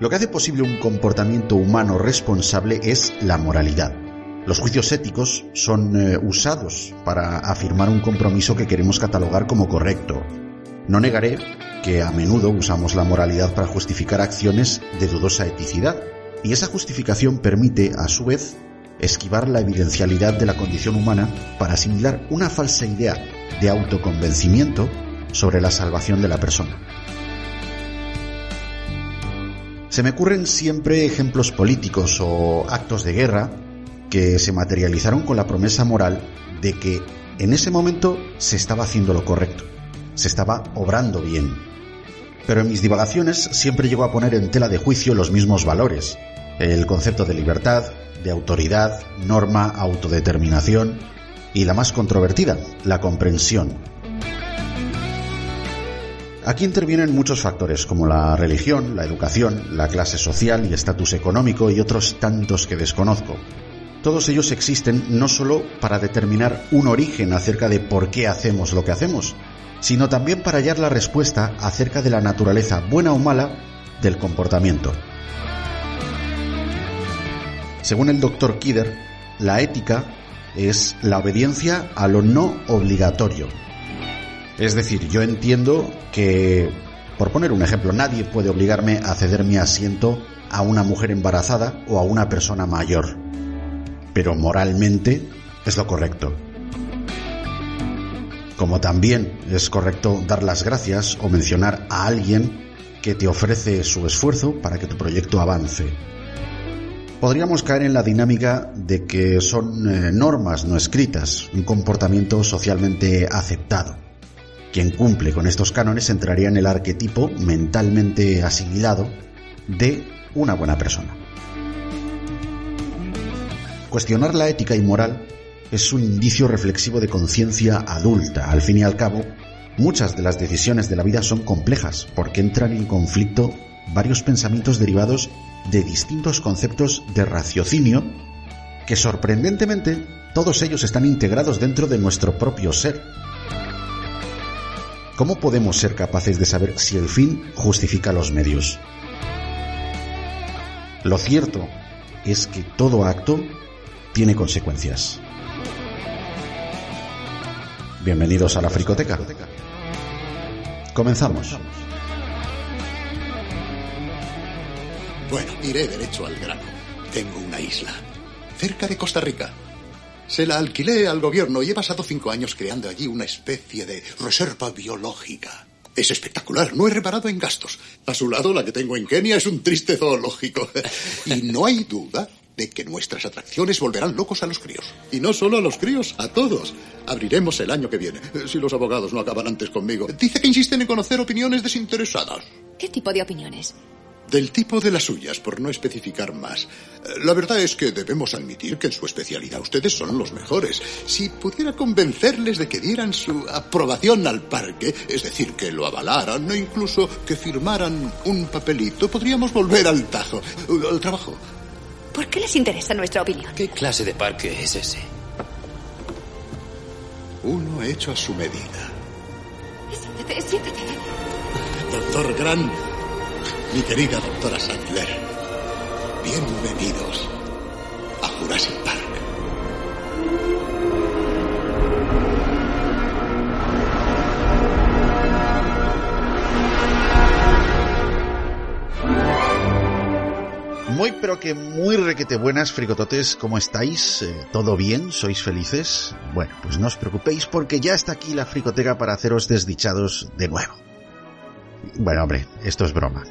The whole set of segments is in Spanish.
Lo que hace posible un comportamiento humano responsable es la moralidad. Los juicios éticos son eh, usados para afirmar un compromiso que queremos catalogar como correcto. No negaré que a menudo usamos la moralidad para justificar acciones de dudosa eticidad, y esa justificación permite, a su vez, esquivar la evidencialidad de la condición humana para asimilar una falsa idea de autoconvencimiento sobre la salvación de la persona. Se me ocurren siempre ejemplos políticos o actos de guerra que se materializaron con la promesa moral de que en ese momento se estaba haciendo lo correcto, se estaba obrando bien. Pero en mis divagaciones siempre llego a poner en tela de juicio los mismos valores, el concepto de libertad, de autoridad, norma, autodeterminación y la más controvertida, la comprensión. Aquí intervienen muchos factores como la religión, la educación, la clase social y estatus económico y otros tantos que desconozco. Todos ellos existen no solo para determinar un origen acerca de por qué hacemos lo que hacemos, sino también para hallar la respuesta acerca de la naturaleza buena o mala del comportamiento. Según el doctor Kidder, la ética es la obediencia a lo no obligatorio. Es decir, yo entiendo que, por poner un ejemplo, nadie puede obligarme a ceder mi asiento a una mujer embarazada o a una persona mayor. Pero moralmente es lo correcto. Como también es correcto dar las gracias o mencionar a alguien que te ofrece su esfuerzo para que tu proyecto avance podríamos caer en la dinámica de que son eh, normas no escritas, un comportamiento socialmente aceptado. Quien cumple con estos cánones entraría en el arquetipo mentalmente asimilado de una buena persona. Cuestionar la ética y moral es un indicio reflexivo de conciencia adulta. Al fin y al cabo, muchas de las decisiones de la vida son complejas porque entran en conflicto varios pensamientos derivados de distintos conceptos de raciocinio que sorprendentemente todos ellos están integrados dentro de nuestro propio ser. ¿Cómo podemos ser capaces de saber si el fin justifica los medios? Lo cierto es que todo acto tiene consecuencias. Bienvenidos a la Fricoteca. Comenzamos. Bueno, iré derecho al grano. Tengo una isla, cerca de Costa Rica. Se la alquilé al gobierno y he pasado cinco años creando allí una especie de reserva biológica. Es espectacular, no he reparado en gastos. A su lado, la que tengo en Kenia es un triste zoológico. Y no hay duda de que nuestras atracciones volverán locos a los críos. Y no solo a los críos, a todos. Abriremos el año que viene, si los abogados no acaban antes conmigo. Dice que insisten en conocer opiniones desinteresadas. ¿Qué tipo de opiniones? Del tipo de las suyas, por no especificar más. La verdad es que debemos admitir que en su especialidad ustedes son los mejores. Si pudiera convencerles de que dieran su aprobación al parque, es decir, que lo avalaran o incluso que firmaran un papelito, podríamos volver al tajo, al trabajo. ¿Por qué les interesa nuestra opinión? ¿Qué clase de parque es ese? Uno hecho a su medida. Siéntate, siéntate. Doctor Grant, mi querida doctora Sandler, bienvenidos a Jurassic Park. Muy pero que muy requete buenas, fricototes, ¿cómo estáis? Eh, ¿Todo bien? ¿Sois felices? Bueno, pues no os preocupéis porque ya está aquí la fricoteca para haceros desdichados de nuevo. Bueno, hombre, esto es broma.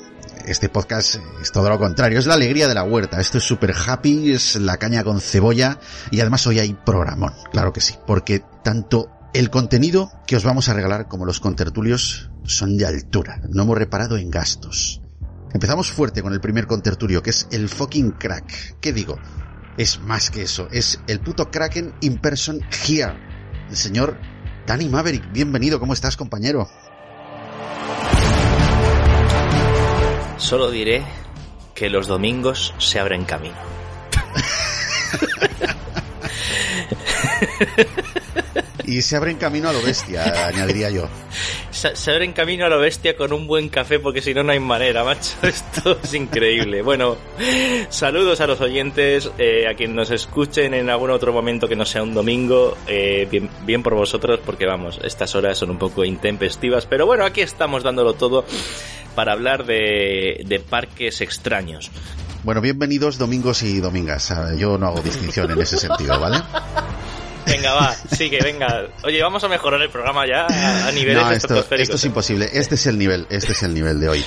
Este podcast es todo lo contrario, es la alegría de la huerta. Esto es super happy, es la caña con cebolla y además hoy hay programón, claro que sí, porque tanto el contenido que os vamos a regalar como los contertulios son de altura. No hemos reparado en gastos. Empezamos fuerte con el primer contertulio, que es el fucking crack. ¿Qué digo? Es más que eso, es el puto Kraken in person here. El señor Danny Maverick, bienvenido, ¿cómo estás, compañero? Solo diré que los domingos se abren camino. Y se abren camino a lo bestia, añadiría yo. se, se abren camino a la bestia con un buen café porque si no no hay manera, macho. Esto es increíble. Bueno, saludos a los oyentes, eh, a quien nos escuchen en algún otro momento que no sea un domingo. eh, bien, bien por vosotros porque vamos, estas horas son un poco intempestivas, pero bueno, aquí estamos dándolo todo para hablar de, de parques extraños. Bueno, bienvenidos domingos y domingas. Ah, Yo no hago distinción en ese sentido, ¿vale? Venga, va, sigue, venga. Oye, vamos a mejorar el programa ya a, a niveles No, esto, esto es imposible. Este es el nivel, este es el nivel de hoy.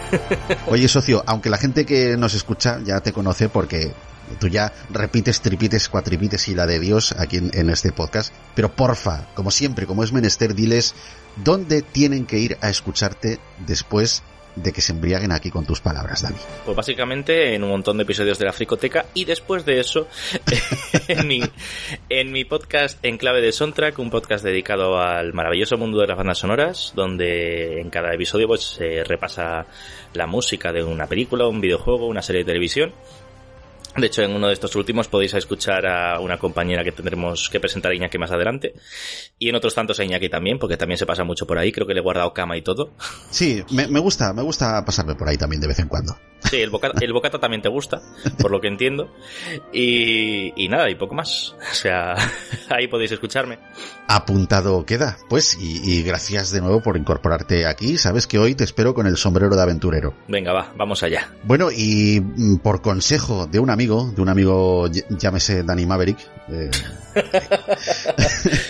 Oye, socio, aunque la gente que nos escucha ya te conoce porque tú ya repites, tripites, cuatripites y la de Dios aquí en, en este podcast, pero porfa, como siempre, como es menester, diles dónde tienen que ir a escucharte después de que se embriaguen aquí con tus palabras, Dani. Pues básicamente en un montón de episodios de la Fricoteca y después de eso en, mi, en mi podcast En Clave de Soundtrack, un podcast dedicado al maravilloso mundo de las bandas sonoras, donde en cada episodio pues se repasa la música de una película, un videojuego, una serie de televisión. De hecho, en uno de estos últimos podéis escuchar a una compañera que tendremos que presentar a Iñaki más adelante. Y en otros tantos a Iñaki también, porque también se pasa mucho por ahí. Creo que le he guardado cama y todo. Sí, me, me gusta, me gusta pasarme por ahí también de vez en cuando. Sí, el bocata, el bocata también te gusta, por lo que entiendo. Y, y nada, y poco más. O sea, ahí podéis escucharme. Apuntado queda, pues, y, y gracias de nuevo por incorporarte aquí. Sabes que hoy te espero con el sombrero de aventurero. Venga, va, vamos allá. Bueno, y mm, por consejo de un amigo, de un amigo, ll- llámese Danny Maverick, eh,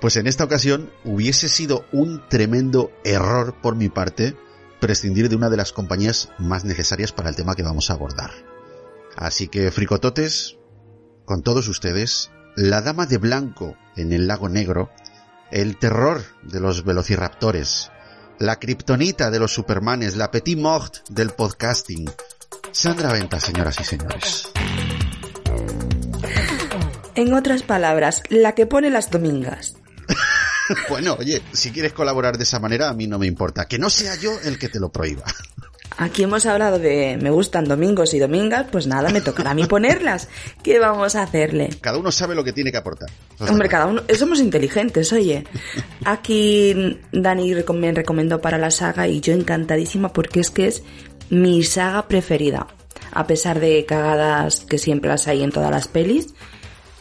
pues en esta ocasión hubiese sido un tremendo error por mi parte prescindir de una de las compañías más necesarias para el tema que vamos a abordar. Así que, fricototes, con todos ustedes, la Dama de Blanco en el Lago Negro, el terror de los velociraptores, la kriptonita de los supermanes, la petit mort del podcasting. Sandra Venta, señoras y señores. En otras palabras, la que pone las domingas. Bueno, oye, si quieres colaborar de esa manera, a mí no me importa. Que no sea yo el que te lo prohíba. Aquí hemos hablado de me gustan domingos y domingas, pues nada, me tocará a mí ponerlas. ¿Qué vamos a hacerle? Cada uno sabe lo que tiene que aportar. Hombre, cada uno, somos inteligentes, oye. Aquí Dani me recomendó para la saga y yo encantadísima porque es que es mi saga preferida. A pesar de cagadas que siempre las hay en todas las pelis,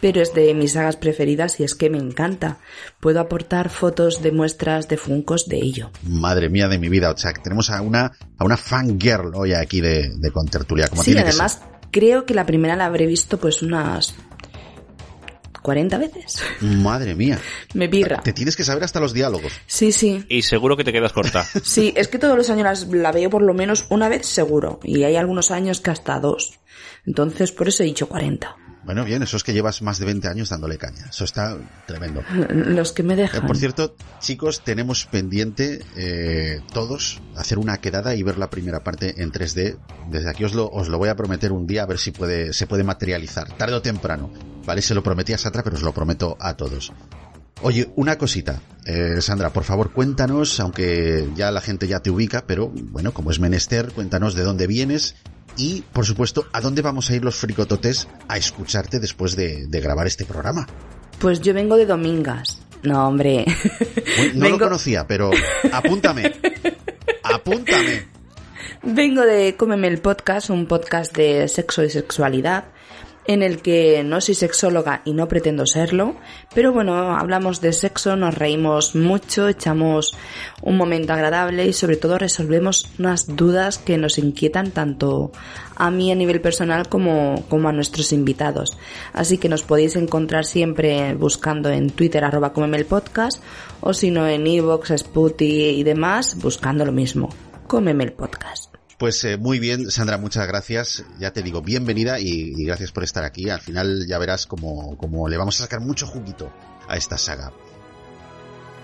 pero es de mis sagas preferidas y es que me encanta. Puedo aportar fotos de muestras de funcos de ello. Madre mía de mi vida. O sea, que tenemos a una, a una fangirl hoy aquí de, de Contertulia. Como Sí, tiene que además creo que la primera la habré visto pues unas 40 veces. Madre mía. me pirra. Te tienes que saber hasta los diálogos. Sí, sí. Y seguro que te quedas corta. Sí, es que todos los años las- la veo por lo menos una vez seguro. Y hay algunos años que hasta dos. Entonces, por eso he dicho 40. Bueno, bien, eso es que llevas más de 20 años dándole caña. Eso está tremendo. Los que me Eh, dejan. por cierto, chicos, tenemos pendiente eh, todos hacer una quedada y ver la primera parte en 3D. Desde aquí os lo, os lo voy a prometer un día a ver si puede, se puede materializar, tarde o temprano. Vale, se lo prometí a Satra, pero os lo prometo a todos. Oye, una cosita, eh, Sandra, por favor cuéntanos, aunque ya la gente ya te ubica, pero bueno, como es menester, cuéntanos de dónde vienes y, por supuesto, a dónde vamos a ir los fricototes a escucharte después de, de grabar este programa. Pues yo vengo de Domingas. No, hombre. Uy, no Vengo- lo conocía, pero apúntame. Apúntame. Vengo de Cómeme el Podcast, un podcast de sexo y sexualidad, en el que no soy sexóloga y no pretendo serlo, pero bueno, hablamos de sexo, nos reímos mucho, echamos un momento agradable y sobre todo resolvemos unas dudas que nos inquietan tanto a mí a nivel personal como, como a nuestros invitados. Así que nos podéis encontrar siempre buscando en Twitter arroba el Podcast o si no en iVoox, Spotify y demás, buscando lo mismo. Cómeme el Podcast. Pues eh, muy bien, Sandra, muchas gracias. Ya te digo, bienvenida y, gracias por estar aquí. Al final ya verás como le vamos a sacar mucho juguito a esta saga.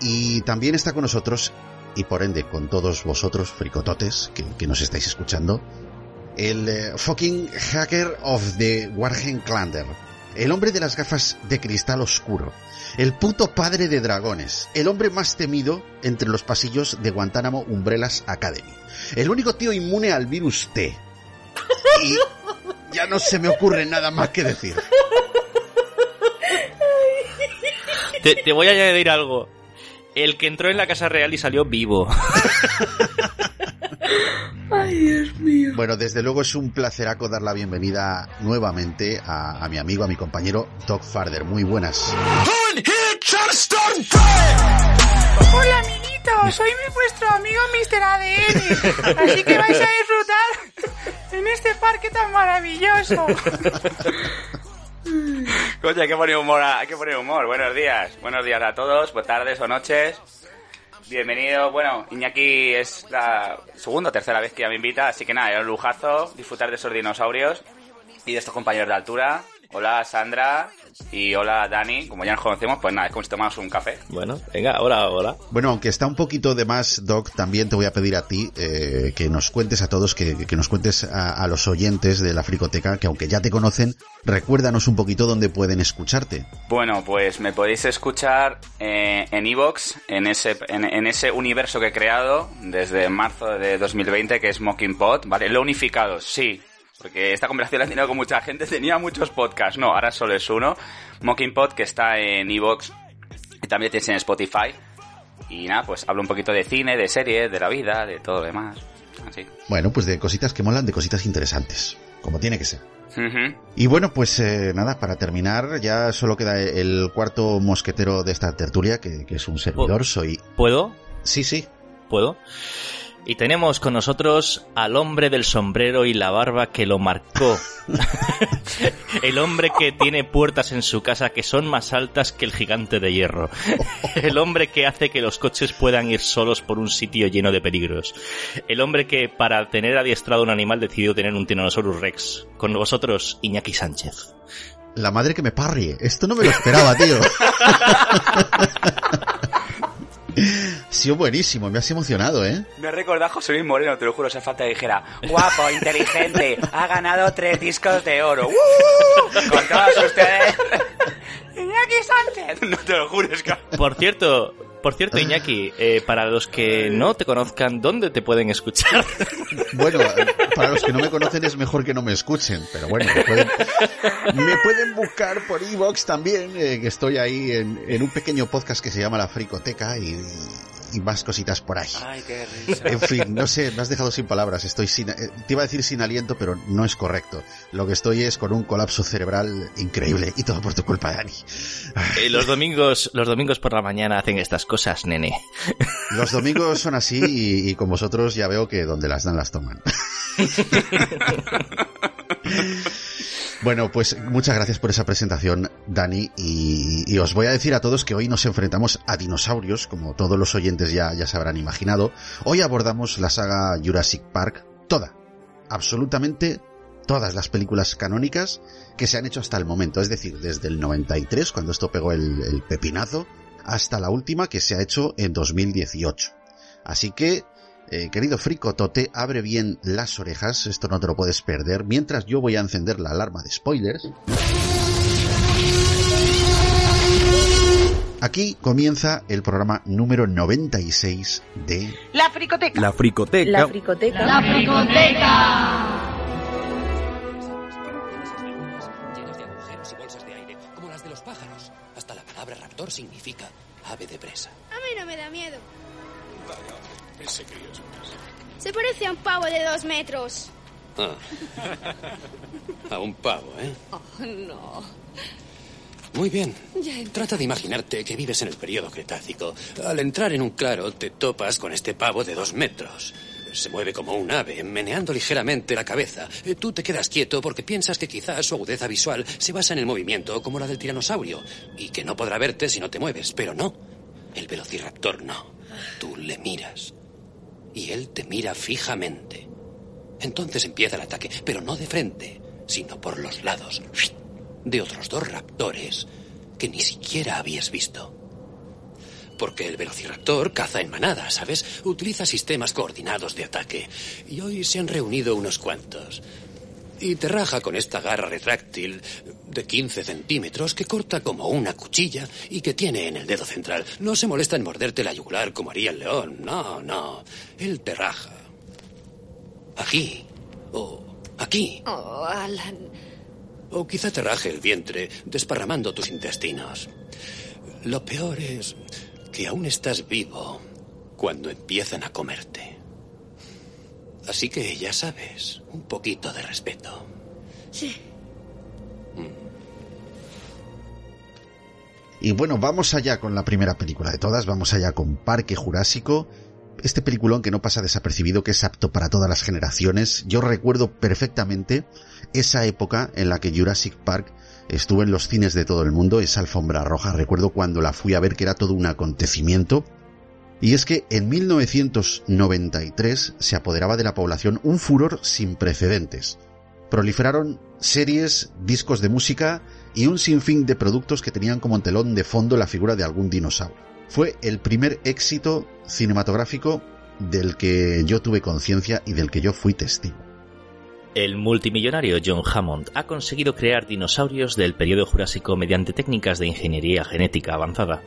Y también está con nosotros, y por ende con todos vosotros, fricototes, que, que nos estáis escuchando, el eh, fucking hacker of the Wargen Clander. El hombre de las gafas de cristal oscuro. El puto padre de dragones. El hombre más temido entre los pasillos de Guantánamo Umbrellas Academy. El único tío inmune al virus T. Y ya no se me ocurre nada más que decir. te, te voy a añadir algo. El que entró en la Casa Real y salió vivo. Ay, Dios mío. Bueno, desde luego es un placeraco dar la bienvenida nuevamente a, a mi amigo, a mi compañero Doc Farder. Muy buenas. Hola amiguitos, soy vuestro amigo Mr. ADN, así que vais a disfrutar en este parque tan maravilloso. Coño, hay que poner humor, hay que poner humor. Buenos días, buenos días a todos, buenas tardes o noches. Bienvenido, bueno, Iñaki es la segunda o tercera vez que ya me invita, así que nada, es un lujazo disfrutar de esos dinosaurios y de estos compañeros de altura. Hola Sandra y hola Dani, como ya nos conocemos, pues nada, es como si tomamos un café. Bueno, venga, hola, hola. Bueno, aunque está un poquito de más, Doc, también te voy a pedir a ti eh, que nos cuentes a todos, que, que nos cuentes a, a, los oyentes de la Fricoteca, que aunque ya te conocen, recuérdanos un poquito dónde pueden escucharte. Bueno, pues me podéis escuchar eh, en Evox, en ese, en, en, ese universo que he creado desde marzo de 2020, que es Mocking Pod, ¿vale? Lo unificado, sí, porque esta conversación la he tenido con mucha gente, tenía muchos podcasts, no, ahora solo es uno, Mocking Pod, que está en Evox y también tienes en Spotify. Y nada, pues hablo un poquito de cine, de series, de la vida, de todo lo demás. Así. Bueno, pues de cositas que molan, de cositas interesantes, como tiene que ser. Uh -huh. Y bueno, pues eh, nada, para terminar, ya solo queda el cuarto mosquetero de esta tertulia, que, que es un servidor, soy... ¿Puedo? Sí, sí. ¿Puedo? Y tenemos con nosotros al hombre del sombrero y la barba que lo marcó. el hombre que tiene puertas en su casa que son más altas que el gigante de hierro. El hombre que hace que los coches puedan ir solos por un sitio lleno de peligros. El hombre que para tener adiestrado un animal decidió tener un Tyrannosaurus Rex. Con vosotros, Iñaki Sánchez. La madre que me parrie. Esto no me lo esperaba, tío. Ha sido buenísimo, me has emocionado, ¿eh? Me recuerda a José Luis Moreno, te lo juro, se falta que dijera, guapo, inteligente, ha ganado tres discos de oro. ¡Uh! Con todos ustedes. Iñaki Sánchez. No te lo juro, es que... Por cierto, por cierto, Iñaki, eh, para los que no te conozcan, ¿dónde te pueden escuchar? Bueno, para los que no me conocen es mejor que no me escuchen, pero bueno, me pueden, me pueden buscar por Evox también, eh, que estoy ahí en, un pequeño podcast que se llama La Fricoteca y más cositas por ahí. Ay, qué risa. En fin, no sé, me has dejado sin palabras. Estoy sin, eh, te iba a decir sin aliento, pero no es correcto. Lo que estoy es con un colapso cerebral increíble y todo por tu culpa, Dani. Eh, los domingos, los domingos por la mañana hacen estas cosas, nene. Los domingos son así y, y con vosotros ya veo que donde las dan las toman. Bueno, pues muchas gracias por esa presentación, Dani, y, os voy a decir a todos que hoy nos enfrentamos a dinosaurios, como todos los oyentes ya, ya se habrán imaginado. Hoy abordamos la saga Jurassic Park, toda, absolutamente todas las películas canónicas que se han hecho hasta el momento, es decir, desde el 93, cuando esto pegó el, el pepinazo, hasta la última que se ha hecho en 2018. Así que eh, querido Fricotote, abre bien las orejas, esto no te lo puedes perder, mientras yo voy a encender la alarma de spoilers. Aquí comienza el programa número 96 de... La Fricoteca. La Fricoteca. La Fricoteca. La Fricoteca. Llenas de agujeros y bolsas de aire, como las de los pájaros. Hasta la palabra raptor significa ave de presa. A mí no me da miedo. Vaya, ese crío es un Se parece a un pavo de dos metros. Ah. A un pavo, ¿eh? Oh, no. Muy bien. Trata de imaginarte que vives en el periodo Cretácico. Al entrar en un claro, te topas con este pavo de dos metros. Se mueve como un ave, meneando ligeramente la cabeza. Eh, Tú te quedas quieto porque piensas que quizás su agudeza visual se basa en el movimiento como la del tiranosaurio y que no podrá verte si no te mueves. Pero no. El velociraptor no. Tú le miras y él te mira fijamente. Entonces empieza el ataque, pero no de frente, sino por los lados de otros dos raptores que ni siquiera habías visto. Porque el velociraptor caza en manada, ¿sabes? Utiliza sistemas coordinados de ataque. Y hoy se han reunido unos cuantos. Y te raja con esta garra retráctil de 15 centímetros que corta como una cuchilla y que tiene en el dedo central. No se molesta en morderte la yugular como haría el león. No, no. Él te raja. Aquí. O aquí. Oh, Alan. O quizá te raje el vientre desparramando tus intestinos. Lo peor es que aún estás vivo cuando empiezan a comerte. Así que ya sabes, un poquito de respeto. Sí. Y bueno, vamos allá con la primera película de todas, vamos allá con Parque Jurásico. Este peliculón que no pasa desapercibido, que es apto para todas las generaciones. Yo recuerdo perfectamente esa época en la que Jurassic Park estuvo en los cines de todo el mundo, esa alfombra roja. Recuerdo cuando la fui a ver que era todo un acontecimiento. Y es que en 1993 se apoderaba de la población un furor sin precedentes. Proliferaron series, discos de música y un sinfín de productos que tenían como telón de fondo la figura de algún dinosaurio. Fue el primer éxito cinematográfico del que yo tuve conciencia y del que yo fui testigo. El multimillonario John Hammond ha conseguido crear dinosaurios del periodo jurásico mediante técnicas de ingeniería genética avanzada,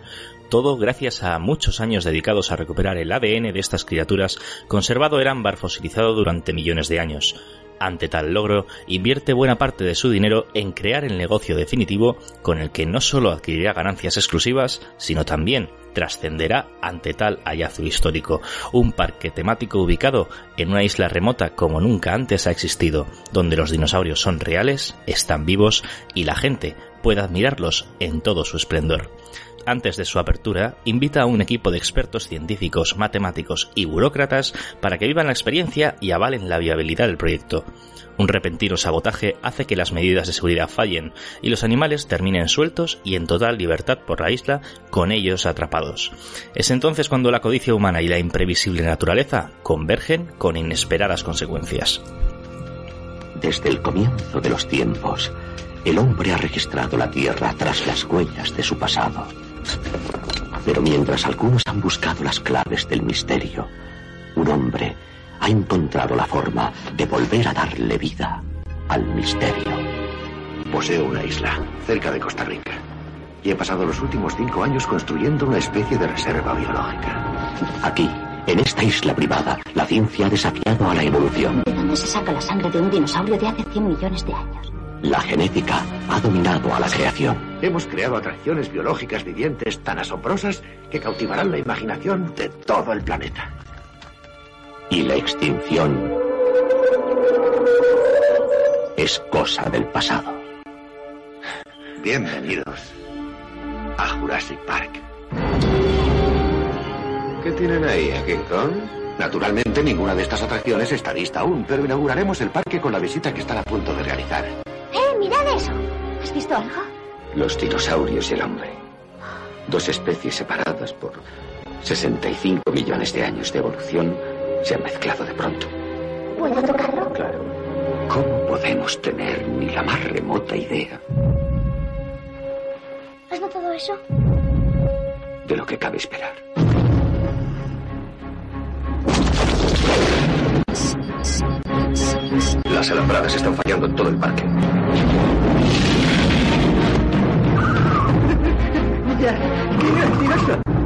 todo gracias a muchos años dedicados a recuperar el ADN de estas criaturas conservado en ámbar fosilizado durante millones de años. Ante tal logro, invierte buena parte de su dinero en crear el negocio definitivo con el que no solo adquirirá ganancias exclusivas, sino también trascenderá ante tal hallazgo histórico, un parque temático ubicado en una isla remota como nunca antes ha existido, donde los dinosaurios son reales, están vivos y la gente puede admirarlos en todo su esplendor antes de su apertura, invita a un equipo de expertos científicos, matemáticos y burócratas para que vivan la experiencia y avalen la viabilidad del proyecto. Un repentino sabotaje hace que las medidas de seguridad fallen y los animales terminen sueltos y en total libertad por la isla, con ellos atrapados. Es entonces cuando la codicia humana y la imprevisible naturaleza convergen con inesperadas consecuencias. Desde el comienzo de los tiempos, el hombre ha registrado la Tierra tras las huellas de su pasado. Pero mientras algunos han buscado las claves del misterio, un hombre ha encontrado la forma de volver a darle vida al misterio. Poseo una isla cerca de Costa Rica y he pasado los últimos cinco años construyendo una especie de reserva biológica. Aquí, en esta isla privada, la ciencia ha desafiado a la evolución. ¿De dónde se saca la sangre de un dinosaurio de hace 100 millones de años? La genética ha dominado a la creación. Hemos creado atracciones biológicas vivientes tan asombrosas que cautivarán la imaginación de todo el planeta. Y la extinción es cosa del pasado. Bienvenidos a Jurassic Park. ¿Qué tienen ahí, a King Kong? Naturalmente, ninguna de estas atracciones está lista aún, pero inauguraremos el parque con la visita que están a punto de realizar. ¡Eh, mirad eso! ¿Has visto algo? Los dinosaurios y el hombre. Dos especies separadas por 65 millones de años de evolución se han mezclado de pronto. ¿Puedo tocarlo? Claro. ¿Cómo podemos tener ni la más remota idea ¿Has notado eso? de lo que cabe esperar? Las alambradas están fallando en todo el parque.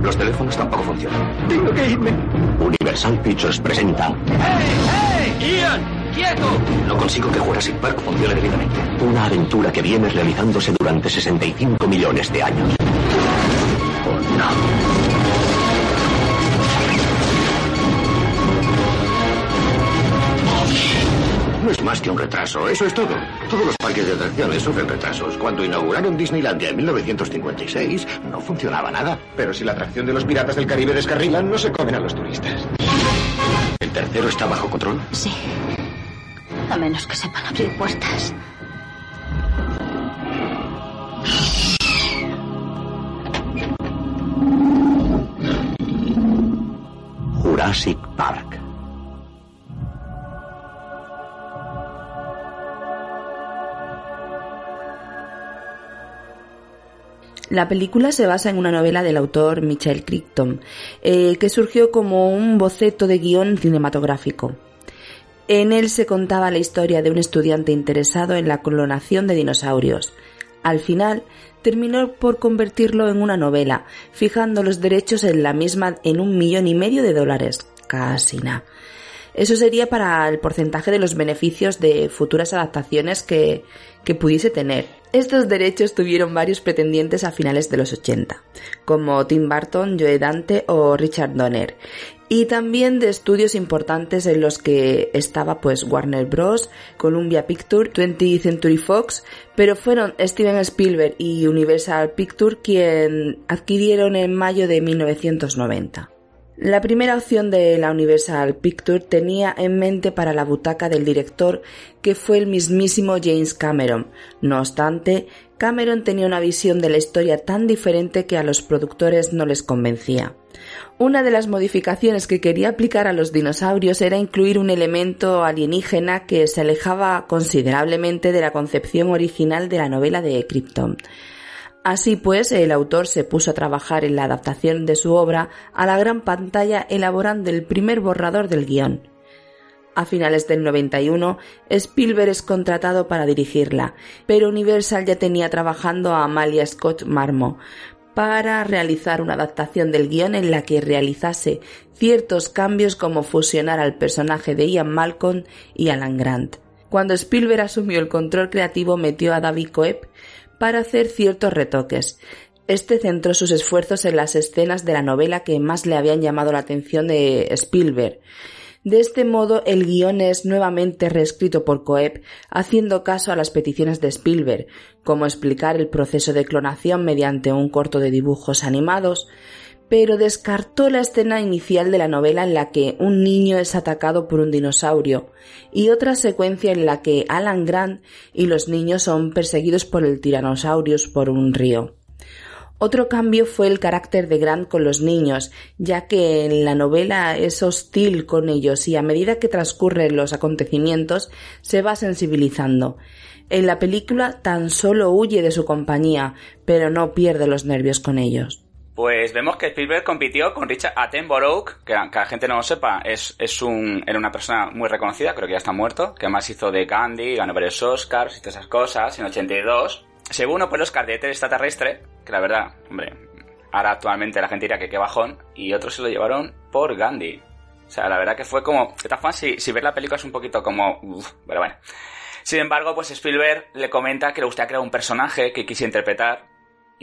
Los teléfonos tampoco funcionan. Tengo que irme. Universal Pictures presenta ¡Hey! ¡Ian! ¡Quieto! No consigo que Jurassic Park funcione debidamente. una aventura que viene realizándose durante 65 millones de años. Oh, no. Es más que un retraso, eso es todo. Todos los parques de atracciones sufren retrasos. Cuando inauguraron Disneylandia en 1956, no funcionaba nada. Pero si la atracción de los piratas del Caribe descarrilan, no se comen a los turistas. ¿El tercero está bajo control? Sí. A menos que sepan abrir puertas. Jurassic Park. La película se basa en una novela del autor Michael Crichton, eh, que surgió como un boceto de guion cinematográfico. En él se contaba la historia de un estudiante interesado en la clonación de dinosaurios. Al final, terminó por convertirlo en una novela, fijando los derechos en la misma en un millón y medio de dólares. Casi nada. Eso sería para el porcentaje de los beneficios de futuras adaptaciones que, que pudiese tener. Estos derechos tuvieron varios pretendientes a finales de los 80, como Tim Burton, Joe Dante o Richard Donner, y también de estudios importantes en los que estaba pues Warner Bros, Columbia Pictures, 20th Century Fox, pero fueron Steven Spielberg y Universal Pictures quien adquirieron en mayo de 1990. La primera opción de la Universal Pictures tenía en mente para la butaca del director que fue el mismísimo James Cameron. No obstante, Cameron tenía una visión de la historia tan diferente que a los productores no les convencía. Una de las modificaciones que quería aplicar a los dinosaurios era incluir un elemento alienígena que se alejaba considerablemente de la concepción original de la novela de Krypton. Así pues, el autor se puso a trabajar en la adaptación de su obra a la gran pantalla elaborando el primer borrador del guion. A finales del 91, Spielberg es contratado para dirigirla, pero Universal ya tenía trabajando a Amalia Scott Marmo para realizar una adaptación del guion en la que realizase ciertos cambios como fusionar al personaje de Ian Malcolm y Alan Grant. Cuando Spielberg asumió el control creativo metió a David Coeb para hacer ciertos retoques. Este centró sus esfuerzos en las escenas de la novela que más le habían llamado la atención de Spielberg. De este modo, el guion es nuevamente reescrito por Coeb, haciendo caso a las peticiones de Spielberg, como explicar el proceso de clonación mediante un corto de dibujos animados, pero descartó la escena inicial de la novela en la que un niño es atacado por un dinosaurio y otra secuencia en la que Alan Grant y los niños son perseguidos por el Tyrannosaurus por un río. Otro cambio fue el carácter de Grant con los niños, ya que en la novela es hostil con ellos y a medida que transcurren los acontecimientos se va sensibilizando. En la película tan solo huye de su compañía, pero no pierde los nervios con ellos. Pues vemos que Spielberg compitió con Richard Attenborough, que, que la gente no lo sepa, es, es un, era una persona muy reconocida, creo que ya está muerto, que además hizo de Gandhi, ganó varios Oscars y todas esas cosas, en 82. Según uno, pues el Oscar de extraterrestre, que la verdad, hombre, ahora actualmente la gente diría que qué bajón, y otros se lo llevaron por Gandhi. O sea, la verdad que fue como, fan, si, si ver la película es un poquito como, pero bueno. Sin embargo, pues Spielberg le comenta que le gustaría crear un personaje que quisiera interpretar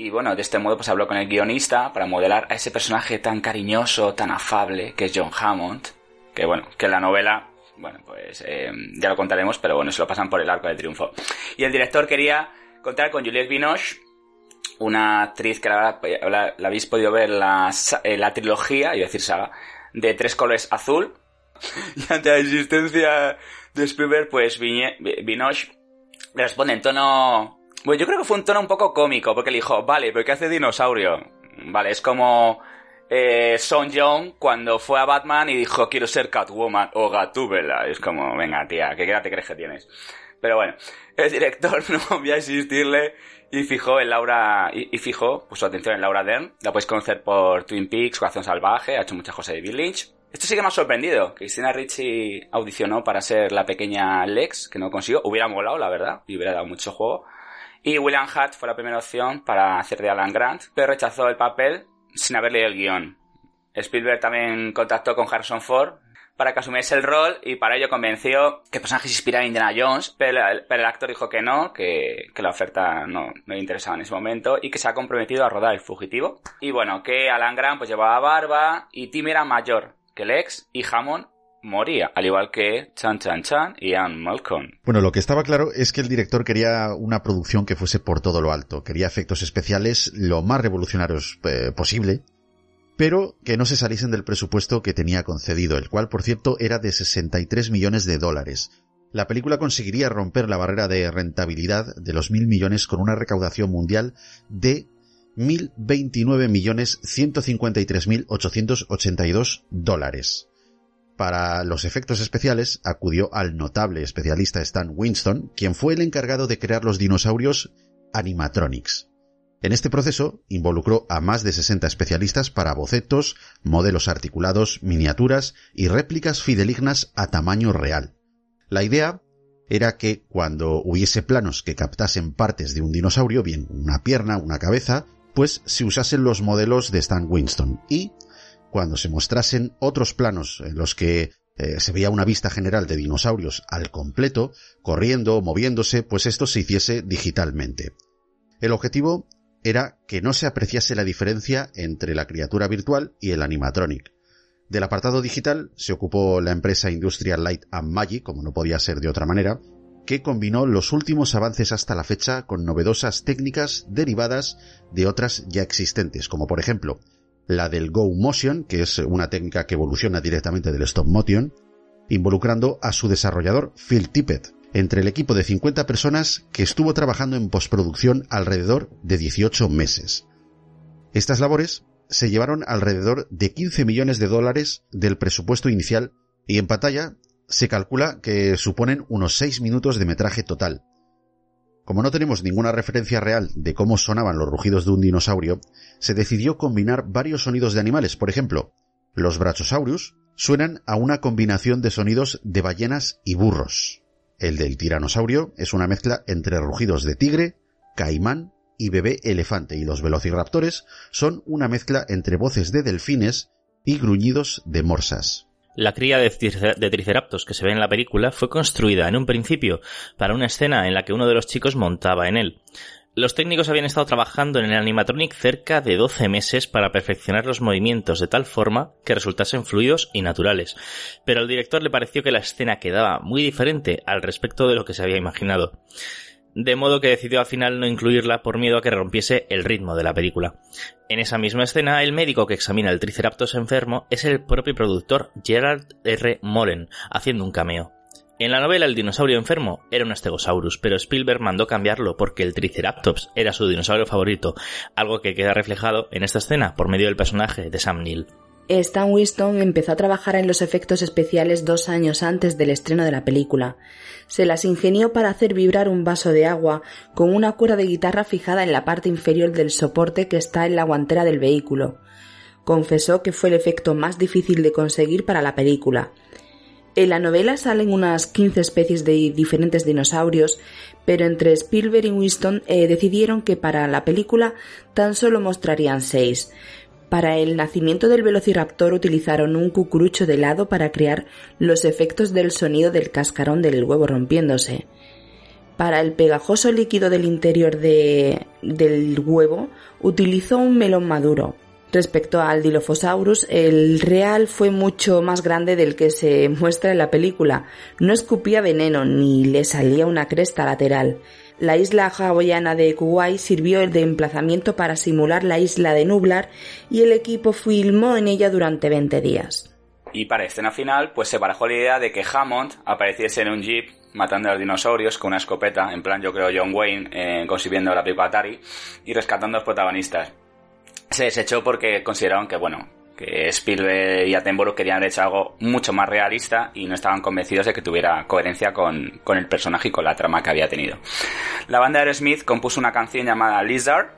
y bueno, de este modo pues habló con el guionista para modelar a ese personaje tan cariñoso, tan afable, que es John Hammond. Que bueno, que en la novela, bueno, pues eh, ya lo contaremos, pero bueno, se lo pasan por el arco de triunfo. Y el director quería contar con Juliette Binoche, una actriz que la, la, habéis podido ver la, la trilogía, iba a decir saga, de tres colores azul. Y ante la existencia de Spielberg, pues Binoche responde en tono pues yo creo que fue un tono un poco cómico, porque le dijo, vale, pero ¿qué hace dinosaurio? Vale, es como eh, Son Young cuando fue a Batman y dijo, quiero ser Catwoman o Gatúbela. Es como, venga, tía, ¿qué edad te crees que tienes? Pero bueno, el director no voy a insistirle y fijó en Laura, y, fijó, puso atención en Laura Dern. La podéis conocer por Twin Peaks, Corazón Salvaje, ha hecho muchas cosas de Bill Lynch. Esto sí que me ha sorprendido. Cristina Ricci audicionó para ser la pequeña Lex, que no consiguió. Hubiera molado, la verdad, y hubiera dado mucho juego. Y William Hart fue la primera opción para hacer de Alan Grant, pero rechazó el papel sin haber leído el guion. Spielberg también contactó con Harrison Ford para que asumiese el rol y para ello convenció que el personaje se inspirara en Indiana Jones, pero el, actor dijo que no, que, la oferta no, le interesaba en ese momento y que se ha comprometido a rodar El Fugitivo. Y bueno, que Alan Grant pues llevaba barba y Tim era mayor que Lex y Hammond moría, al igual que Chan Chan Chan y Ann Malcolm. Bueno, lo que estaba claro es que el director quería una producción que fuese por todo lo alto, quería efectos especiales lo más revolucionarios eh, posible, pero que no se saliesen del presupuesto que tenía concedido, el cual, por cierto, era de 63 millones de dólares. La película conseguiría romper la barrera de rentabilidad de los mil millones con una recaudación mundial de 1.029.153.882 dólares para los efectos especiales acudió al notable especialista Stan Winston, quien fue el encargado de crear los dinosaurios animatronics. En este proceso involucró a más de 60 especialistas para bocetos, modelos articulados, miniaturas y réplicas fidelignas a tamaño real. La idea era que cuando hubiese planos que captasen partes de un dinosaurio, bien una pierna, una cabeza, pues se usasen los modelos de Stan Winston y cuando se mostrasen otros planos en los que eh, se veía una vista general de dinosaurios al completo, corriendo, moviéndose, pues esto se hiciese digitalmente. El objetivo era que no se apreciase la diferencia entre la criatura virtual y el animatronic. Del apartado digital se ocupó la empresa Industrial Light and Magic, como no podía ser de otra manera, que combinó los últimos avances hasta la fecha con novedosas técnicas derivadas de otras ya existentes, como por ejemplo la del Go Motion, que es una técnica que evoluciona directamente del Stop Motion, involucrando a su desarrollador Phil Tippett, entre el equipo de 50 personas que estuvo trabajando en postproducción alrededor de 18 meses. Estas labores se llevaron alrededor de 15 millones de dólares del presupuesto inicial y en pantalla se calcula que suponen unos 6 minutos de metraje total. Como no tenemos ninguna referencia real de cómo sonaban los rugidos de un dinosaurio, se decidió combinar varios sonidos de animales. Por ejemplo, los Brachiosaurus suenan a una combinación de sonidos de ballenas y burros. El del tiranosaurio es una mezcla entre rugidos de tigre, caimán y bebé elefante y los velociraptores son una mezcla entre voces de delfines y gruñidos de morsas. La cría de, Triceratops que se ve en la película fue construida en un principio para una escena en la que uno de los chicos montaba en él. Los técnicos habían estado trabajando en el animatronic cerca de 12 meses para perfeccionar los movimientos de tal forma que resultasen fluidos y naturales, pero al director le pareció que la escena quedaba muy diferente al respecto de lo que se había imaginado de modo que decidió al final no incluirla por miedo a que rompiese el ritmo de la película. En esa misma escena, el médico que examina el Triceratops enfermo es el propio productor Gerald R. Molen, haciendo un cameo. En la novela el dinosaurio enfermo era un Stegosaurus, pero Spielberg mandó cambiarlo porque el Triceratops era su dinosaurio favorito, algo que queda reflejado en esta escena por medio del personaje de Sam Neill. Stan Winston empezó a trabajar en los efectos especiales dos años antes del estreno de la película. Se las ingenió para hacer vibrar un vaso de agua con una cuerda de guitarra fijada en la parte inferior del soporte que está en la guantera del vehículo. Confesó que fue el efecto más difícil de conseguir para la película. En la novela salen unas 15 especies de diferentes dinosaurios, pero entre Spielberg y Winston eh, decidieron que para la película tan solo mostrarían seis, para el nacimiento del velociraptor utilizaron un cucurucho de helado para crear los efectos del sonido del cascarón del huevo rompiéndose. Para el pegajoso líquido del interior del huevo utilizó un melón maduro. Respecto al Dilophosaurus, el real fue mucho más grande del que se muestra en la película. No escupía veneno ni le salía una cresta lateral. La isla hawaiana de Kuwait sirvió de emplazamiento para simular la isla de Nublar y el equipo filmó en ella durante 20 días. Y para escena final, pues se barajó la idea de que Hammond apareciese en un jeep matando a los dinosaurios con una escopeta, en plan yo creo John Wayne eh, concibiendo la pipa Atari y rescatando a los protagonistas. Se desechó porque consideraron que, bueno, que Spielberg y Attenborough querían haber hecho algo mucho más realista y no estaban convencidos de que tuviera coherencia con, el personaje y con la trama que había tenido. La banda de Aerosmith compuso una canción llamada Lizard,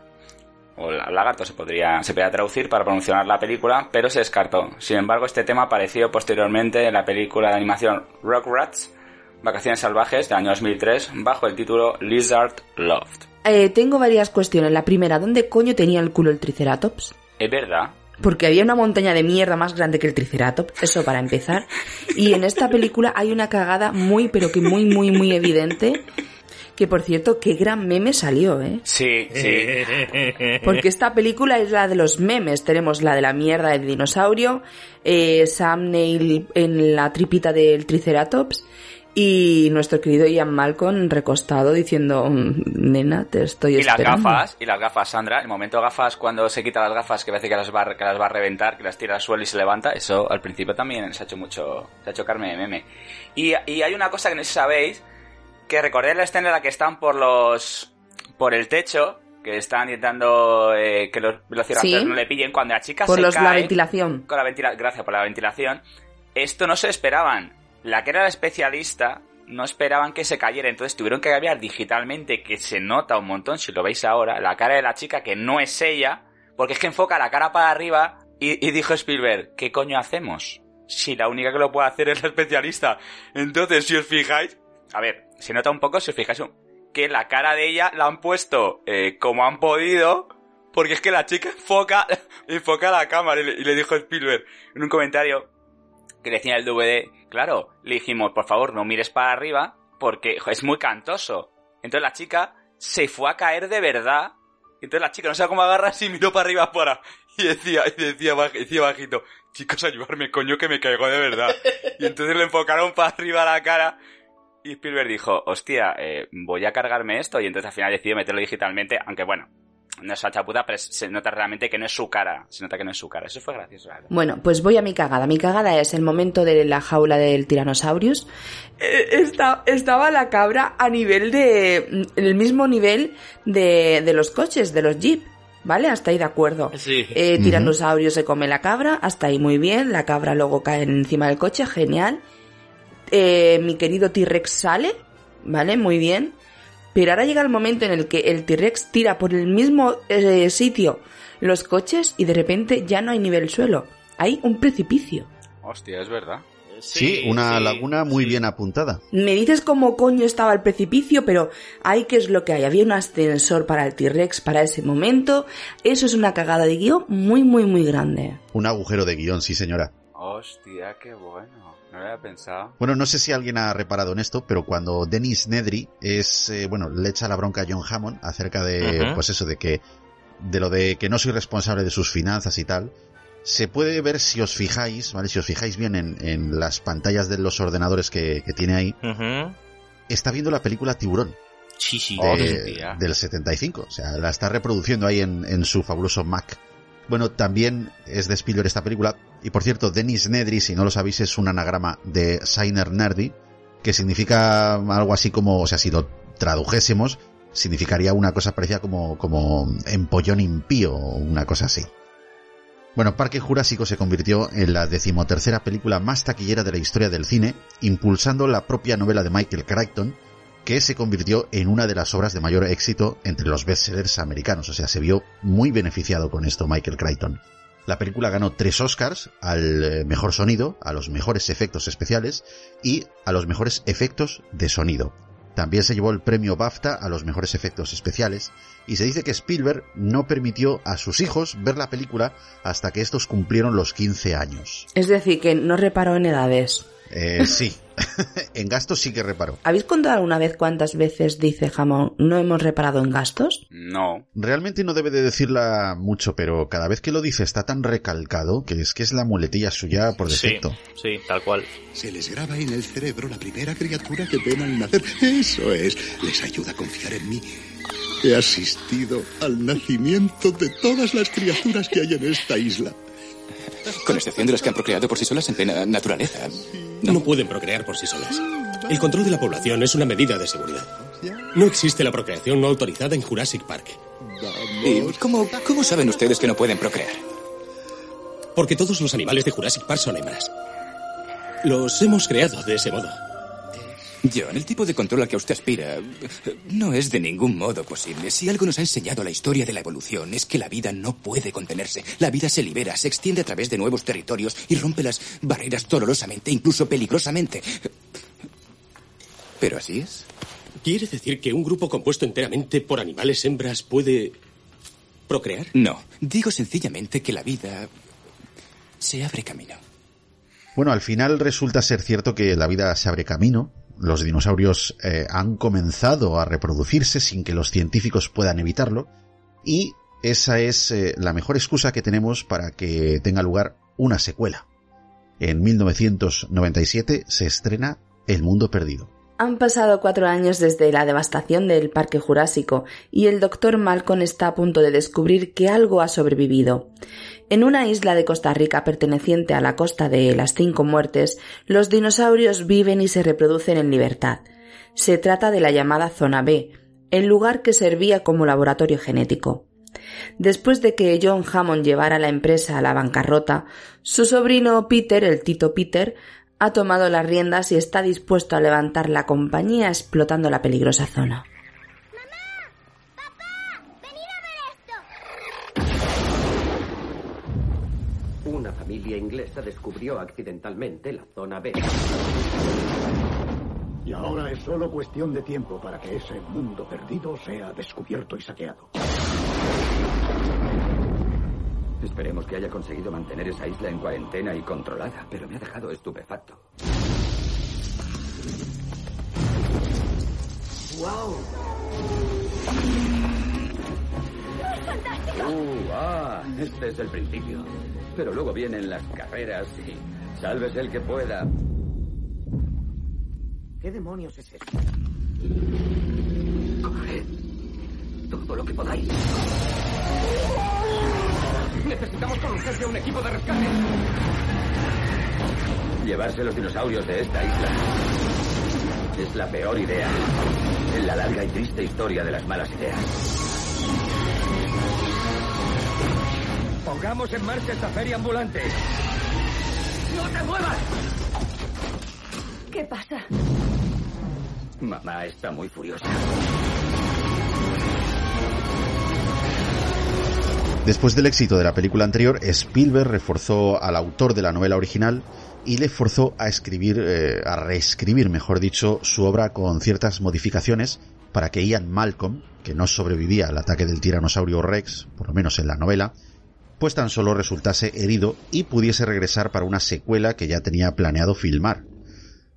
o lagarto se podría, se podría traducir para promocionar la película, pero se descartó. Sin embargo, este tema apareció posteriormente en la película de animación Rock Rats, Vacaciones Salvajes, del año 2003, bajo el título Lizard Loved. Eh, tengo varias cuestiones. La primera, ¿dónde coño tenía el culo el Triceratops? Es verdad porque había una montaña de mierda más grande que el Triceratops, eso para empezar. Y en esta película hay una cagada muy, pero que muy, muy, muy evidente. Que por cierto, qué gran meme salió, ¿eh? Sí, sí. Porque esta película es la de los memes. Tenemos la de la mierda del dinosaurio, eh, Sam Neill en la tripita del Triceratops y nuestro querido Ian Malcolm recostado diciendo, mm, nena, te estoy esperando. Y las gafas, y las gafas, Sandra, el momento gafas cuando se quita las gafas que parece que las va, que las va a reventar, que las tira al suelo y se levanta, eso al principio también se ha hecho mucho, se ha hecho carne de meme. Y, y hay una cosa que no sabéis, que recordé la escena en la que están por los, por el techo, que están intentando eh, que los velociraptors no le pillen cuando la chica por se los, cae. la ventilación. Con la ventila gracias por la ventilación. Esto no se esperaban la que era la especialista no esperaban que se cayera, entonces tuvieron que cambiar digitalmente, que se nota un montón si lo veis ahora, la cara de la chica que no es ella, porque es que enfoca la cara para arriba y, dijo Spielberg, ¿qué coño hacemos? Si la única que lo puede hacer es la especialista. Entonces, si os fijáis, a ver, se nota un poco si os fijáis que la cara de ella la han puesto eh, como han podido, porque es que la chica enfoca, enfoca la cámara y le, y le dijo Spielberg en un comentario que decía el DVD claro, le dijimos, por favor, no mires para arriba porque es muy cantoso. Entonces la chica se fue a caer de verdad. Entonces la chica no sabe cómo agarrarse y miró para arriba para. Y decía, y decía, baj- decía bajito, chicos, ayudarme, coño, que me caigo de verdad. Y entonces le enfocaron para arriba la cara. Y Spielberg dijo, hostia, eh, voy a cargarme esto. Y entonces al final decidió meterlo digitalmente, aunque bueno, no es chaputa, pero se nota realmente que no es su cara. Se nota que no es su cara. Eso fue gracioso, la verdad. Bueno, pues voy a mi cagada. Mi cagada es el momento de la jaula del Tyrannosaurus. Eh, esta- estaba la cabra a nivel de... el mismo nivel de, de los coches, de los Jeep. ¿Vale? Hasta ahí de acuerdo. Sí. Eh, tiranosaurio se come la cabra, hasta ahí muy bien. La cabra luego cae encima del coche, genial. Eh, mi querido T-Rex sale, ¿vale? Muy bien. Pero ahora llega el momento en el que el T-Rex tira por el mismo eh, sitio los coches y de repente ya no hay nivel suelo. Hay un precipicio. Hostia, es verdad. Sí, una laguna muy bien apuntada. Me dices cómo coño estaba el precipicio, pero hay que es lo que hay. Había un ascensor para el T-Rex para ese momento. Eso es una cagada de guion muy, muy, muy grande. Un agujero de guion, sí señora. Hostia, qué bueno. No lo había pensado. Bueno, no sé si alguien ha reparado en esto, pero cuando Dennis Nedry es, eh, bueno, le echa la bronca a John Hammond acerca de, pues eso, de que, de lo de que no soy responsable de sus finanzas y tal, se puede ver si os fijáis, ¿vale? Si os fijáis bien en, en las pantallas de los ordenadores que, que tiene ahí, está viendo la película Tiburón. Sí, sí. de- del 75. O sea, la está reproduciendo ahí en, en su fabuloso Mac. Bueno, también es de Spielberg esta película. Y por cierto, Dennis Nedry, si no lo sabéis, es un anagrama de Signer Nerdy, que significa algo así como, o sea, si lo tradujésemos, significaría una cosa parecida como, como empollón impío o una cosa así. Bueno, Parque Jurásico se convirtió en la decimotercera película más taquillera de la historia del cine, impulsando la propia novela de Michael Crichton, que se convirtió en una de las obras de mayor éxito entre los bestsellers americanos. O sea, se vio muy beneficiado con esto Michael Crichton. La película ganó tres Oscars al eh, mejor sonido, a los mejores efectos especiales y a los mejores efectos de sonido. También se llevó el premio BAFTA a los mejores efectos especiales y se dice que Spielberg no permitió a sus hijos ver la película hasta que estos cumplieron los 15 años. Es decir, que no reparó en edades. Eh, sí, en gastos sí que reparó. ¿Habéis contado alguna vez cuántas veces dice Jamón no hemos reparado en gastos? No. Realmente no debe de decirla mucho, pero cada vez que lo dice está tan recalcado que es que es la muletilla suya por Sí, defecto. sí, tal cual. Se les graba en el cerebro la primera criatura que ven al nacer. Eso es. Les ayuda a confiar en mí. He asistido al nacimiento de todas las criaturas que hay en esta isla. Con excepción de las que han procreado por sí solas en plena naturaleza. No pueden procrear por sí solas. El control de la población es una medida de seguridad. No existe la procreación no autorizada en Jurassic Park. ¿Y cómo, cómo saben ustedes que no pueden procrear? Porque todos los animales de Jurassic Park son hembras. Los hemos creado de ese modo. John, el tipo de control al que usted aspira no es de ningún modo posible. Si algo nos ha enseñado la historia de la evolución es que la vida no puede contenerse. La vida se libera, se extiende a través de nuevos territorios y rompe las barreras dolorosamente, incluso peligrosamente. Pero así es. ¿Quiere decir que un grupo compuesto enteramente por animales hembras puede procrear? No, digo sencillamente que la vida se abre camino. Bueno, al final resulta ser cierto que la vida se abre camino. Los dinosaurios eh, han comenzado a reproducirse sin que los científicos puedan evitarlo. Y esa es eh, la mejor excusa que tenemos para que tenga lugar una secuela. En 1997 se estrena El Mundo Perdido. Han pasado cuatro años desde la devastación del Parque Jurásico y el doctor Malcolm está a punto de descubrir que algo ha sobrevivido. En una isla de Costa Rica perteneciente a la costa de las Cinco Muertes, los dinosaurios viven y se reproducen en libertad. Se trata de la llamada Zona B, el lugar que servía como laboratorio genético. Después de que John Hammond llevara la empresa a la bancarrota, su sobrino Peter, el Tito Peter, ha tomado las riendas y está dispuesto a levantar la compañía explotando la peligrosa zona. Una familia inglesa descubrió accidentalmente la zona B. Y ahora es solo cuestión de tiempo para que ese mundo perdido sea descubierto y saqueado. Esperemos que haya conseguido mantener esa isla en cuarentena y controlada, pero me ha dejado estupefacto. ¡Wow! ¡Fantástico! Uh, ah, este es el principio. Pero luego vienen las carreras y sálvese el que pueda. ¿Qué demonios es esto? Coged todo lo que podáis. Necesitamos con urgencia un equipo de rescate. Llevarse los dinosaurios de esta isla es la peor idea en la larga y triste historia de las malas ideas. Pongamos en marcha esta feria ambulante. ¡No te muevas! ¿Qué pasa? Mamá está muy furiosa. Después del éxito de la película anterior, Spielberg reforzó al autor de la novela original y le forzó a escribir, eh, a reescribir, mejor dicho, su obra con ciertas modificaciones para que Ian Malcolm, que no sobrevivía al ataque del tiranosaurio Rex, por lo menos en la novela, pues tan solo resultase herido y pudiese regresar para una secuela que ya tenía planeado filmar.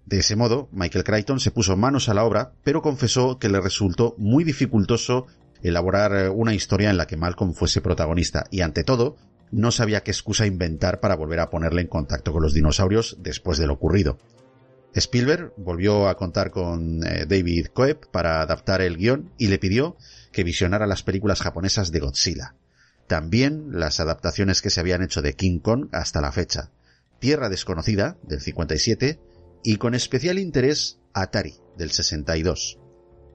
De ese modo, Michael Crichton se puso manos a la obra, pero confesó que le resultó muy dificultoso elaborar eh, una historia en la que Malcolm fuese protagonista y ante todo no sabía qué excusa inventar para volver a ponerle en contacto con los dinosaurios después de lo ocurrido. Spielberg volvió a contar con eh, David Coeb para adaptar el guion y le pidió que visionara las películas japonesas de Godzilla. También las adaptaciones que se habían hecho de King Kong hasta la fecha. Tierra desconocida, del 57, y con especial interés Atari, del 62.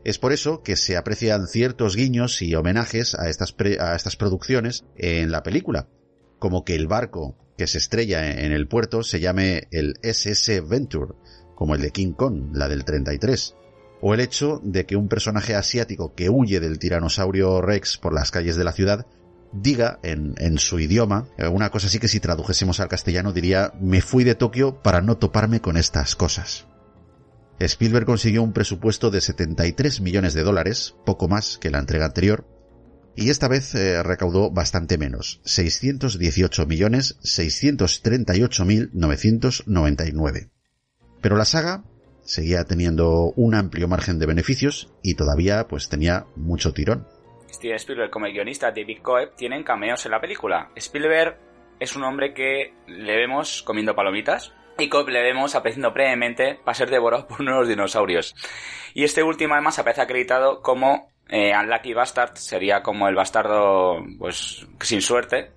Es por eso que se aprecian ciertos guiños y homenajes a estas, a estas producciones en la película, como que el barco que se estrella en el puerto se llame el SS Venture, como el de King Kong, la del 33, o el hecho de que un personaje asiático que huye del tiranosaurio Rex por las calles de la ciudad diga en, en, su idioma, eh, una cosa así que si tradujésemos al castellano diría me fui de Tokio para no toparme con estas cosas. Spielberg consiguió un presupuesto de 73 millones de dólares, poco más que la entrega anterior, y esta vez eh, recaudó bastante menos, 618 millones 638 mil 999. Pero la saga seguía teniendo un amplio margen de beneficios y todavía pues tenía mucho tirón. Steven Spielberg como el guionista David Coeb tienen cameos en la película. Spielberg es un hombre que le vemos comiendo palomitas, y Cobb le vemos apareciendo brevemente para ser devorado por unos dinosaurios. Y este último además aparece acreditado como eh, Unlucky Bastard, sería como el bastardo pues sin suerte.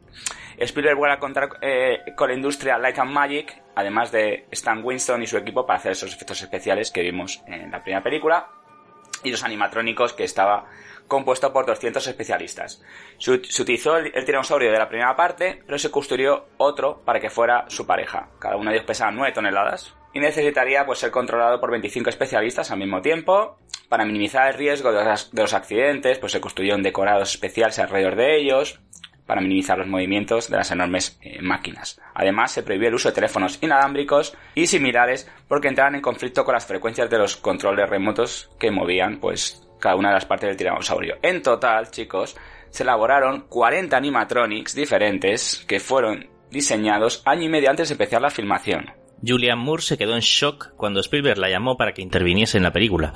Spielberg vuelve a contar eh, con la industria Light and Magic, además de Stan Winston y su equipo para hacer esos efectos especiales que vimos en la primera película y los animatrónicos que estaba compuesto por 200 especialistas. Se, utilizó el, tiranosaurio de la primera parte, pero se construyó otro para que fuera su pareja. Cada uno de ellos pesaba 9 toneladas y necesitaría pues, ser controlado por 25 especialistas al mismo tiempo. Para minimizar el riesgo de los, accidentes, pues se construyeron decorados especiales alrededor de ellos para minimizar los movimientos de las enormes eh, máquinas. Además, se prohibió el uso de teléfonos inalámbricos y similares porque entraban en conflicto con las frecuencias de los controles remotos que movían pues cada una de las partes del tiranosaurio. En total, chicos, se elaboraron 40 animatronics diferentes que fueron diseñados año y medio antes de empezar la filmación. Julian Moore se quedó en shock cuando Spielberg la llamó para que interviniese en la película.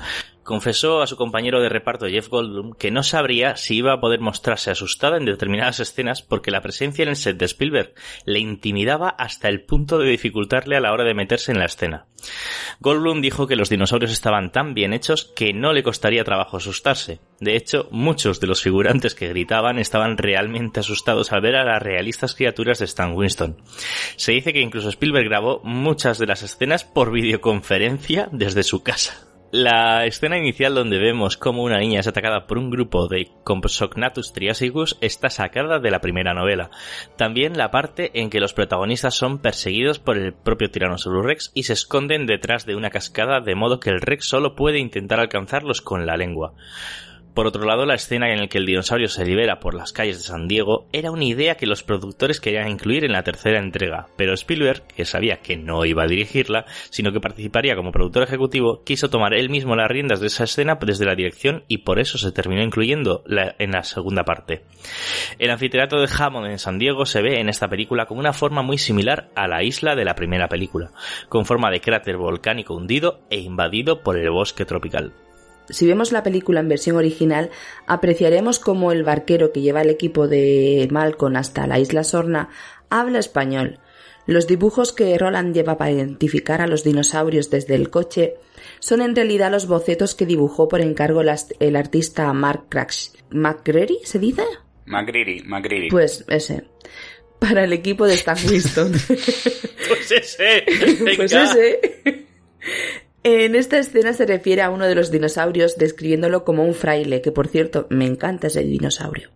Confesó a su compañero de reparto Jeff Goldblum que no sabría si iba a poder mostrarse asustada en determinadas escenas porque la presencia en el set de Spielberg le intimidaba hasta el punto de dificultarle a la hora de meterse en la escena. Goldblum dijo que los dinosaurios estaban tan bien hechos que no le costaría trabajo asustarse. De hecho, muchos de los figurantes que gritaban estaban realmente asustados al ver a las realistas criaturas de Stan Winston. Se dice que incluso Spielberg grabó muchas de las escenas por videoconferencia desde su casa. La escena inicial donde vemos cómo una niña es atacada por un grupo de Compsognathus triasicus está sacada de la primera novela. También la parte en que los protagonistas son perseguidos por el propio Tyrannosaurus Rex y se esconden detrás de una cascada de modo que el Rex solo puede intentar alcanzarlos con la lengua. Por otro lado, la escena en la que el dinosaurio se libera por las calles de San Diego era una idea que los productores querían incluir en la tercera entrega, pero Spielberg, que sabía que no iba a dirigirla, sino que participaría como productor ejecutivo, quiso tomar él mismo las riendas de esa escena desde la dirección y por eso se terminó incluyendo en la segunda parte. El anfiteatro de Hammond en San Diego se ve en esta película con una forma muy similar a la isla de la primera película, con forma de cráter volcánico hundido e invadido por el bosque tropical. Si vemos la película en versión original, apreciaremos cómo el barquero que lleva el equipo de Malcolm hasta la isla Sorna habla español. Los dibujos que Roland lleva para identificar a los dinosaurios desde el coche son en realidad los bocetos que dibujó por encargo el artista Mark Crash. ¿McGreary se dice? McGreary, McGreary. Pues ese. Para el equipo de Stan Winston. pues ese. pues ese. En esta escena se refiere a uno de los dinosaurios describiéndolo como un fraile, que por cierto me encanta ese dinosaurio.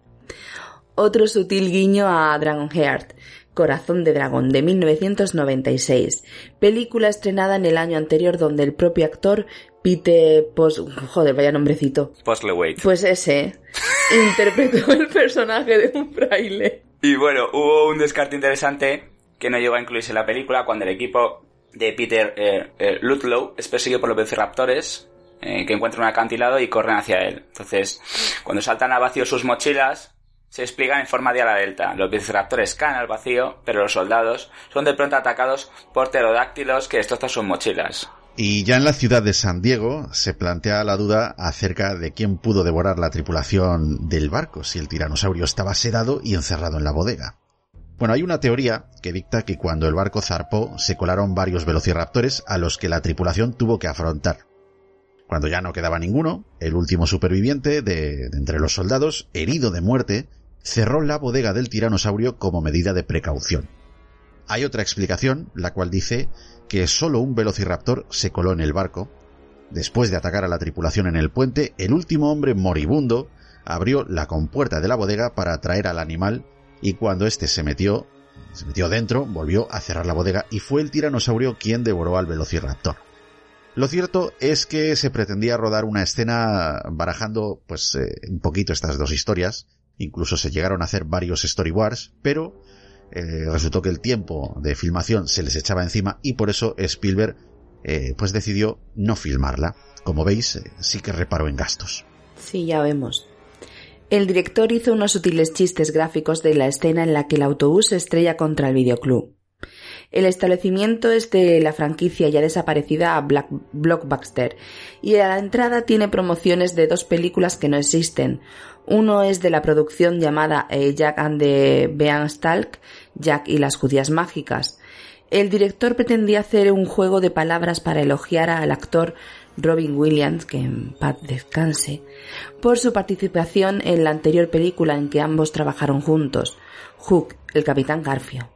Otro sutil guiño a Dragonheart, Corazón de Dragón, de 1996, película estrenada en el año anterior donde el propio actor Pete Post... joder, vaya nombrecito. Postlethwaite. Pues ese interpretó el personaje de un fraile. Y bueno, hubo un descarte interesante que no llegó a incluirse en la película cuando el equipo de Peter eh, eh, Ludlow es perseguido por los velociraptores eh, que encuentran un acantilado y corren hacia él. Entonces, cuando saltan a vacío sus mochilas, se explican en forma de ala delta. Los velociraptores caen al vacío, pero los soldados son de pronto atacados por pterodáctilos que destrozan sus mochilas. Y ya en la ciudad de San Diego se plantea la duda acerca de quién pudo devorar la tripulación del barco, si el tiranosaurio estaba sedado y encerrado en la bodega. Bueno, hay una teoría que dicta que cuando el barco zarpó se colaron varios velociraptores a los que la tripulación tuvo que afrontar. Cuando ya no quedaba ninguno, el último superviviente de, entre los soldados, herido de muerte, cerró la bodega del tiranosaurio como medida de precaución. Hay otra explicación, la cual dice que solo un velociraptor se coló en el barco. Después de atacar a la tripulación en el puente, el último hombre moribundo abrió la compuerta de la bodega para atraer al animal y cuando éste se metió, se metió dentro, volvió a cerrar la bodega y fue el tiranosaurio quien devoró al velociraptor. Lo cierto es que se pretendía rodar una escena barajando pues eh, un poquito estas dos historias, incluso se llegaron a hacer varios storyboards, pero eh, resultó que el tiempo de filmación se les echaba encima y por eso Spielberg eh, pues decidió no filmarla. Como veis, sí que reparó en gastos. Sí, ya vemos. El director hizo unos sutiles chistes gráficos de la escena en la que el autobús se estrella contra el videoclub. El establecimiento es de la franquicia ya desaparecida Black Blockbuster y a la entrada tiene promociones de dos películas que no existen. Uno es de la producción llamada eh, Jack and the Beanstalk, Jack y las judías mágicas. El director pretendía hacer un juego de palabras para elogiar al actor Robin Williams, que en paz descanse, por su participación en la anterior película en que ambos trabajaron juntos, Hook, el Capitán Garfio.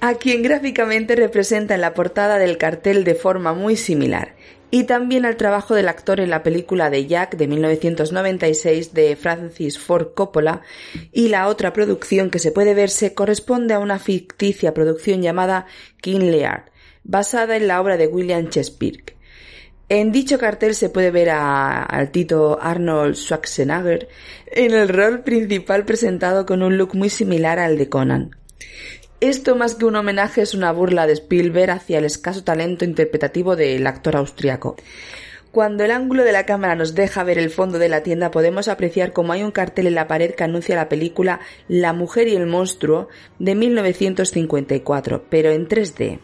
A quien gráficamente representa en la portada del cartel de forma muy similar, y también al trabajo del actor en la película de Jack de 1996 de Francis Ford Coppola y la otra producción que se puede ver se corresponde a una ficticia producción llamada King Lear, basada en la obra de William Shakespeare. En dicho cartel se puede ver al Tito Arnold Schwarzenegger en el rol principal presentado con un look muy similar al de Conan. Esto más que un homenaje es una burla de Spielberg hacia el escaso talento interpretativo del actor austriaco. Cuando el ángulo de la cámara nos deja ver el fondo de la tienda podemos apreciar cómo hay un cartel en la pared que anuncia la película La mujer y el monstruo de 1954, pero en 3D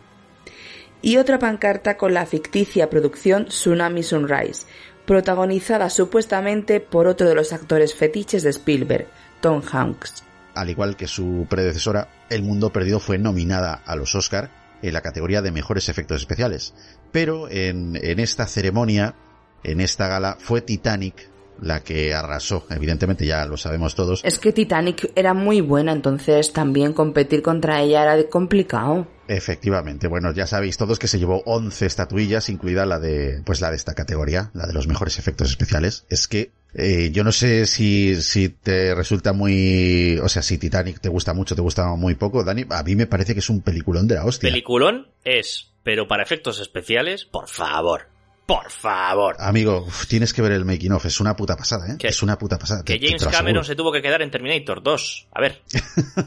y otra pancarta con la ficticia producción Tsunami Sunrise, protagonizada supuestamente por otro de los actores fetiches de Spielberg, Tom Hanks. Al igual que su predecesora, El Mundo Perdido fue nominada a los Oscar en la categoría de mejores efectos especiales. Pero en, en esta ceremonia, en esta gala, fue Titanic la que arrasó, evidentemente ya lo sabemos todos. Es que Titanic era muy buena, entonces también competir contra ella era complicado. Efectivamente, bueno, ya sabéis todos que se llevó 11 estatuillas, incluida la de, pues la de esta categoría, la de los mejores efectos especiales. Es que eh, yo no sé si, si te resulta muy, o sea, si Titanic te gusta mucho, te gusta muy poco, Dani, a mí me parece que es un peliculón de la hostia. Peliculón es, pero para efectos especiales, por favor Por favor. Amigo, uf, tienes que ver el making of, es una puta pasada, ¿eh? ¿Qué? Es una puta pasada. Que te- James te Cameron se tuvo que quedar en Terminator 2. A ver.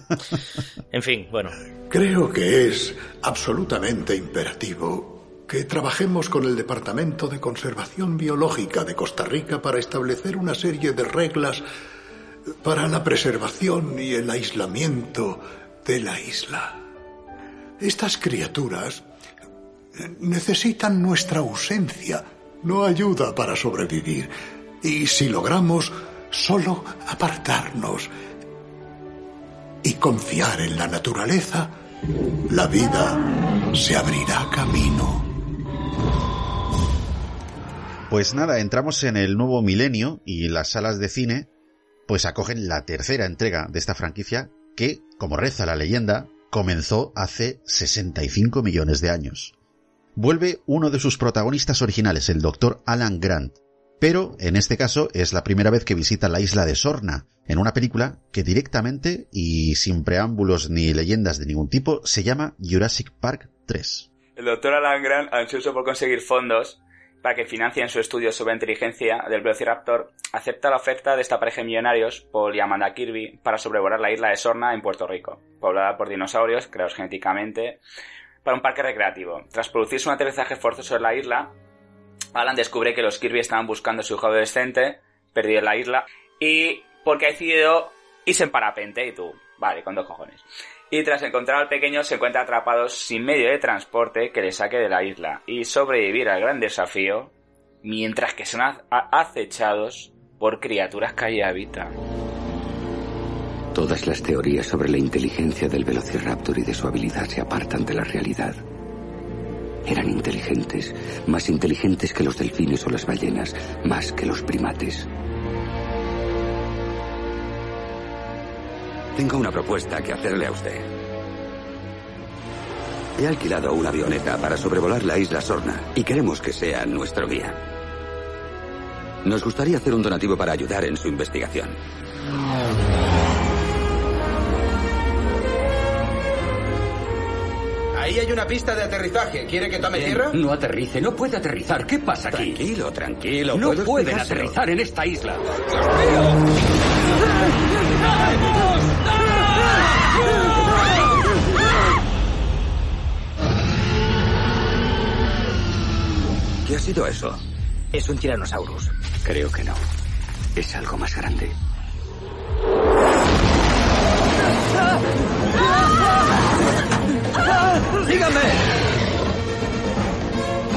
en fin, bueno. Creo que es absolutamente imperativo que trabajemos con el Departamento de Conservación Biológica de Costa Rica para establecer una serie de reglas para la preservación y el aislamiento de la isla. Estas criaturas necesitan nuestra ausencia, no ayuda para sobrevivir. Y si logramos solo apartarnos y confiar en la naturaleza, la vida se abrirá camino. Pues nada, entramos en el nuevo milenio y las salas de cine pues acogen la tercera entrega de esta franquicia que, como reza la leyenda, comenzó hace 65 millones de años. Vuelve uno de sus protagonistas originales, el Dr. Alan Grant, pero en este caso es la primera vez que visita la isla de Sorna, en una película que directamente y sin preámbulos ni leyendas de ningún tipo se llama Jurassic Park 3. El doctor Alan Grant, ansioso por conseguir fondos para que financien su estudio sobre inteligencia del Velociraptor, acepta la oferta de esta pareja de millonarios, Paul y Amanda Kirby, para sobrevolar la isla de Sorna en Puerto Rico, poblada por dinosaurios creados genéticamente para un parque recreativo. Tras producirse un aterrizaje forzoso en la isla, Alan descubre que los Kirby estaban buscando a su hijo adolescente, perdido en la isla, y porque ha decidido irse en parapente, y tú, vale, con dos cojones. Y tras encontrar al pequeño se encuentra atrapado sin medio de transporte que le saque de la isla y sobrevivir al gran desafío mientras que son acechados por criaturas que allí habitan. Todas las teorías sobre la inteligencia del velociraptor y de su habilidad se apartan de la realidad. Eran inteligentes, más inteligentes que los delfines o las ballenas, más que los primates. Tengo una propuesta que hacerle a usted. He alquilado una avioneta para sobrevolar la isla Sorna y queremos que sea nuestro guía. Nos gustaría hacer un donativo para ayudar en su investigación. Ahí hay una pista de aterrizaje. ¿Quiere que tome tierra? No aterrice, no puede aterrizar. ¿Qué pasa aquí? Tranquilo, tranquilo. No puedo pueden aterrizar en esta isla. ¿Qué ha sido eso? Es un Tyrannosaurus. Creo que no. Es algo más grande. ¡Síganme!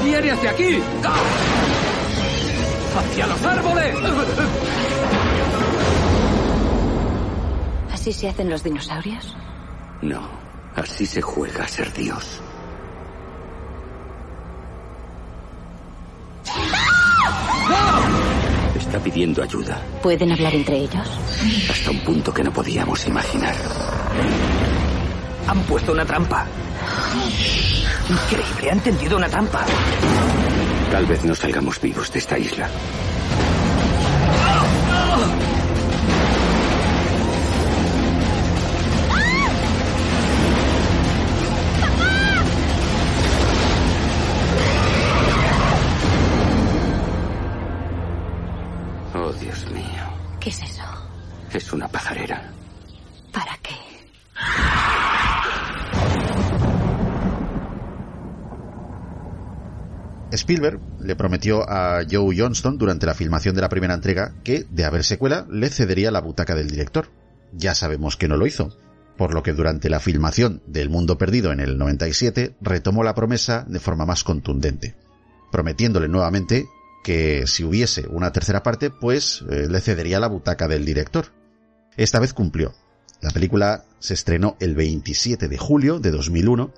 ¡Viene hacia aquí! ¡Hacia los árboles! ¿Así se hacen los dinosaurios? No. Así se juega a ser Dios. Está pidiendo ayuda ¿Pueden hablar entre ellos? hasta un punto que no podíamos imaginar. Han puesto una trampa. Increíble, han tendido una trampa. Tal vez no salgamos vivos de esta isla. Oh, Dios mío. ¿Qué es eso? Es una pajarera. Spielberg le prometió a Joe Johnston durante la filmación de la primera entrega que, de haber secuela, le cedería la butaca del director. Ya sabemos que no lo hizo, por lo que durante la filmación del Mundo Perdido en el 97 retomó la promesa de forma más contundente, prometiéndole nuevamente que si hubiese una tercera parte, pues eh, le cedería la butaca del director. Esta vez cumplió. La película se estrenó el 27 de julio de 2001.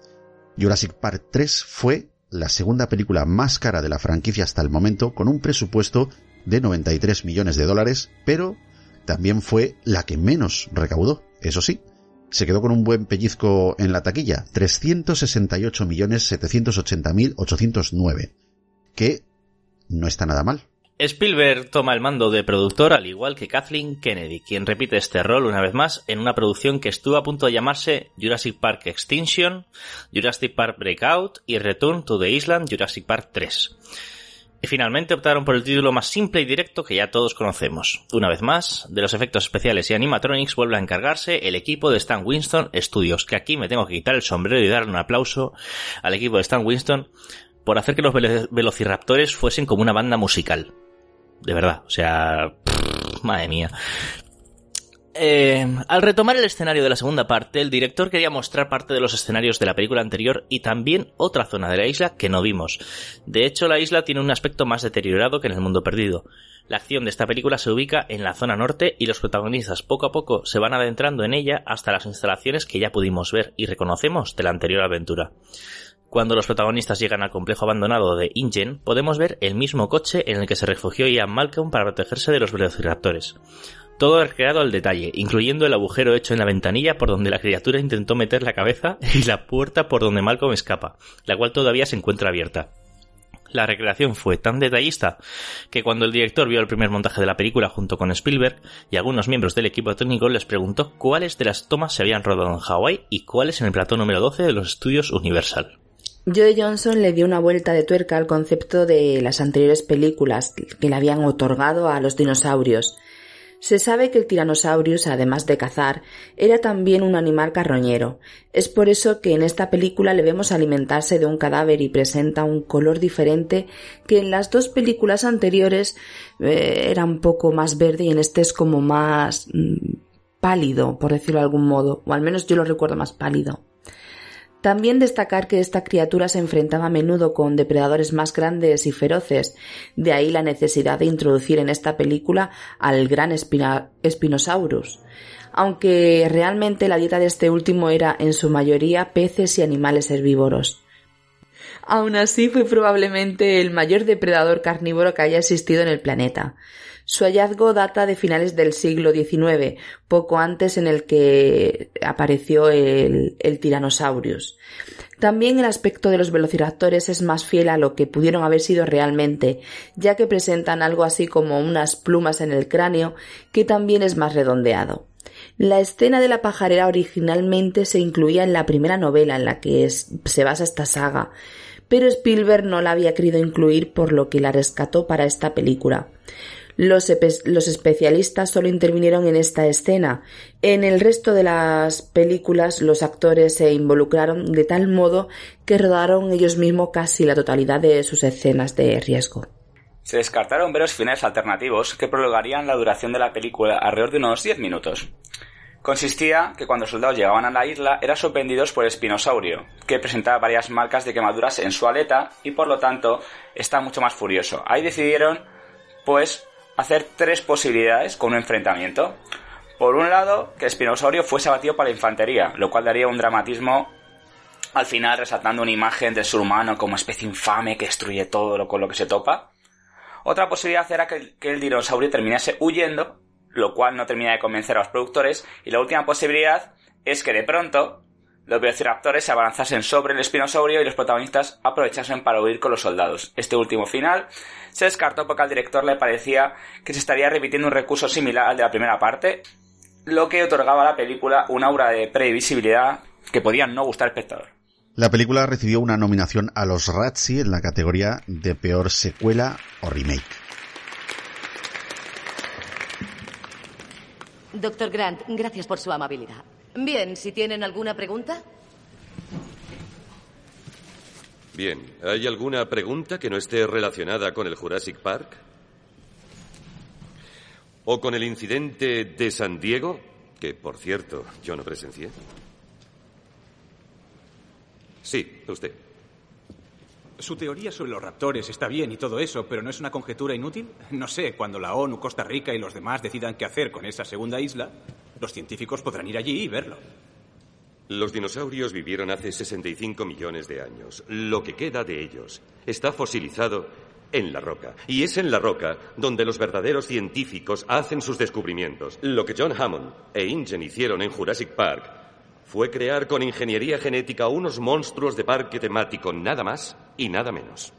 Jurassic Park 3 fue la segunda película más cara de la franquicia hasta el momento, con un presupuesto de 93 millones de dólares, pero también fue la que menos recaudó, eso sí. Se quedó con un buen pellizco en la taquilla, 368.780.809, que no está nada mal. Spielberg toma el mando de productor al igual que Kathleen Kennedy, quien repite este rol una vez más en una producción que estuvo a punto de llamarse Jurassic Park Extinction, Jurassic Park Breakout y Return to the Island Jurassic Park 3. Y finalmente optaron por el título más simple y directo que ya todos conocemos. Una vez más, de los efectos especiales y animatronics vuelve a encargarse el equipo de Stan Winston Studios, que aquí me tengo que quitar el sombrero y dar un aplauso al equipo de Stan Winston por hacer que los velo- velociraptores fuesen como una banda musical. De verdad, o sea, pff, madre mía. Eh, al retomar el escenario de la segunda parte, el director quería mostrar parte de los escenarios de la película anterior y también otra zona de la isla que no vimos. De hecho, la isla tiene un aspecto más deteriorado que en el mundo perdido. La acción de esta película se ubica en la zona norte y los protagonistas poco a poco se van adentrando en ella hasta las instalaciones que ya pudimos ver y reconocemos de la anterior aventura. Cuando los protagonistas llegan al complejo abandonado de Ingen, podemos ver el mismo coche en el que se refugió Ian Malcolm para protegerse de los velociraptores. Todo recreado al detalle, incluyendo el agujero hecho en la ventanilla por donde la criatura intentó meter la cabeza y la puerta por donde Malcolm escapa, la cual todavía se encuentra abierta. La recreación fue tan detallista que cuando el director vio el primer montaje de la película junto con Spielberg y algunos miembros del equipo técnico les preguntó cuáles de las tomas se habían rodado en Hawái y cuáles en el plató número 12 de los estudios Universal. Joe Johnson le dio una vuelta de tuerca al concepto de las anteriores películas que le habían otorgado a los dinosaurios. Se sabe que el Tyrannosaurus, además de cazar, era también un animal carroñero. Es por eso que en esta película le vemos alimentarse de un cadáver y presenta un color diferente que en las dos películas anteriores eh, era un poco más verde y en este es como más mm, pálido, por decirlo de algún modo, o al menos yo lo recuerdo más pálido. También destacar que esta criatura se enfrentaba a menudo con depredadores más grandes y feroces, de ahí la necesidad de introducir en esta película al gran Spinosaurus, aunque realmente la dieta de este último era en su mayoría peces y animales herbívoros. Aún así fue probablemente el mayor depredador carnívoro que haya existido en el planeta. Su hallazgo data de finales del siglo XIX, poco antes en el que apareció el, el Tyrannosaurus. También el aspecto de los velociraptores es más fiel a lo que pudieron haber sido realmente, ya que presentan algo así como unas plumas en el cráneo, que también es más redondeado. La escena de la pajarera originalmente se incluía en la primera novela en la que se basa esta saga, pero Spielberg no la había querido incluir por lo que la rescató para esta película. Los, especialistas solo intervinieron en esta escena. En el resto de las películas los actores se involucraron de tal modo que rodaron ellos mismos casi la totalidad de sus escenas de riesgo. Se descartaron veros finales alternativos que prolongarían la duración de la película alrededor de unos 10 minutos. Consistía que cuando soldados llegaban a la isla eran sorprendidos por el espinosaurio, que presentaba varias marcas de quemaduras en su aleta y por lo tanto está mucho más furioso. Ahí decidieron, pues, hacer tres posibilidades con un enfrentamiento. Por un lado, que espinosaurio fuese abatido por la infantería, lo cual daría un dramatismo al final resaltando una imagen del ser humano como especie infame que destruye todo lo con lo que se topa. Otra posibilidad era que el dinosaurio terminase huyendo, lo cual no termina de convencer a los productores. Y la última posibilidad es que de pronto los velociraptores se abalanzasen sobre el espinosaurio y los protagonistas aprovechasen para huir con los soldados. Este último final se descartó porque al director le parecía que se estaría repitiendo un recurso similar al de la primera parte, lo que otorgaba a la película un aura de previsibilidad que podía no gustar al espectador. La película recibió una nominación a los Razzie en la categoría de peor secuela o remake. Doctor Grant, gracias por su amabilidad. Bien, si tienen alguna pregunta. Bien, ¿hay alguna pregunta que no esté relacionada con el Jurassic Park? ¿O con el incidente de San Diego? Que, por cierto, yo no presencié. Sí, usted. Su teoría sobre los raptores está bien y todo eso, pero ¿no es una conjetura inútil? No sé, cuando la ONU, Costa Rica y los demás decidan qué hacer con esa segunda isla, los científicos podrán ir allí y verlo. Los dinosaurios vivieron hace 65 millones de años. Lo que queda de ellos está fosilizado en la roca. Y es en la roca donde los verdaderos científicos hacen sus descubrimientos. Lo que John Hammond e Ingen hicieron en Jurassic Park fue crear con ingeniería genética unos monstruos de parque temático, nada más y nada menos.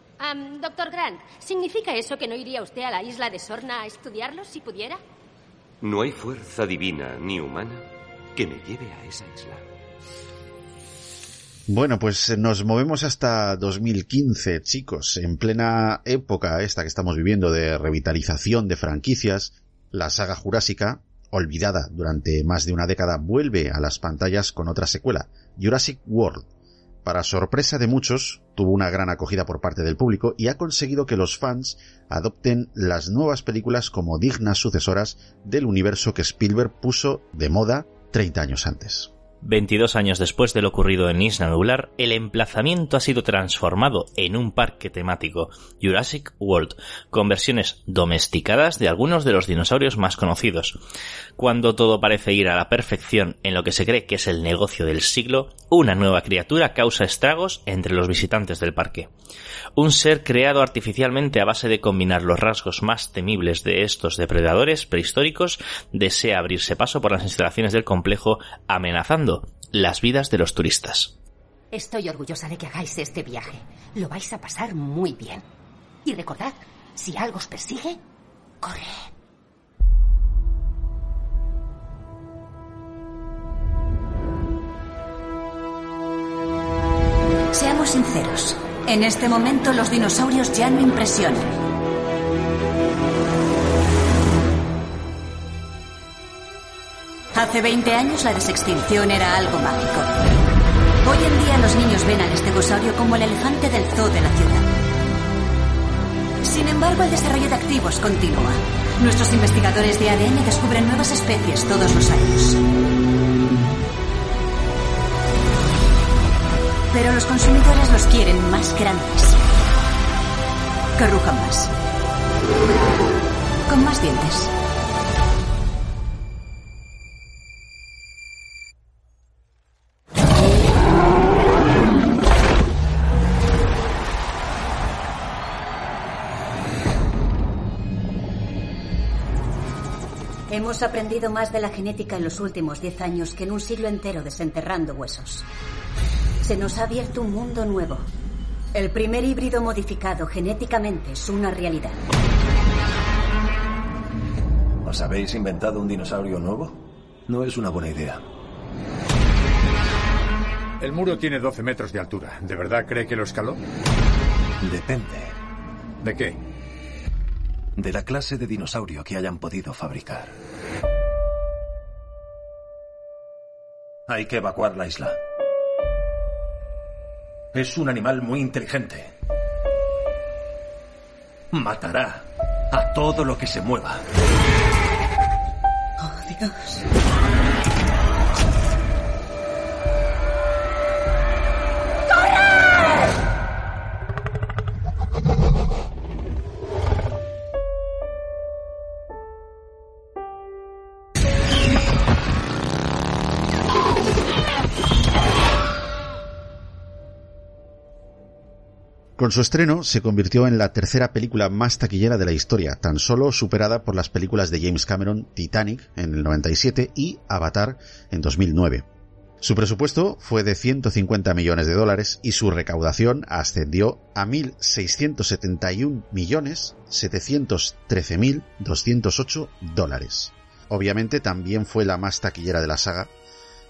Doctor Grant, ¿significa eso que no iría usted a la isla de Sorna a estudiarlos si pudiera? No hay fuerza divina ni humana que me lleve a esa isla. Bueno, pues nos movemos hasta 2015, chicos, en plena época esta que estamos viviendo de revitalización de franquicias, la saga jurásica, olvidada durante más de una década, vuelve a las pantallas con otra secuela, Jurassic World. Para sorpresa de muchos, tuvo una gran acogida por parte del público y ha conseguido que los fans adopten las nuevas películas como dignas sucesoras del universo que Spielberg puso de moda 30 años antes. 22 años después de lo ocurrido en Isla Nublar, el emplazamiento ha sido transformado en un parque temático, Jurassic World, con versiones domesticadas de algunos de los dinosaurios más conocidos. Cuando todo parece ir a la perfección en lo que se cree que es el negocio del siglo, una nueva criatura causa estragos entre los visitantes del parque. Un ser creado artificialmente a base de combinar los rasgos más temibles de estos depredadores prehistóricos desea abrirse paso por las instalaciones del complejo amenazando las vidas de los turistas. Estoy orgullosa de que hagáis este viaje. Lo vais a pasar muy bien. Y recordad, si algo os persigue, corre. Seamos sinceros. En este momento los dinosaurios ya no impresionan. Hace 20 años la desextinción era algo mágico. Hoy en día los niños ven al estegosaurio como el elefante del zoo de la ciudad. Sin embargo, el desarrollo de activos continúa. Nuestros investigadores de ADN descubren nuevas especies todos los años. Pero los consumidores los quieren más grandes. Que rujan más. Con más dientes. Hemos aprendido más de la genética en los últimos 10 años que en un siglo entero desenterrando huesos. Se nos ha abierto un mundo nuevo. El primer híbrido modificado genéticamente es una realidad. ¿Os habéis inventado un dinosaurio nuevo? No es una buena idea. El muro tiene 12 metros de altura. ¿De verdad cree que lo escaló? Depende. ¿De qué? De la clase de dinosaurio que hayan podido fabricar. Hay que evacuar la isla. Es un animal muy inteligente. Matará a todo lo que se mueva. Oh, Dios. Con su estreno se convirtió en la tercera película más taquillera de la historia, tan solo superada por las películas de James Cameron Titanic en el 97 y Avatar en 2009. Su presupuesto fue de 150 millones de dólares y su recaudación ascendió a 1.671 millones 713.208 dólares. Obviamente también fue la más taquillera de la saga.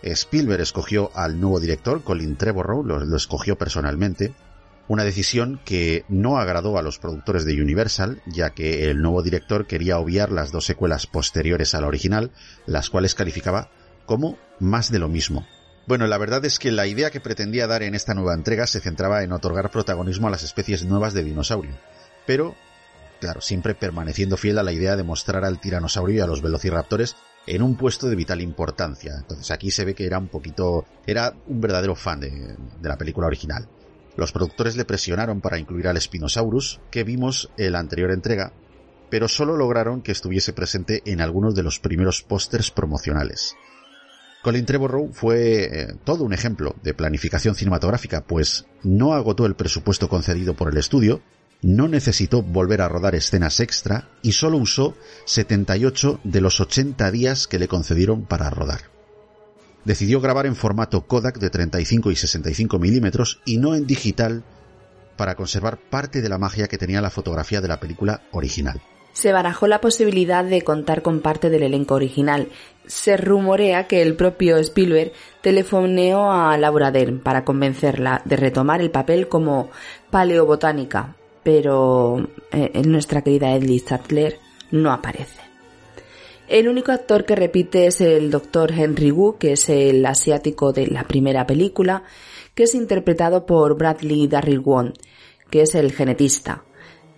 Spielberg escogió al nuevo director, Colin Trevorrow, lo, lo escogió personalmente, una decisión que no agradó a los productores de Universal, ya que el nuevo director quería obviar las dos secuelas posteriores a la original, las cuales calificaba como más de lo mismo. Bueno, la verdad es que la idea que pretendía dar en esta nueva entrega se centraba en otorgar protagonismo a las especies nuevas de dinosaurio, pero, claro, siempre permaneciendo fiel a la idea de mostrar al tiranosaurio y a los velociraptores en un puesto de vital importancia. Entonces aquí se ve que era un poquito, era un verdadero fan de, de la película original. Los productores le presionaron para incluir al Spinosaurus, que vimos en la anterior entrega, pero solo lograron que estuviese presente en algunos de los primeros pósters promocionales. Colin Trevorrow fue eh, todo un ejemplo de planificación cinematográfica, pues no agotó el presupuesto concedido por el estudio, no necesitó volver a rodar escenas extra y solo usó 78 de los 80 días que le concedieron para rodar decidió grabar en formato Kodak de 35 y 65 milímetros y no en digital para conservar parte de la magia que tenía la fotografía de la película original. Se barajó la posibilidad de contar con parte del elenco original. Se rumorea que el propio Spielberg telefoneó a Laura Dern para convencerla de retomar el papel como paleobotánica, pero eh, nuestra querida Edley Sattler no aparece. El único actor que repite es el Dr. Henry Wu, que es el asiático de la primera película, que es interpretado por Bradley Darryl Wong, que es el genetista.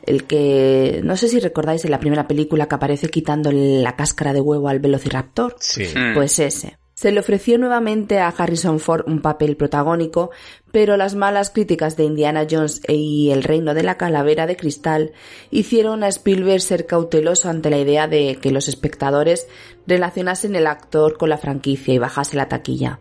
El que, no sé si recordáis en la primera película que aparece quitando la cáscara de huevo al velociraptor. Sí. Pues ese. Se le ofreció nuevamente a Harrison Ford un papel protagónico, pero las malas críticas de Indiana Jones y El reino de la calavera de cristal hicieron a Spielberg ser cauteloso ante la idea de que los espectadores relacionasen el actor con la franquicia y bajase la taquilla.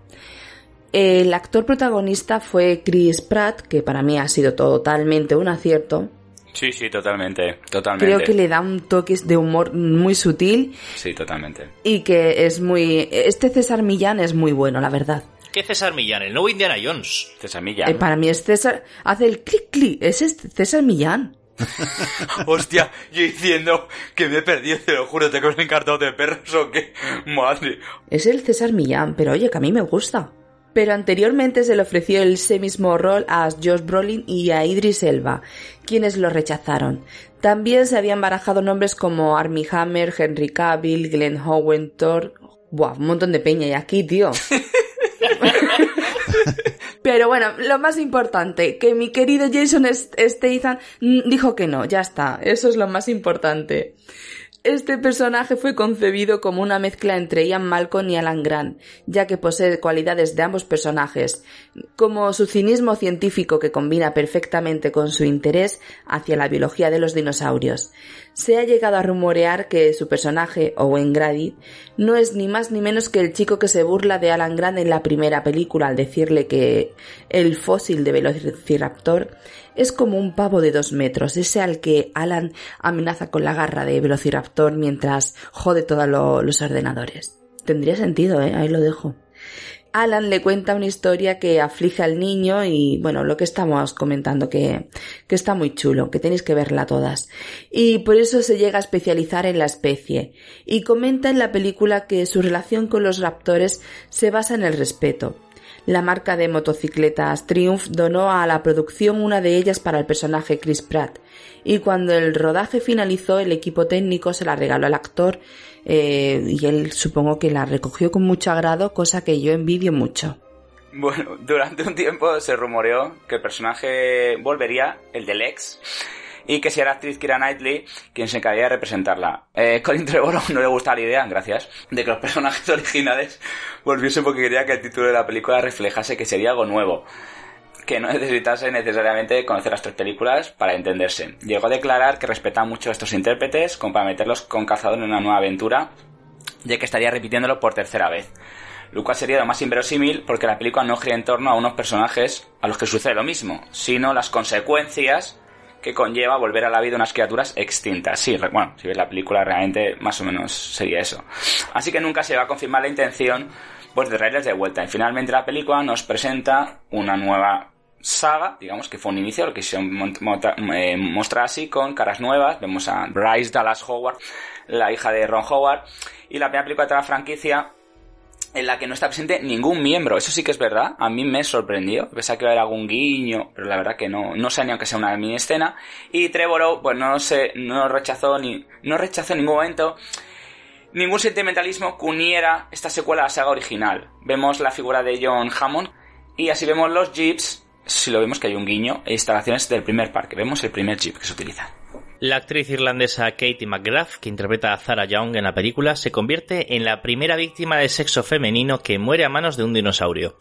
El actor protagonista fue Chris Pratt, que para mí ha sido totalmente un acierto, Sí, sí, totalmente, totalmente. Creo que le da un toque de humor muy sutil Sí, totalmente. y que es muy... Este César Millán es muy bueno, la verdad. ¿Qué César Millán? El nuevo Indiana Jones. César Millán. Eh, para mí es César... Hace el clic clic. Ese es César Millán. Hostia, yo diciendo que me he perdido, te lo juro, te con encartado de perros o qué. Madre. Es el César Millán, pero oye, que a mí me gusta. Pero anteriormente se le ofreció ese mismo rol a Josh Brolin y a Idris Elba, quienes lo rechazaron. También se habían barajado nombres como Armie Hammer, Henry Cavill, Glenn Howen, Thor... Buah, un montón de peña y aquí, tío. Pero bueno, lo más importante, que mi querido Jason Statham dijo que no, ya está, eso es lo más importante. Este personaje fue concebido como una mezcla entre Ian Malcolm y Alan Grant, ya que posee cualidades de ambos personajes, como su cinismo científico que combina perfectamente con su interés hacia la biología de los dinosaurios. Se ha llegado a rumorear que su personaje, Owen Grady, no es ni más ni menos que el chico que se burla de Alan Grant en la primera película al decirle que el fósil de Velociraptor es como un pavo de dos metros, ese al que Alan amenaza con la garra de Velociraptor mientras jode todos lo, los ordenadores. Tendría sentido, ¿eh? Ahí lo dejo. Alan le cuenta una historia que aflige al niño y, bueno, lo que estamos comentando, que, que está muy chulo, que tenéis que verla todas. Y por eso se llega a especializar en la especie. Y comenta en la película que su relación con los raptores se basa en el respeto. La marca de motocicletas Triumph donó a la producción una de ellas para el personaje Chris Pratt, y cuando el rodaje finalizó el equipo técnico se la regaló al actor eh, y él supongo que la recogió con mucho agrado, cosa que yo envidio mucho. Bueno, durante un tiempo se rumoreó que el personaje volvería, el del ex, y que será actriz Kira Knightley quien se encargaría de representarla. Eh, Colin Trevorrow no le gusta la idea, gracias, de que los personajes originales volviesen porque quería que el título de la película reflejase que sería algo nuevo que no necesitase necesariamente conocer las tres películas para entenderse. Llegó a declarar que respeta mucho a estos intérpretes como para meterlos con calzado en una nueva aventura, ya que estaría repitiéndolo por tercera vez. Lo sería lo más inverosímil porque la película no gira en torno a unos personajes a los que sucede lo mismo, sino las consecuencias que conlleva volver a la vida unas criaturas extintas. Sí, bueno, si ves la película realmente más o menos sería eso. Así que nunca se va a confirmar la intención pues de traerles de vuelta. Y finalmente la película nos presenta una nueva saga, digamos que fue un inicio, lo que se eh, mostrar así, con caras nuevas. Vemos a Bryce Dallas Howard, la hija de Ron Howard, y la primera película de la franquicia en la que no está presente ningún miembro. Eso sí que es verdad. A mí me sorprendió. Pensaba que iba a haber algún guiño, pero la verdad que no. No sé ni aunque sea una mini escena. Y Trevorrow, pues no sé, no rechazó ni, no rechazó en ningún momento ningún sentimentalismo que uniera esta secuela a la saga original. Vemos la figura de John Hammond y así vemos los jeeps si lo vemos que hay un guiño e instalaciones del primer parque. Vemos el primer jeep que se utiliza. La actriz irlandesa Katie McGrath, que interpreta a Zara Young en la película, se convierte en la primera víctima de sexo femenino que muere a manos de un dinosaurio.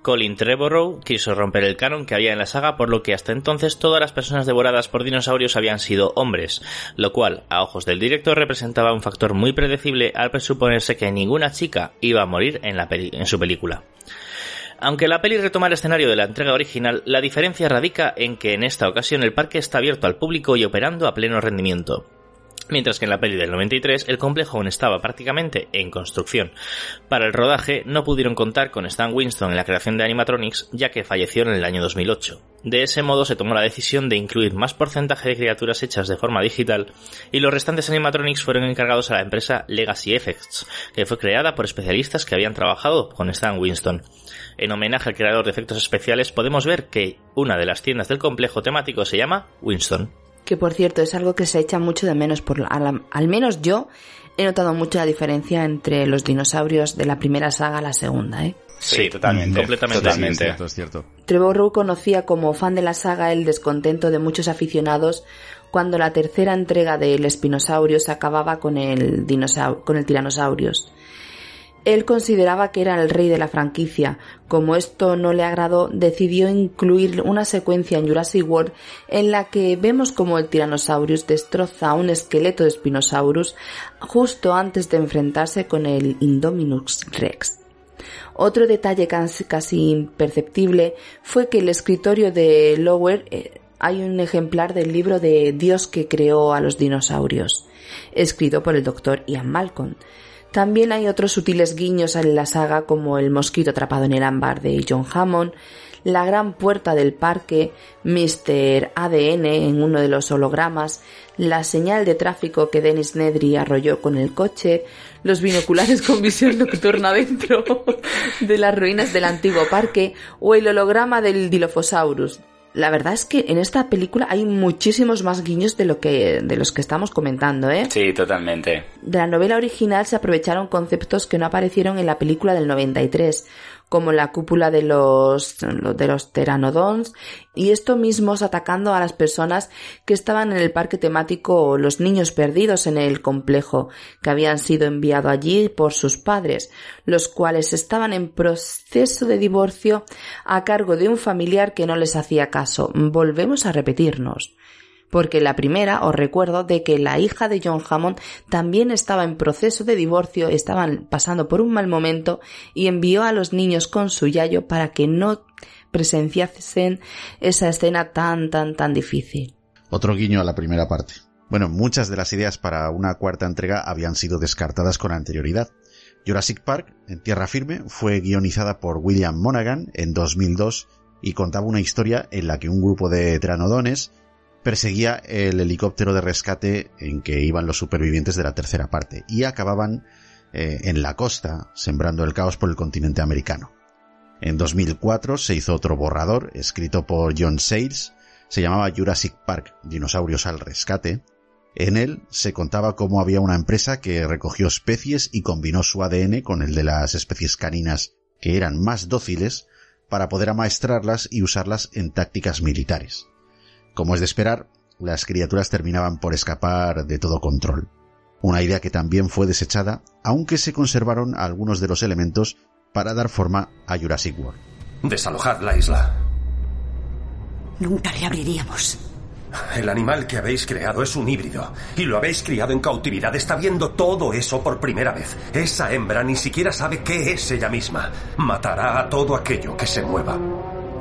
Colin Trevorrow quiso romper el canon que había en la saga, por lo que hasta entonces todas las personas devoradas por dinosaurios habían sido hombres, lo cual, a ojos del director, representaba un factor muy predecible al presuponerse que ninguna chica iba a morir en, en su película. Aunque la peli retoma el escenario de la entrega original, la diferencia radica en que en esta ocasión el parque está abierto al público y operando a pleno rendimiento. Mientras que en la peli del 93 el complejo aún estaba prácticamente en construcción. Para el rodaje no pudieron contar con Stan Winston en la creación de animatronics ya que falleció en el año 2008. De ese modo se tomó la decisión de incluir más porcentaje de criaturas hechas de forma digital y los restantes animatronics fueron encargados a la empresa Legacy Effects, que fue creada por especialistas que habían trabajado con Stan Winston. En homenaje al creador de efectos especiales podemos ver que una de las tiendas del complejo temático se llama Winston que por cierto es algo que se echa mucho de menos, por, al, al, menos yo he notado mucho la diferencia entre los dinosaurios de la primera saga a la segunda, ¿eh? Sí, totalmente. Completamente. Totalmente. Sí, es cierto, es cierto. Trevor Rowe conocía como fan de la saga el descontento de muchos aficionados cuando la tercera entrega del Espinosaurio se acababa con el, con el Tiranosaurios. Él consideraba que era el rey de la franquicia. Como esto no le agradó, decidió incluir una secuencia en Jurassic World en la que vemos como el Tyrannosaurus destroza un esqueleto de Spinosaurus justo antes de enfrentarse con el Indominus Rex. Otro detalle casi, imperceptible fue que el escritorio de Lower eh, hay un ejemplar del libro de Dios que creó a los dinosaurios, escrito por el doctor Ian Malcolm. También hay otros sutiles guiños en la saga como el mosquito atrapado en el ámbar de John Hammond, la gran puerta del parque, Mr. ADN en uno de los hologramas, la señal de tráfico que Dennis Nedry arrolló con el coche, los binoculares con visión nocturna dentro de las ruinas del antiguo parque o el holograma del Dilophosaurus, la verdad es que en esta película hay muchísimos más guiños de lo que de los que estamos comentando, ¿eh? Sí, totalmente. De la novela original se aprovecharon conceptos que no aparecieron en la película del 93, como la cúpula de los de los pteranodons y esto mismos atacando a las personas que estaban en el parque temático o los niños perdidos en el complejo que habían sido enviados allí por sus padres, los cuales estaban en proceso de divorcio a cargo de un familiar que no les hacía caso. Volvemos a repetirnos porque la primera os recuerdo de que la hija de John Hammond también estaba en proceso de divorcio, estaban pasando por un mal momento y envió a los niños con su yayo para que no presenciasen esa escena tan tan tan difícil. Otro guiño a la primera parte. Bueno, muchas de las ideas para una cuarta entrega habían sido descartadas con anterioridad. Jurassic Park, en tierra firme, fue guionizada por William Monaghan en 2002 y contaba una historia en la que un grupo de tranodones perseguía el helicóptero de rescate en que iban los supervivientes de la tercera parte y acababan eh, en la costa sembrando el caos por el continente americano. En 2004 se hizo otro borrador escrito por John Sayles, se llamaba Jurassic Park Dinosaurios al Rescate. En él se contaba cómo había una empresa que recogió especies y combinó su ADN con el de las especies caninas que eran más dóciles para poder amaestrarlas y usarlas en tácticas militares. Como es de esperar, las criaturas terminaban por escapar de todo control. Una idea que también fue desechada, aunque se conservaron algunos de los elementos para dar forma a Jurassic World. Desalojad la isla. Nunca le abriríamos. El animal que habéis creado es un híbrido y lo habéis criado en cautividad. Está viendo todo eso por primera vez. Esa hembra ni siquiera sabe qué es ella misma. Matará a todo aquello que se mueva.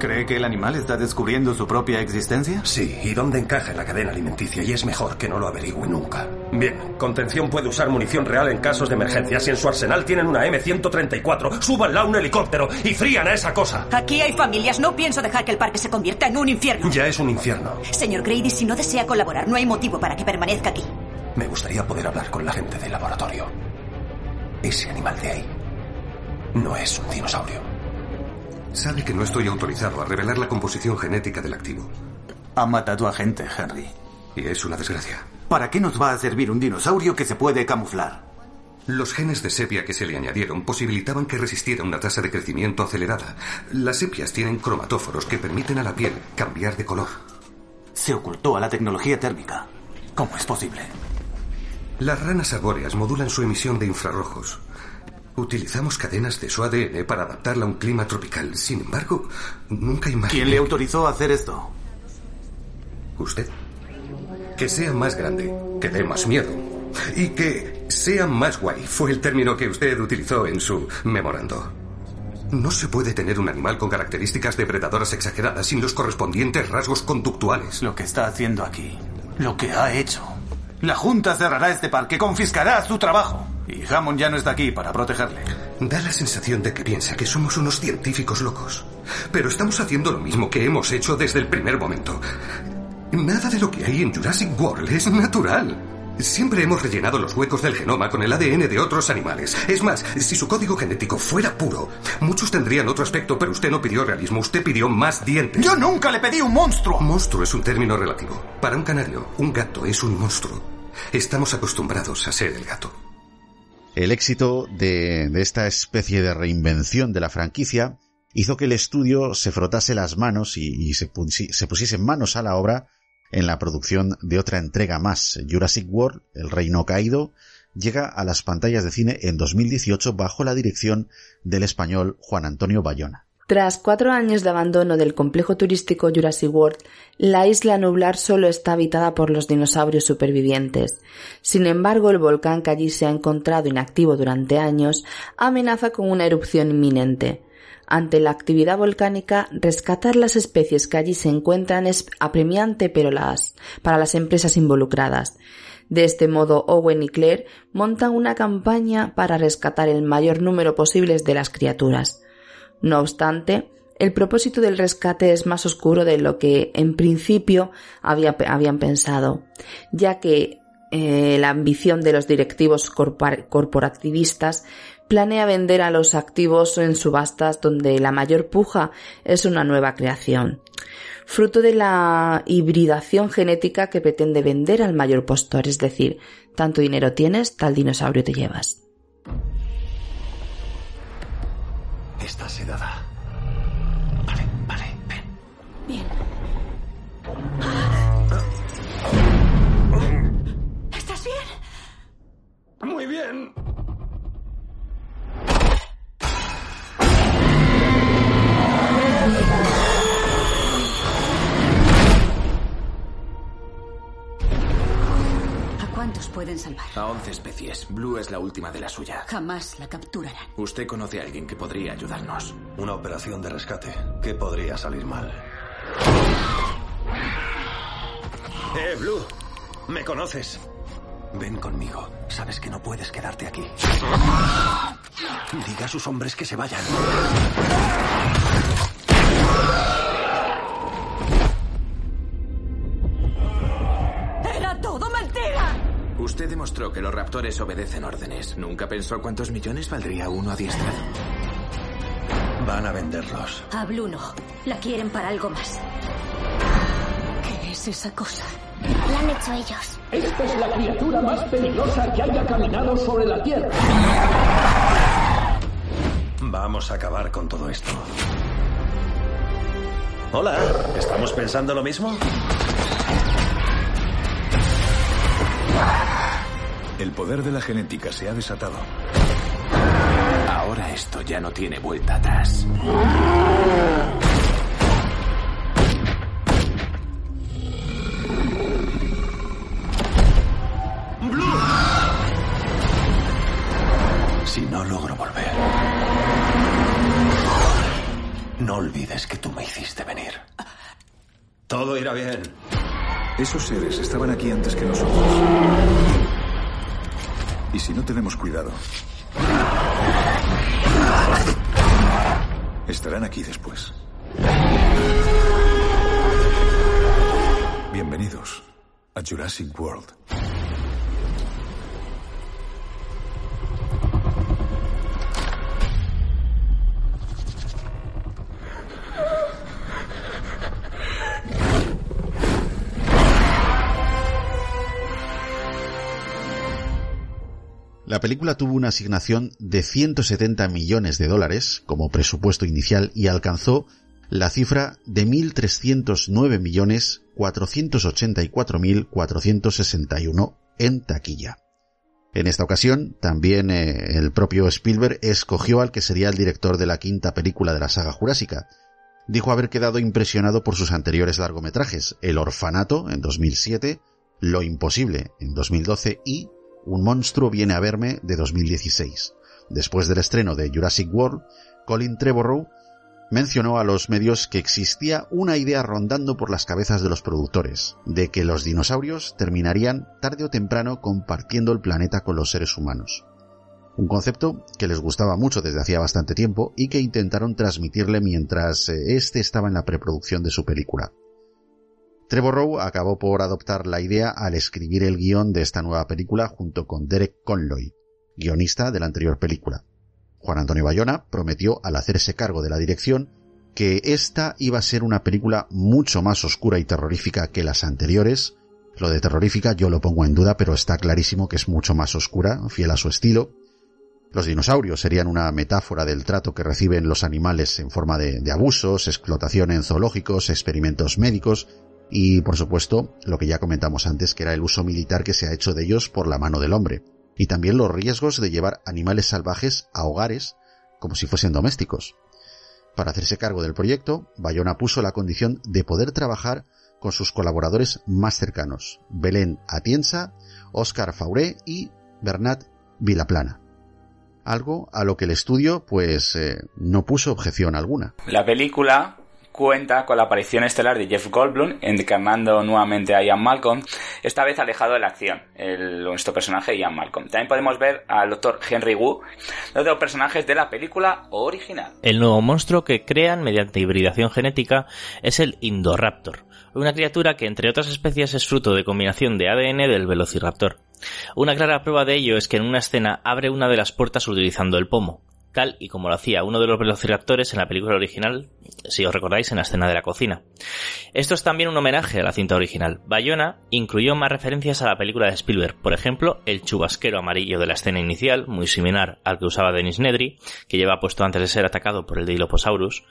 ¿Cree que el animal está descubriendo su propia existencia? Sí, y dónde encaja en la cadena alimenticia, y es mejor que no lo averigüe nunca. Bien, contención puede usar munición real en casos de emergencia. Si en su arsenal tienen una M134, súbanla a un helicóptero y frían a esa cosa. Aquí hay familias, no pienso dejar que el parque se convierta en un infierno. Ya es un infierno. Señor Grady, si no desea colaborar, no hay motivo para que permanezca aquí. Me gustaría poder hablar con la gente del laboratorio. Ese animal de ahí no es un dinosaurio. Sabe que no estoy autorizado a revelar la composición genética del activo. Ha matado a gente, Henry. Y es una desgracia. ¿Para qué nos va a servir un dinosaurio que se puede camuflar? Los genes de sepia que se le añadieron posibilitaban que resistiera una tasa de crecimiento acelerada. Las sepias tienen cromatóforos que permiten a la piel cambiar de color. Se ocultó a la tecnología térmica. ¿Cómo es posible? Las ranas arbóreas modulan su emisión de infrarrojos. Utilizamos cadenas de su ADN para adaptarla a un clima tropical. Sin embargo, nunca imaginé... ¿Quién le autorizó a hacer esto? Usted. Que sea más grande, que dé más miedo. Y que sea más guay fue el término que usted utilizó en su memorando. No se puede tener un animal con características depredadoras exageradas sin los correspondientes rasgos conductuales. Lo que está haciendo aquí, lo que ha hecho, La Junta cerrará este parque, confiscará su trabajo. Y Hammond ya no está aquí para protegerle. Da la sensación de que piensa que somos unos científicos locos. Pero estamos haciendo lo mismo que hemos hecho desde el primer momento. Nada de lo que hay en Jurassic World es natural. Siempre hemos rellenado los huecos del genoma con el ADN de otros animales. Es más, si su código genético fuera puro, muchos tendrían otro aspecto, pero usted no pidió realismo, usted pidió más dientes. Yo nunca le pedí un monstruo. Monstruo es un término relativo. Para un canario, un gato es un monstruo. Estamos acostumbrados a ser el gato. El éxito de, esta especie de reinvención de la franquicia hizo que el estudio se frotase las manos y, se, se pusiese manos a la obra en la producción de otra entrega más. Jurassic World, El Reino Caído, llega a las pantallas de cine en 2018 bajo la dirección del español Juan Antonio Bayona. Tras cuatro años de abandono del complejo turístico Jurassic World, la isla nublar solo está habitada por los dinosaurios supervivientes. Sin embargo, el volcán que allí se ha encontrado inactivo durante años amenaza con una erupción inminente. Ante la actividad volcánica, rescatar las especies que allí se encuentran es apremiante pero las, para las empresas involucradas. De este modo, Owen y Claire montan una campaña para rescatar el mayor número posible de las criaturas. No obstante, el propósito del rescate es más oscuro de lo que en principio había- habían pensado, ya que eh, la ambición de los directivos corpor- corporativistas planea vender a los activos en subastas donde la mayor puja es una nueva creación, fruto de la hibridación genética que pretende vender al mayor postor, es decir, tanto dinero tienes, tal dinosaurio te llevas. Está sedada. Bien. ¿Estás bien? Muy bien. Pueden salvar? A 11 especies. Blue es la última de la suya. Jamás la capturarán. Usted conoce a alguien que podría ayudarnos. Una operación de rescate. ¿Qué podría salir mal? Eh, Blue. ¿Me conoces? Ven conmigo. Sabes que no puedes quedarte aquí. Diga a sus hombres que se vayan. Demostró que los raptores obedecen órdenes. ¿Nunca pensó cuántos millones valdría uno adiestrado? Van a venderlos. A Blue no. La quieren para algo más. ¿Qué es esa cosa? La han hecho ellos. Esta es la criatura más peligrosa que haya caminado sobre la Tierra. Vamos a acabar con todo esto. Hola, ¿estamos pensando lo mismo? El poder de la genética se ha desatado. Ahora esto ya no tiene vuelta atrás. Si no logro volver, no olvides que tú me hiciste venir. Todo irá bien. Esos seres estaban aquí antes que nosotros. Y si no tenemos cuidado, estarán aquí después. Bienvenidos a Jurassic World. La película tuvo una asignación de 170 millones de dólares como presupuesto inicial y alcanzó la cifra de 1.309.484.461 en taquilla. En esta ocasión, también eh, el propio Spielberg escogió al que sería el director de la quinta película de la saga jurásica. Dijo haber quedado impresionado por sus anteriores largometrajes, El Orfanato en 2007, Lo Imposible en 2012 y Un monstruo viene a verme de 2016. Después del estreno de Jurassic World, Colin Trevorrow mencionó a los medios que existía una idea rondando por las cabezas de los productores, de que los dinosaurios terminarían tarde o temprano compartiendo el planeta con los seres humanos. Un concepto que les gustaba mucho desde hacía bastante tiempo y que intentaron transmitirle mientras este estaba en la preproducción de su película. Trevor Rowe acabó por adoptar la idea al escribir el guion de esta nueva película junto con Derek Conloy, guionista de la anterior película. Juan Antonio Bayona prometió al hacerse cargo de la dirección que esta iba a ser una película mucho más oscura y terrorífica que las anteriores. Lo de terrorífica yo lo pongo en duda, pero está clarísimo que es mucho más oscura, fiel a su estilo. Los dinosaurios serían una metáfora del trato que reciben los animales en forma de, de abusos, explotación en zoológicos, experimentos médicos y, por supuesto, lo que ya comentamos antes, que era el uso militar que se ha hecho de ellos por la mano del hombre, y también los riesgos de llevar animales salvajes a hogares como si fuesen domésticos. Para hacerse cargo del proyecto, Bayona puso la condición de poder trabajar con sus colaboradores más cercanos, Belén Atienza, Óscar Fauré y Bernat Vilaplana. Algo a lo que el estudio, pues, eh, no puso objeción alguna. La película cuenta con la aparición estelar de Jeff Goldblum encarnando nuevamente a Ian Malcolm, esta vez alejado de la acción, el, nuestro personaje Ian Malcolm. También podemos ver al doctor Henry Wu, los dos personajes de la película original. El nuevo monstruo que crean mediante hibridación genética es el Indoraptor, una criatura que entre otras especies es fruto de combinación de ADN del Velociraptor. Una clara prueba de ello es que en una escena abre una de las puertas utilizando el pomo tal y como lo hacía uno de los velociraptores en la película original, si os recordáis, en la escena de la cocina. Esto es también un homenaje a la cinta original. Bayona incluyó más referencias a la película de Spielberg, por ejemplo, el chubasquero amarillo de la escena inicial, muy similar al que usaba Denis Nedry, que lleva puesto antes de ser atacado por el Dilophosaurus,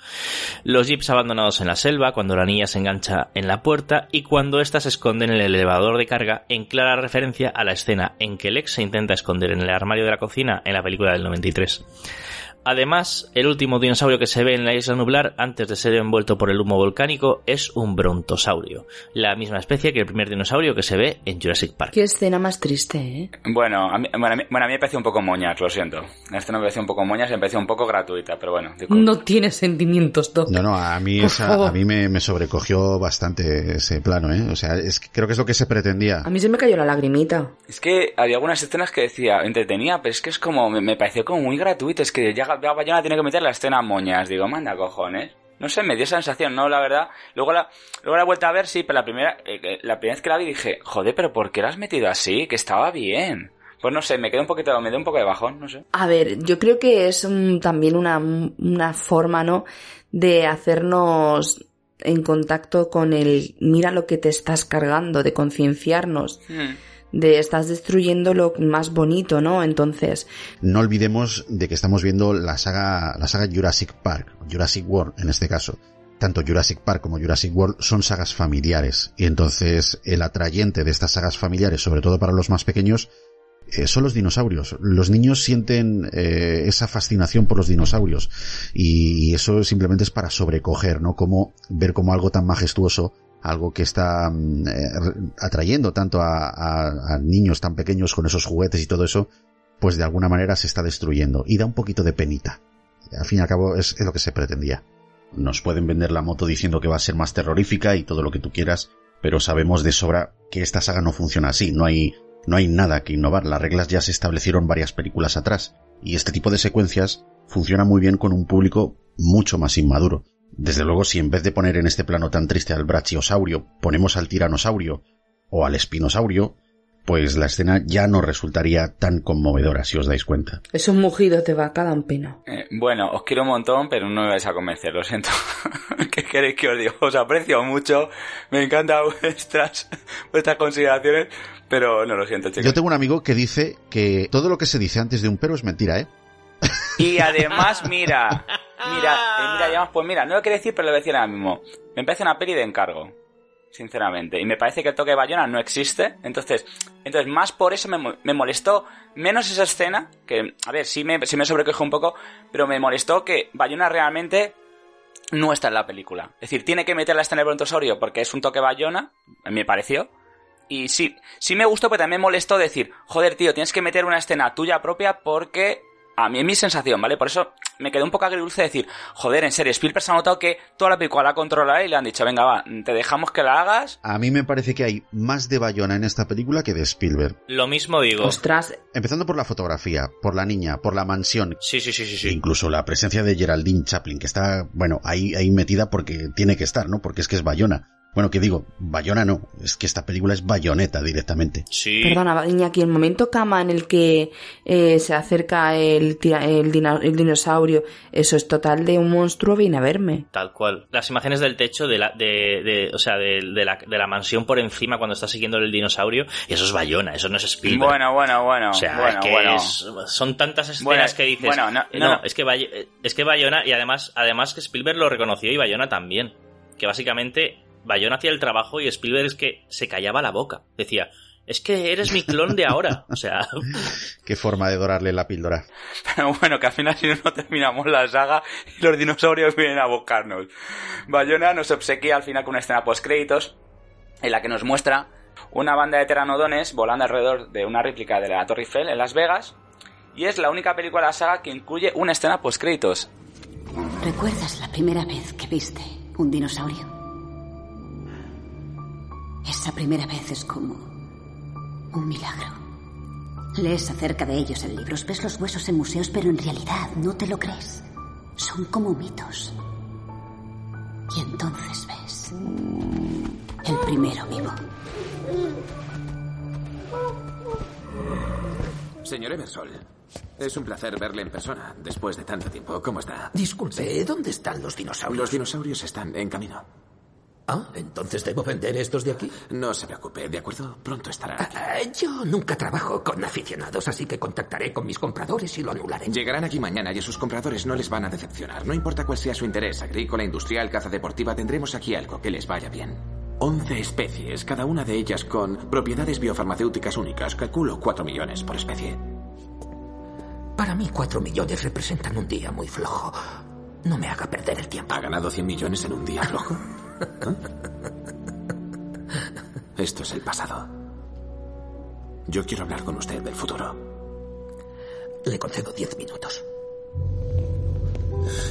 los jeeps abandonados en la selva, cuando la niña se engancha en la puerta y cuando ésta se esconde en el elevador de carga, en clara referencia a la escena en que Lex se intenta esconder en el armario de la cocina en la película del 93. Además, el último dinosaurio que se ve en la isla nublar antes de ser envuelto por el humo volcánico es un brontosaurio, la misma especie que el primer dinosaurio que se ve en Jurassic Park. Qué escena más triste, ¿eh? Bueno, a mí, bueno, a mí, bueno, a mí me pareció un poco moñas, lo siento. La escena me pareció un poco moñas y me pareció un poco gratuita, pero bueno. No tiene sentimientos, Doc. No, no, a mí, esa, a mí me, me, sobrecogió bastante ese plano, ¿eh? O sea, es, creo que es lo que se pretendía. A mí se me cayó la lagrimita. Es que había algunas escenas que decía, entretenía, pero es que es como, me, me pareció como muy gratuito, es que ya Bayona tiene que meter la escena moñas. Digo, manda cojones. No sé, me dio esa sensación, ¿no? La verdad. Luego la, luego la vuelta a ver, sí, pero la primera, eh, la primera vez que la vi dije, joder, pero ¿por qué la has metido así? Que estaba bien. Pues no sé, me quedé un poquito, me dio un poco de bajón, no sé. A ver, yo creo que es un, también una, una forma, ¿no? De hacernos en contacto con el mira lo que te estás cargando, de concienciarnos. Hmm de estás destruyendo lo más bonito, ¿no? Entonces. No olvidemos de que estamos viendo la saga, la saga Jurassic Park, Jurassic World en este caso. Tanto Jurassic Park como Jurassic World son sagas familiares. Y entonces el atrayente de estas sagas familiares, sobre todo para los más pequeños, eh, son los dinosaurios. Los niños sienten eh, esa fascinación por los dinosaurios. Y eso simplemente es para sobrecoger, ¿no? Como ver como algo tan majestuoso algo que está eh, atrayendo tanto a, niños tan pequeños con esos juguetes y todo eso, pues de alguna manera se está destruyendo y da un poquito de penita. Al fin y al cabo es, es lo que se pretendía. Nos pueden vender la moto diciendo que va a ser más terrorífica y todo lo que tú quieras, pero sabemos de sobra que esta saga no funciona así, no hay, no hay nada que innovar, las reglas ya se establecieron varias películas atrás, y este tipo de secuencias funciona muy bien con un público mucho más inmaduro. Desde luego, si en vez de poner en este plano tan triste al brachiosaurio, ponemos al tiranosaurio o al espinosaurio, pues la escena ya no resultaría tan conmovedora, si os dais cuenta. Esos mugidos de vaca dan pena. Eh, bueno, os quiero un montón, pero no me vais a convencer, lo siento. ¿Qué queréis que os diga? Os aprecio mucho, me encantan vuestras, vuestras consideraciones, pero no lo siento, chicos. Yo tengo un amigo que dice que todo lo que se dice antes de un pero es mentira, ¿eh? Y además, mira, mira, eh, mira, digamos, pues mira, no lo quiero decir, pero lo voy a decir ahora mismo. Me parece una peli de encargo, sinceramente. Y me parece que el toque de Bayona no existe. Entonces, entonces más por eso me, me molestó menos esa escena, que, a ver, sí me, sí me sobrecoge un poco, pero me molestó que Bayona realmente no está en la película. Es decir, tiene que meter la escena de brontosaurio porque es un toque Bayona, me pareció. Y sí, sí me gustó, pero también me molestó decir, joder, tío, tienes que meter una escena tuya propia porque A mí es mi sensación, ¿vale? Por eso me quedé un poco agridulce de decir, joder, en serio, Spielberg se ha notado que toda la película la controla y le han dicho, venga, va, te dejamos que la hagas. A mí me parece que hay más de Bayona en esta película que de Spielberg. Lo mismo digo. Ostras, Empezando por la fotografía, por la niña, por la mansión. Sí, sí, sí, sí, sí. Incluso la presencia de Geraldine Chaplin, que está, bueno, ahí, ahí metida porque tiene que estar, ¿no? Porque es que es Bayona. Bueno, que digo, Bayona no, es que esta película es bayoneta directamente. Sí. perdona, Iñaki, el momento cama en el que eh, se acerca el, tira- el, dina- el dinosaurio, eso es total de un monstruo, viene a verme. Tal cual. Las imágenes del techo de la, de, de- o sea, de, de la, de la mansión por encima cuando está siguiendo el dinosaurio, eso es Bayona, eso no es Spielberg. Bueno, bueno, bueno. O sea, bueno, es que bueno. es- son tantas escenas Bueno, que dices. bueno, no, eh, no. es que Bay- es que Bayona, y además, además que Spielberg lo reconoció y Bayona también. Que básicamente Bayona hacía el trabajo y Spielberg es que se callaba la boca. Decía, es que eres mi clon de ahora. O sea, Qué forma de dorarle la píldora. Pero bueno, que al final si no, no terminamos la saga y los dinosaurios vienen a buscarnos. Bayona nos obsequia al final con una escena post créditos en la que nos muestra una banda de pteranodones volando alrededor de una réplica de la Torre Eiffel en Las Vegas y es la única película de la saga que incluye una escena post créditos. ¿Recuerdas la primera vez que viste un dinosaurio? Esa primera vez es como un milagro. Lees acerca de ellos en libros, ves los huesos en museos, pero en realidad no te lo crees. Son como mitos. Y entonces ves el primero vivo. Señor Eversol, es un placer verle en persona después de tanto tiempo. ¿Cómo está? Disculpe, ¿dónde están los dinosaurios? Los dinosaurios están en camino. Ah, entonces debo vender estos de aquí. No se preocupe, ¿de acuerdo? Pronto estarán aquí. Ah, Yo nunca trabajo con aficionados, así que contactaré con mis compradores y lo anularé. Llegarán aquí mañana y a sus compradores no les van a decepcionar. No importa cuál sea su interés, agrícola, industrial, caza deportiva, tendremos aquí algo que les vaya bien. 11 especies, cada una de ellas con propiedades biofarmacéuticas únicas. Calculo 4 millones por especie. Para mí, cuatro millones representan un día muy flojo. No me haga perder el tiempo. ¿Ha ganado 100 millones en un día flojo? Esto es el pasado. Yo quiero hablar con usted del futuro. Le concedo diez minutos.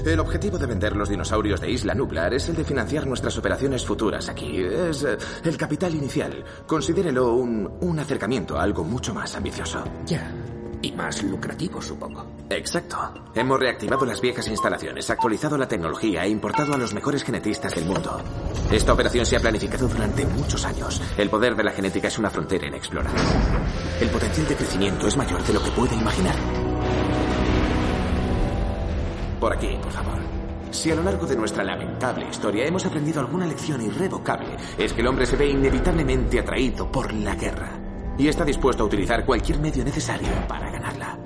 El objetivo de vender los dinosaurios de Isla Nublar es el de financiar nuestras operaciones futuras aquí. Es eh, el capital inicial. Considérelo un, un acercamiento a algo mucho más ambicioso. Ya. Y más lucrativo, supongo. Exacto. Hemos reactivado las viejas instalaciones, actualizado la tecnología e importado a los mejores genetistas del mundo. Esta operación se ha planificado durante muchos años. El poder de la genética es una frontera inexplorada. El potencial de crecimiento es mayor de lo que puede imaginar. Por aquí, por favor. Si a lo largo de nuestra lamentable historia hemos aprendido alguna lección irrevocable, es que el hombre se ve inevitablemente atraído por la guerra y está dispuesto a utilizar cualquier medio necesario para ganarla.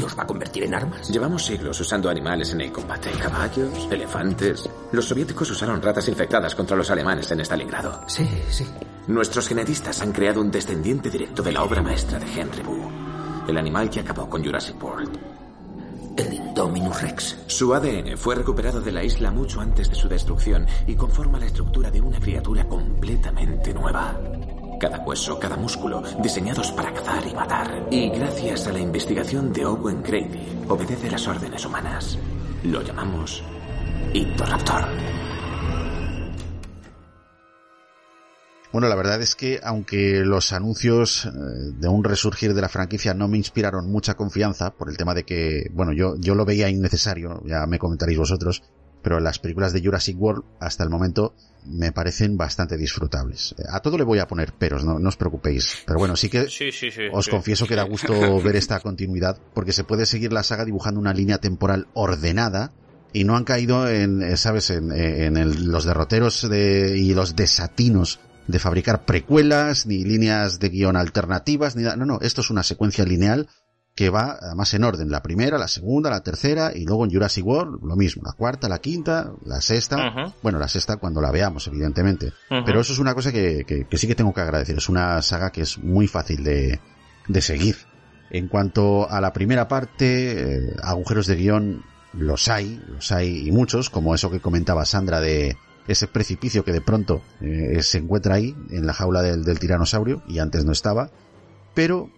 ¿Los va a convertir en armas? Llevamos siglos usando animales en el combate. Caballos, elefantes. Los soviéticos usaron ratas infectadas contra los alemanes en Stalingrado. Sí, sí. Nuestros genetistas han creado un descendiente directo de la obra maestra de Henry Wu, el animal que acabó con Jurassic World. El Indominus Rex. Su ADN fue recuperado de la isla mucho antes de su destrucción y conforma la estructura de una criatura completamente nueva. Cada hueso, cada músculo, diseñados para cazar y matar. Y gracias a la investigación de Owen Grady, obedece las órdenes humanas. Lo llamamos Indoraptor. Bueno, la verdad es que aunque los anuncios eh, de un resurgir de la franquicia no me inspiraron mucha confianza por el tema de que, bueno, yo, yo lo veía innecesario, ya me comentaréis vosotros, pero las películas de Jurassic World hasta el momento me parecen bastante disfrutables. A todo le voy a poner peros, no, no os preocupéis. Pero bueno, sí que sí, sí, sí, os confieso que da gusto ver esta continuidad, porque se puede seguir la saga dibujando una línea temporal ordenada y no han caído en, eh, sabes, en, en el- los derroteros de, y los desatinos de fabricar precuelas, ni líneas de guion alternativas, ni nada. No, no, esto es una secuencia lineal que va además en orden. La primera, la segunda, la tercera y luego en Jurassic World lo mismo. La cuarta, la quinta, la sexta. Bueno, la sexta cuando la veamos, evidentemente. Pero eso es una cosa que, que- que sí que tengo que agradecer. Es una saga que es muy fácil de, de seguir. En cuanto a la primera parte, eh, agujeros de guion los hay, los hay y muchos, como eso que comentaba Sandra de ese precipicio que de pronto eh, se encuentra ahí en la jaula del, del tiranosaurio y antes no estaba. Pero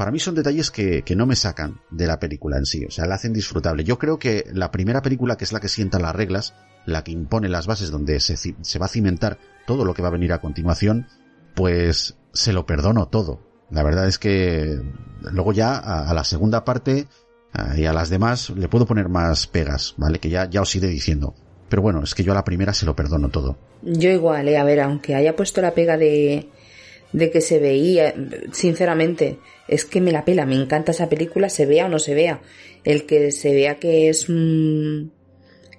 para mí son detalles que, no me sacan de la película en sí, o sea, la hacen disfrutable. Yo creo que la primera película, que es la que sienta las reglas, la que impone las bases donde se, va a cimentar todo lo que va a venir a continuación, pues se lo perdono todo. La verdad es que luego ya a, la segunda parte y a las demás le puedo poner más pegas, ¿vale? Que ya, ya os iré diciendo. Pero bueno, es que yo a la primera se lo perdono todo. Yo igual, eh, a ver, aunque haya puesto la pega de, de que se veía, sinceramente, es que me la pela, me encanta esa película, se vea o no se vea. El que se vea que es mm,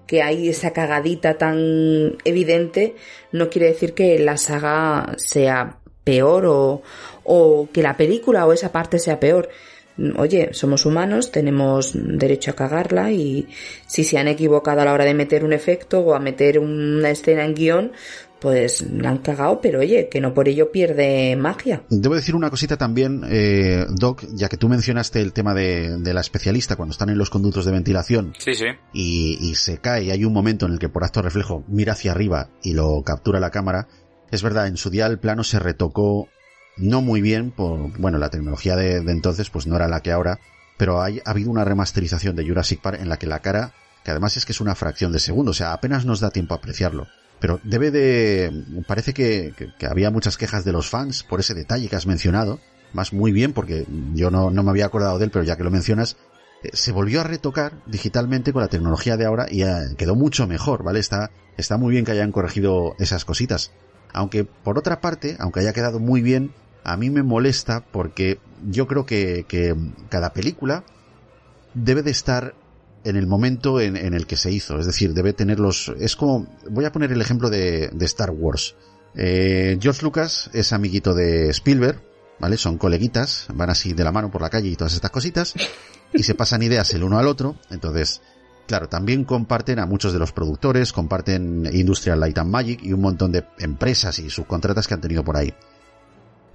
que hay esa cagadita tan evidente, no quiere decir que la saga sea peor o, o que la película o esa parte sea peor. Oye, somos humanos, tenemos derecho a cagarla y si se han equivocado a la hora de meter un efecto o a meter una escena en guion, pues la han cagado, pero oye, que no por ello pierde magia. Debo decir una cosita también, eh, Doc, ya que tú mencionaste el tema de, de la especialista cuando están en los conductos de ventilación Sí, sí. y, y se cae y hay un momento en el que por acto reflejo mira hacia arriba y lo captura la cámara. Es verdad, en su día el plano se retocó no muy bien, por, bueno, la tecnología de, de entonces pues no era la que ahora, pero hay, ha habido una remasterización de Jurassic Park en la que la cara, que además es que es una fracción de segundo, o sea, apenas nos da tiempo a apreciarlo. Pero debe de... Parece que, había muchas quejas de los fans por ese detalle que has mencionado. Más muy bien, porque yo no, no me había acordado de él, pero ya que lo mencionas, eh, se volvió a retocar digitalmente con la tecnología de ahora y eh, quedó mucho mejor, ¿vale? Está, está muy bien que hayan corregido esas cositas. Aunque, por otra parte, aunque haya quedado muy bien, a mí me molesta porque yo creo que, que cada película debe de estar en el momento en, el que se hizo. Es decir, debe tener los... Es como... Voy a poner el ejemplo de, de Star Wars. Eh, George Lucas es amiguito de Spielberg, ¿vale? Son coleguitas, van así de la mano por la calle y todas estas cositas, y se pasan ideas el uno al otro. Entonces, claro, también comparten a muchos de los productores, comparten Industrial Light and Magic y un montón de empresas y subcontratas que han tenido por ahí.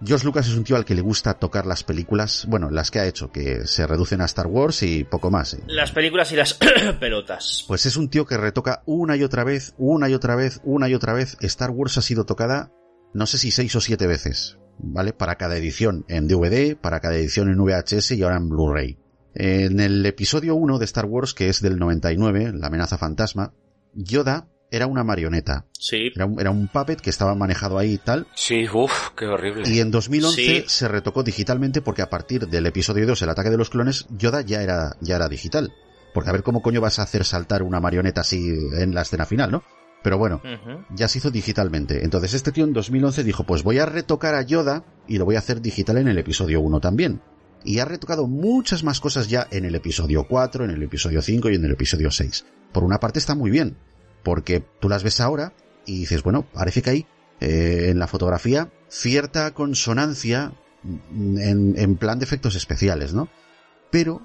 George Lucas es un tío al que le gusta tocar las películas, bueno, las que ha hecho, que se reducen a Star Wars y poco más. ¿eh? Las películas y las pelotas. Pues es un tío que retoca una y otra vez, una y otra vez, una y otra vez. Star Wars ha sido tocada, no sé si seis o siete veces, ¿vale? Para cada edición en DVD, para cada edición en VHS y ahora en Blu-ray. En el episodio 1 de Star Wars, que es del 99, La amenaza fantasma, Yoda era una marioneta. Sí. Era un, era un puppet que estaba manejado ahí y tal. Sí, uff, qué horrible. Y en 2011 Sí. se retocó digitalmente porque a partir del episodio 2, el ataque de los clones, Yoda ya era, ya era digital. Porque a ver cómo coño vas a hacer saltar una marioneta así en la escena final, ¿no? Pero bueno, ya se hizo digitalmente. Entonces este tío en 2011 dijo, pues voy a retocar a Yoda y lo voy a hacer digital en el episodio 1 también. Y ha retocado muchas más cosas ya en el episodio 4, en el episodio 5 y en el episodio 6. Por una parte está muy bien, porque tú las ves ahora y dices, bueno, parece que hay eh, en la fotografía cierta consonancia mm, en, en plan de efectos especiales, ¿no? Pero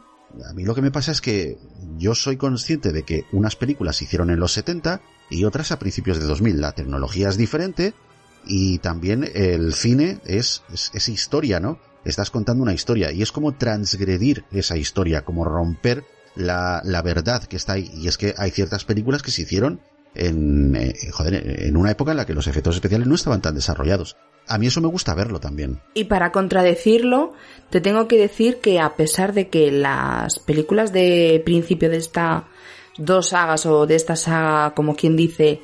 a mí lo que me pasa es que yo soy consciente de que unas películas se hicieron en los 70 y otras a principios de 2000. La tecnología es diferente y también el cine es, es, es historia, ¿no? Estás contando una historia y es como transgredir esa historia, como romper la, la verdad que está ahí. Y es que hay ciertas películas que se hicieron en, eh, joder, en una época en la que los efectos especiales no estaban tan desarrollados. A mí eso me gusta verlo también. Y para contradecirlo, te tengo que decir que a pesar de que las películas de principio de esta dos sagas o de esta saga, como quien dice,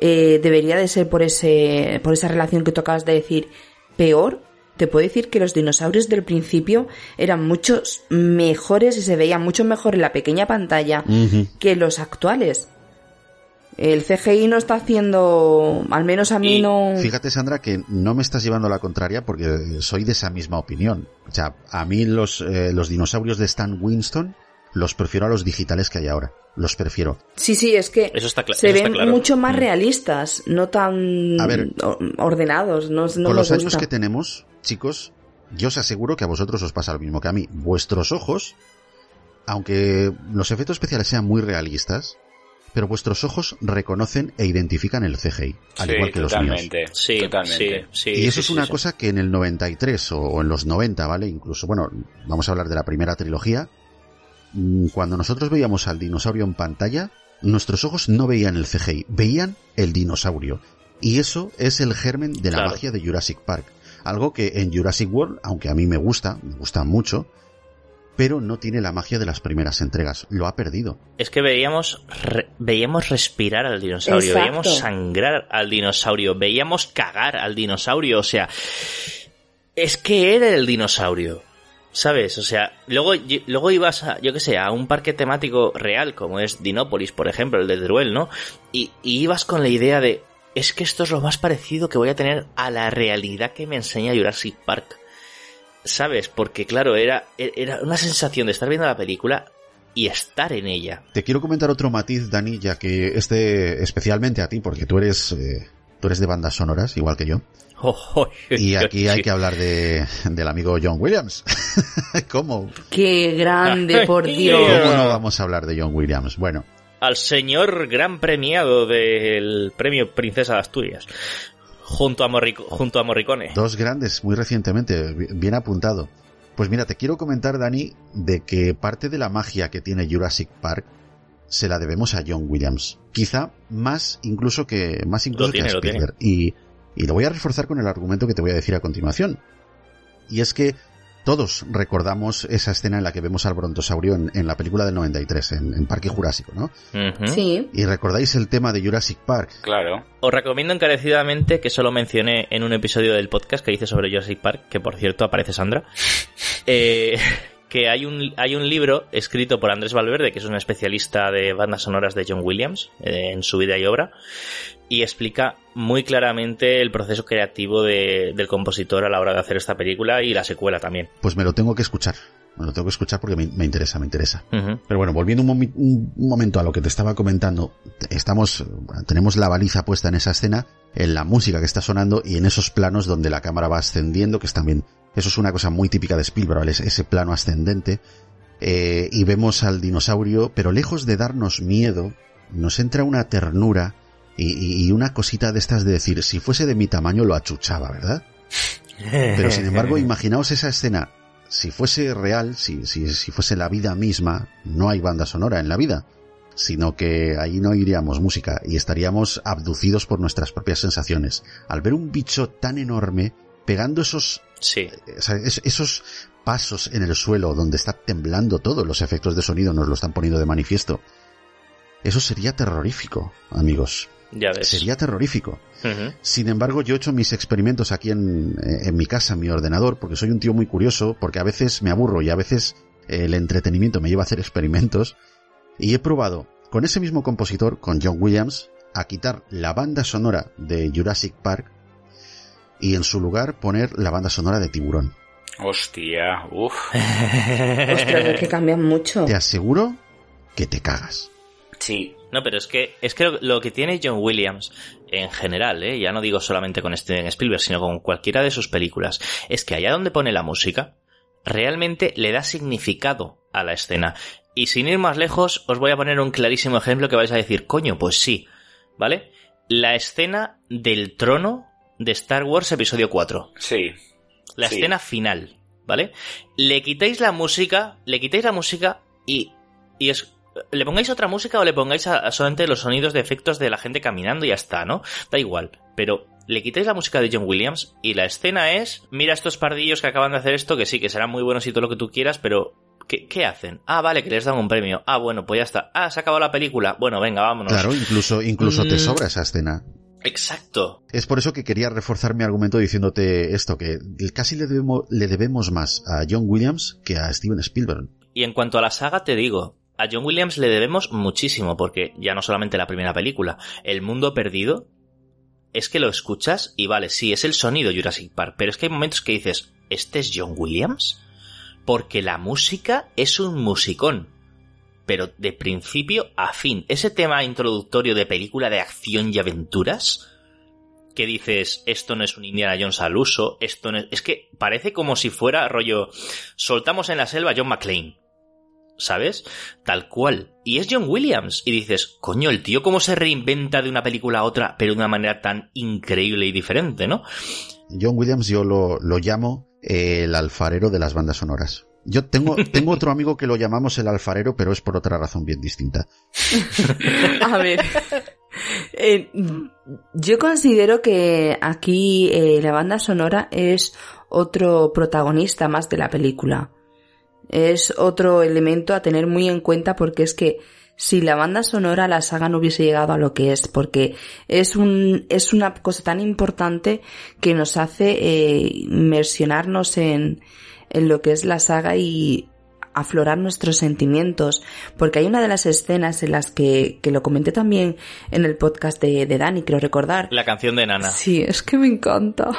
eh, debería de ser por ese, por esa relación que tú acabas de decir, peor, te puedo decir que los dinosaurios del principio eran muchos mejores y se veían mucho mejor en la pequeña pantalla que los actuales. El CGI no está haciendo, al menos a mí no... Fíjate, Sandra, que no me estás llevando a la contraria porque soy de esa misma opinión. O sea, a mí los, eh, los dinosaurios de Stan Winston los prefiero a los digitales que hay ahora. Los prefiero. Sí, sí, es que Eso está se eso está ven claro. mucho más Mm. realistas, no tan A ver. o- ordenados, no, no Con los años gusta. que tenemos, chicos, yo os aseguro que a vosotros os pasa lo mismo que a mí. Vuestros ojos, aunque los efectos especiales sean muy realistas, pero vuestros ojos reconocen e identifican el CGI, al Sí, igual que los míos. totalmente. Sí, totalmente. sí, sí. y eso sí, es una sí. cosa que en el 93 o, o en los 90, ¿vale? Incluso, bueno, vamos a hablar de la primera trilogía. Mm, Cuando nosotros veíamos al dinosaurio en pantalla, nuestros ojos no veían el CGI, veían el dinosaurio. Y eso es el germen de la Claro. magia de Jurassic Park. Algo que en Jurassic World, aunque a mí me gusta, me gusta mucho, pero no tiene la magia de las primeras entregas. Lo ha perdido. Es que veíamos, re- veíamos respirar al dinosaurio, Exacto. veíamos sangrar al dinosaurio, veíamos cagar al dinosaurio, o sea, es que era el dinosaurio. ¿Sabes? O sea, luego, luego ibas a, yo qué sé, a un parque temático real, como es Dinópolis, por ejemplo, el de Teruel, ¿no? Y, y ibas con la idea de, es que esto es lo más parecido que voy a tener a la realidad que me enseña Jurassic Park. ¿Sabes? Porque claro, era, era una sensación de estar viendo la película y estar en ella. Te quiero comentar otro matiz, Dani, ya que este especialmente a ti, porque tú eres, eh, tú eres de bandas sonoras, igual que yo. Y aquí hay que hablar de, del amigo John Williams. ¿Cómo? Qué grande, por Dios. ¿Cómo no vamos a hablar de John Williams? Bueno, al señor gran premiado del premio Princesa de Asturias. Junto a, junto a Morricone. dos grandes muy recientemente, bi- bien apuntado. Pues mira, te quiero comentar, Dani, de que parte de la magia que tiene Jurassic Park se la debemos a John Williams. Quizá más incluso que, más incluso tiene, que a lo. Y, y lo voy a reforzar con el argumento que te voy a decir a continuación. Y es que todos recordamos esa escena en la que vemos al brontosaurio en, en la película del 93, en, en Parque Jurásico, ¿no? Sí. Y recordáis el tema de Jurassic Park. Claro. Os recomiendo encarecidamente que solo mencioné en un episodio del podcast que hice sobre Jurassic Park, que por cierto aparece Sandra, eh, que hay un, hay un libro escrito por Andrés Valverde, que es un especialista de bandas sonoras de John Williams, eh, en su vida y obra, y explica muy claramente el proceso creativo de- del compositor a la hora de hacer esta película y la secuela también. Pues me lo tengo que escuchar. Me lo tengo que escuchar porque me, me interesa, me interesa. Pero bueno, volviendo un, momi- un- un momento a lo que te estaba comentando, estamos, tenemos la baliza puesta en esa escena, en la música que está sonando y en esos planos donde la cámara va ascendiendo, que es también, eso es una cosa muy típica de Spielberg, ¿vale? ese, ese plano ascendente, eh, y vemos al dinosaurio, pero lejos de darnos miedo, nos entra una ternura y, una cosita de estas de decir, si fuese de mi tamaño lo achuchaba, ¿verdad? Pero sin embargo, imaginaos esa escena. Si fuese real, si, si, si fuese la vida misma, no hay banda sonora en la vida, sino que ahí no iríamos música y estaríamos abducidos por nuestras propias sensaciones. Al ver un bicho tan enorme pegando esos, Sí. es- esos pasos en el suelo donde está temblando todo, los efectos de sonido nos lo están poniendo de manifiesto. Eso sería terrorífico, amigos. Ya ves. Sería terrorífico. Sin embargo, yo he hecho mis experimentos aquí en, eh, en mi casa, en mi ordenador, porque soy un tío muy curioso, porque a veces me aburro y a veces eh, el entretenimiento me lleva a hacer experimentos. Y he probado con ese mismo compositor, con John Williams, a quitar la banda sonora de Jurassic Park y en su lugar poner la banda sonora de Tiburón. Hostia, uff. Ostras, es que cambian mucho. Te aseguro que te cagas. Sí. No, pero es que, es que lo, que tiene John Williams en general, ¿eh? ya no digo solamente con Steven Spielberg, sino con cualquiera de sus películas, es que allá donde pone la música, realmente le da significado a la escena. Y sin ir más lejos, os voy a poner un clarísimo ejemplo que vais a decir, coño, pues sí, ¿vale? La escena del trono de Star Wars Episodio 4. Sí. La Sí. escena final, ¿vale? Le quitáis la música, le quitáis la música y, y es, le pongáis otra música o le pongáis a, a solamente los sonidos de efectos de la gente caminando y ya está, ¿no? Da igual, pero le quitáis la música de John Williams y la escena es, mira estos pardillos que acaban de hacer esto, que sí, que serán muy buenos y todo lo que tú quieras, pero ¿qué, qué hacen? Ah, vale, que les dan un premio. Ah, bueno, pues ya está. Ah, se ha acabado la película. Bueno, venga, vámonos. Claro, incluso, incluso te Mm. sobra esa escena. Exacto. Es por eso que quería reforzar mi argumento diciéndote esto, que casi le debemos, le debemos más a John Williams que a Steven Spielberg. Y en cuanto a la saga, te digo, a John Williams le debemos muchísimo, porque ya no solamente la primera película, El Mundo Perdido, es que lo escuchas y vale, sí, es el sonido Jurassic Park, pero es que hay momentos que dices, ¿este es John Williams? Porque la música es un musicón. Pero de principio a fin, ese tema introductorio de película de acción y aventuras, que dices, esto no es un Indiana Jones al uso, esto no es... Es que parece como si fuera rollo, soltamos en la selva John McClane. ¿Sabes? Tal cual. Y es John Williams. Y dices, coño, el tío cómo se reinventa de una película a otra, pero de una manera tan increíble y diferente, ¿no? John Williams yo lo, lo llamo eh, el alfarero de las bandas sonoras. Yo tengo, tengo otro amigo que lo llamamos el alfarero, pero es por otra razón bien distinta. A ver. Eh, yo considero que aquí eh, la banda sonora es otro protagonista más de la película. Es otro elemento a tener muy en cuenta porque es que si la banda sonora la saga no hubiese llegado a lo que es, porque es un, es una cosa tan importante que nos hace eh, inmersionarnos en, en lo que es la saga y aflorar nuestros sentimientos, porque hay una de las escenas en las que, que lo comenté también en el podcast de, de Dani, creo recordar. La canción de Nana. Sí, es que me encanta.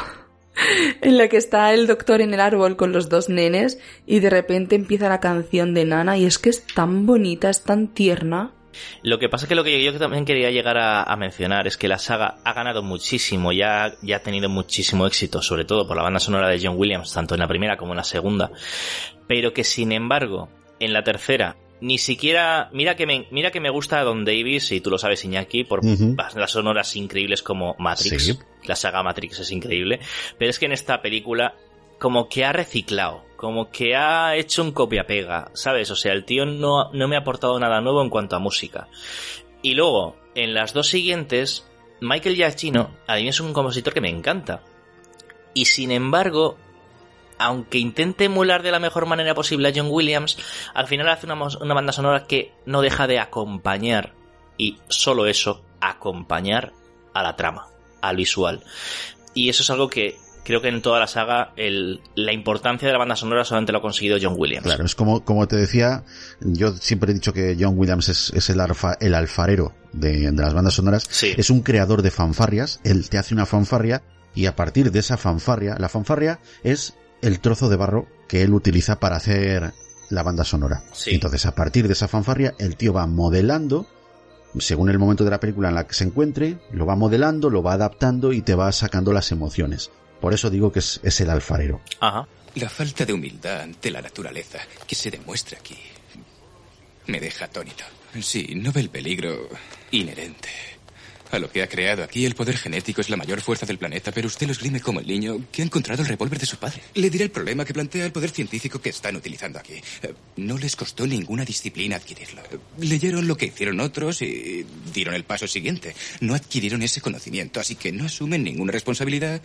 en la que está el doctor en el árbol con los dos nenes y de repente empieza la canción de Nana y es que es tan bonita, es tan tierna. Lo que pasa es que lo que yo también quería llegar a, mencionar es que la saga ha ganado muchísimo, ya, ya ha tenido muchísimo éxito, sobre todo por la banda sonora de John Williams, tanto en la primera como en la segunda, pero que sin embargo, en la tercera, ni siquiera, mira que me, mira que me gusta Don Davis, y tú lo sabes Iñaki, por las sonoras increíbles como Matrix, Sí. la saga Matrix es increíble, pero es que en esta película como que ha reciclado, como que ha hecho un copia-pega, ¿sabes? O sea, el tío no, no me ha aportado nada nuevo en cuanto a música. Y luego, en las dos siguientes, Michael Giacchino, a mí es un compositor que me encanta. Y sin embargo, aunque intente emular de la mejor manera posible a John Williams, al final hace una, banda sonora que no deja de acompañar, y solo eso, acompañar a la trama, al visual. Y eso es algo que creo que en toda la saga el- la importancia de la banda sonora solamente lo ha conseguido John Williams. Claro, es como, como te decía, yo siempre he dicho que John Williams es, es el, alfa- el alfarero de, de las bandas sonoras. Sí. Es un creador de fanfarrias, él te hace una fanfarria y a partir de esa fanfarria, la fanfarria es el trozo de barro que él utiliza para hacer la banda sonora. Sí. Entonces, a partir de esa fanfarria, el tío va modelando, según el momento de la película en la que se encuentre, lo va modelando, lo va adaptando y te va sacando las emociones. Por eso digo que es, es el alfarero. Ajá. La falta de humildad ante la naturaleza que se demuestra aquí me deja atónito. Sí, no ve el peligro inherente a lo que ha creado aquí. El poder genético es la mayor fuerza del planeta, pero usted lo esgrime como el niño que ha encontrado el revólver de su padre. Le diré el problema que plantea el poder científico que están utilizando aquí. Eh, No les costó ninguna disciplina adquirirlo. Eh, Leyeron lo que hicieron otros y dieron el paso siguiente. No adquirieron ese conocimiento, así que no asumen ninguna responsabilidad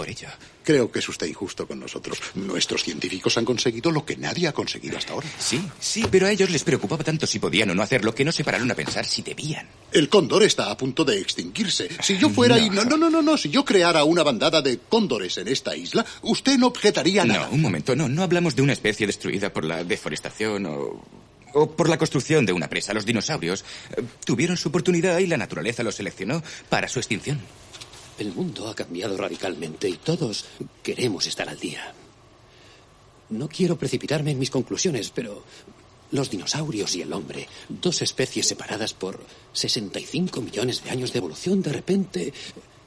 por ello. Creo que es usted injusto con nosotros. Nuestros científicos han conseguido lo que nadie ha conseguido hasta ahora. Sí, sí, pero a ellos les preocupaba tanto si podían o no hacerlo que no se pararon a pensar si debían. El cóndor está a punto de extinguirse. Si yo fuera y... No, no, no, no, no. Si yo creara una bandada de cóndores en esta isla, usted no objetaría nada. No, un momento, no, no hablamos de una especie destruida por la deforestación o, o por la construcción de una presa. Los dinosaurios eh, tuvieron su oportunidad y la naturaleza los seleccionó para su extinción. El mundo ha cambiado radicalmente y todos queremos estar al día. No quiero precipitarme en mis conclusiones, pero los dinosaurios y el hombre, dos especies separadas por 65 millones de años de evolución, de repente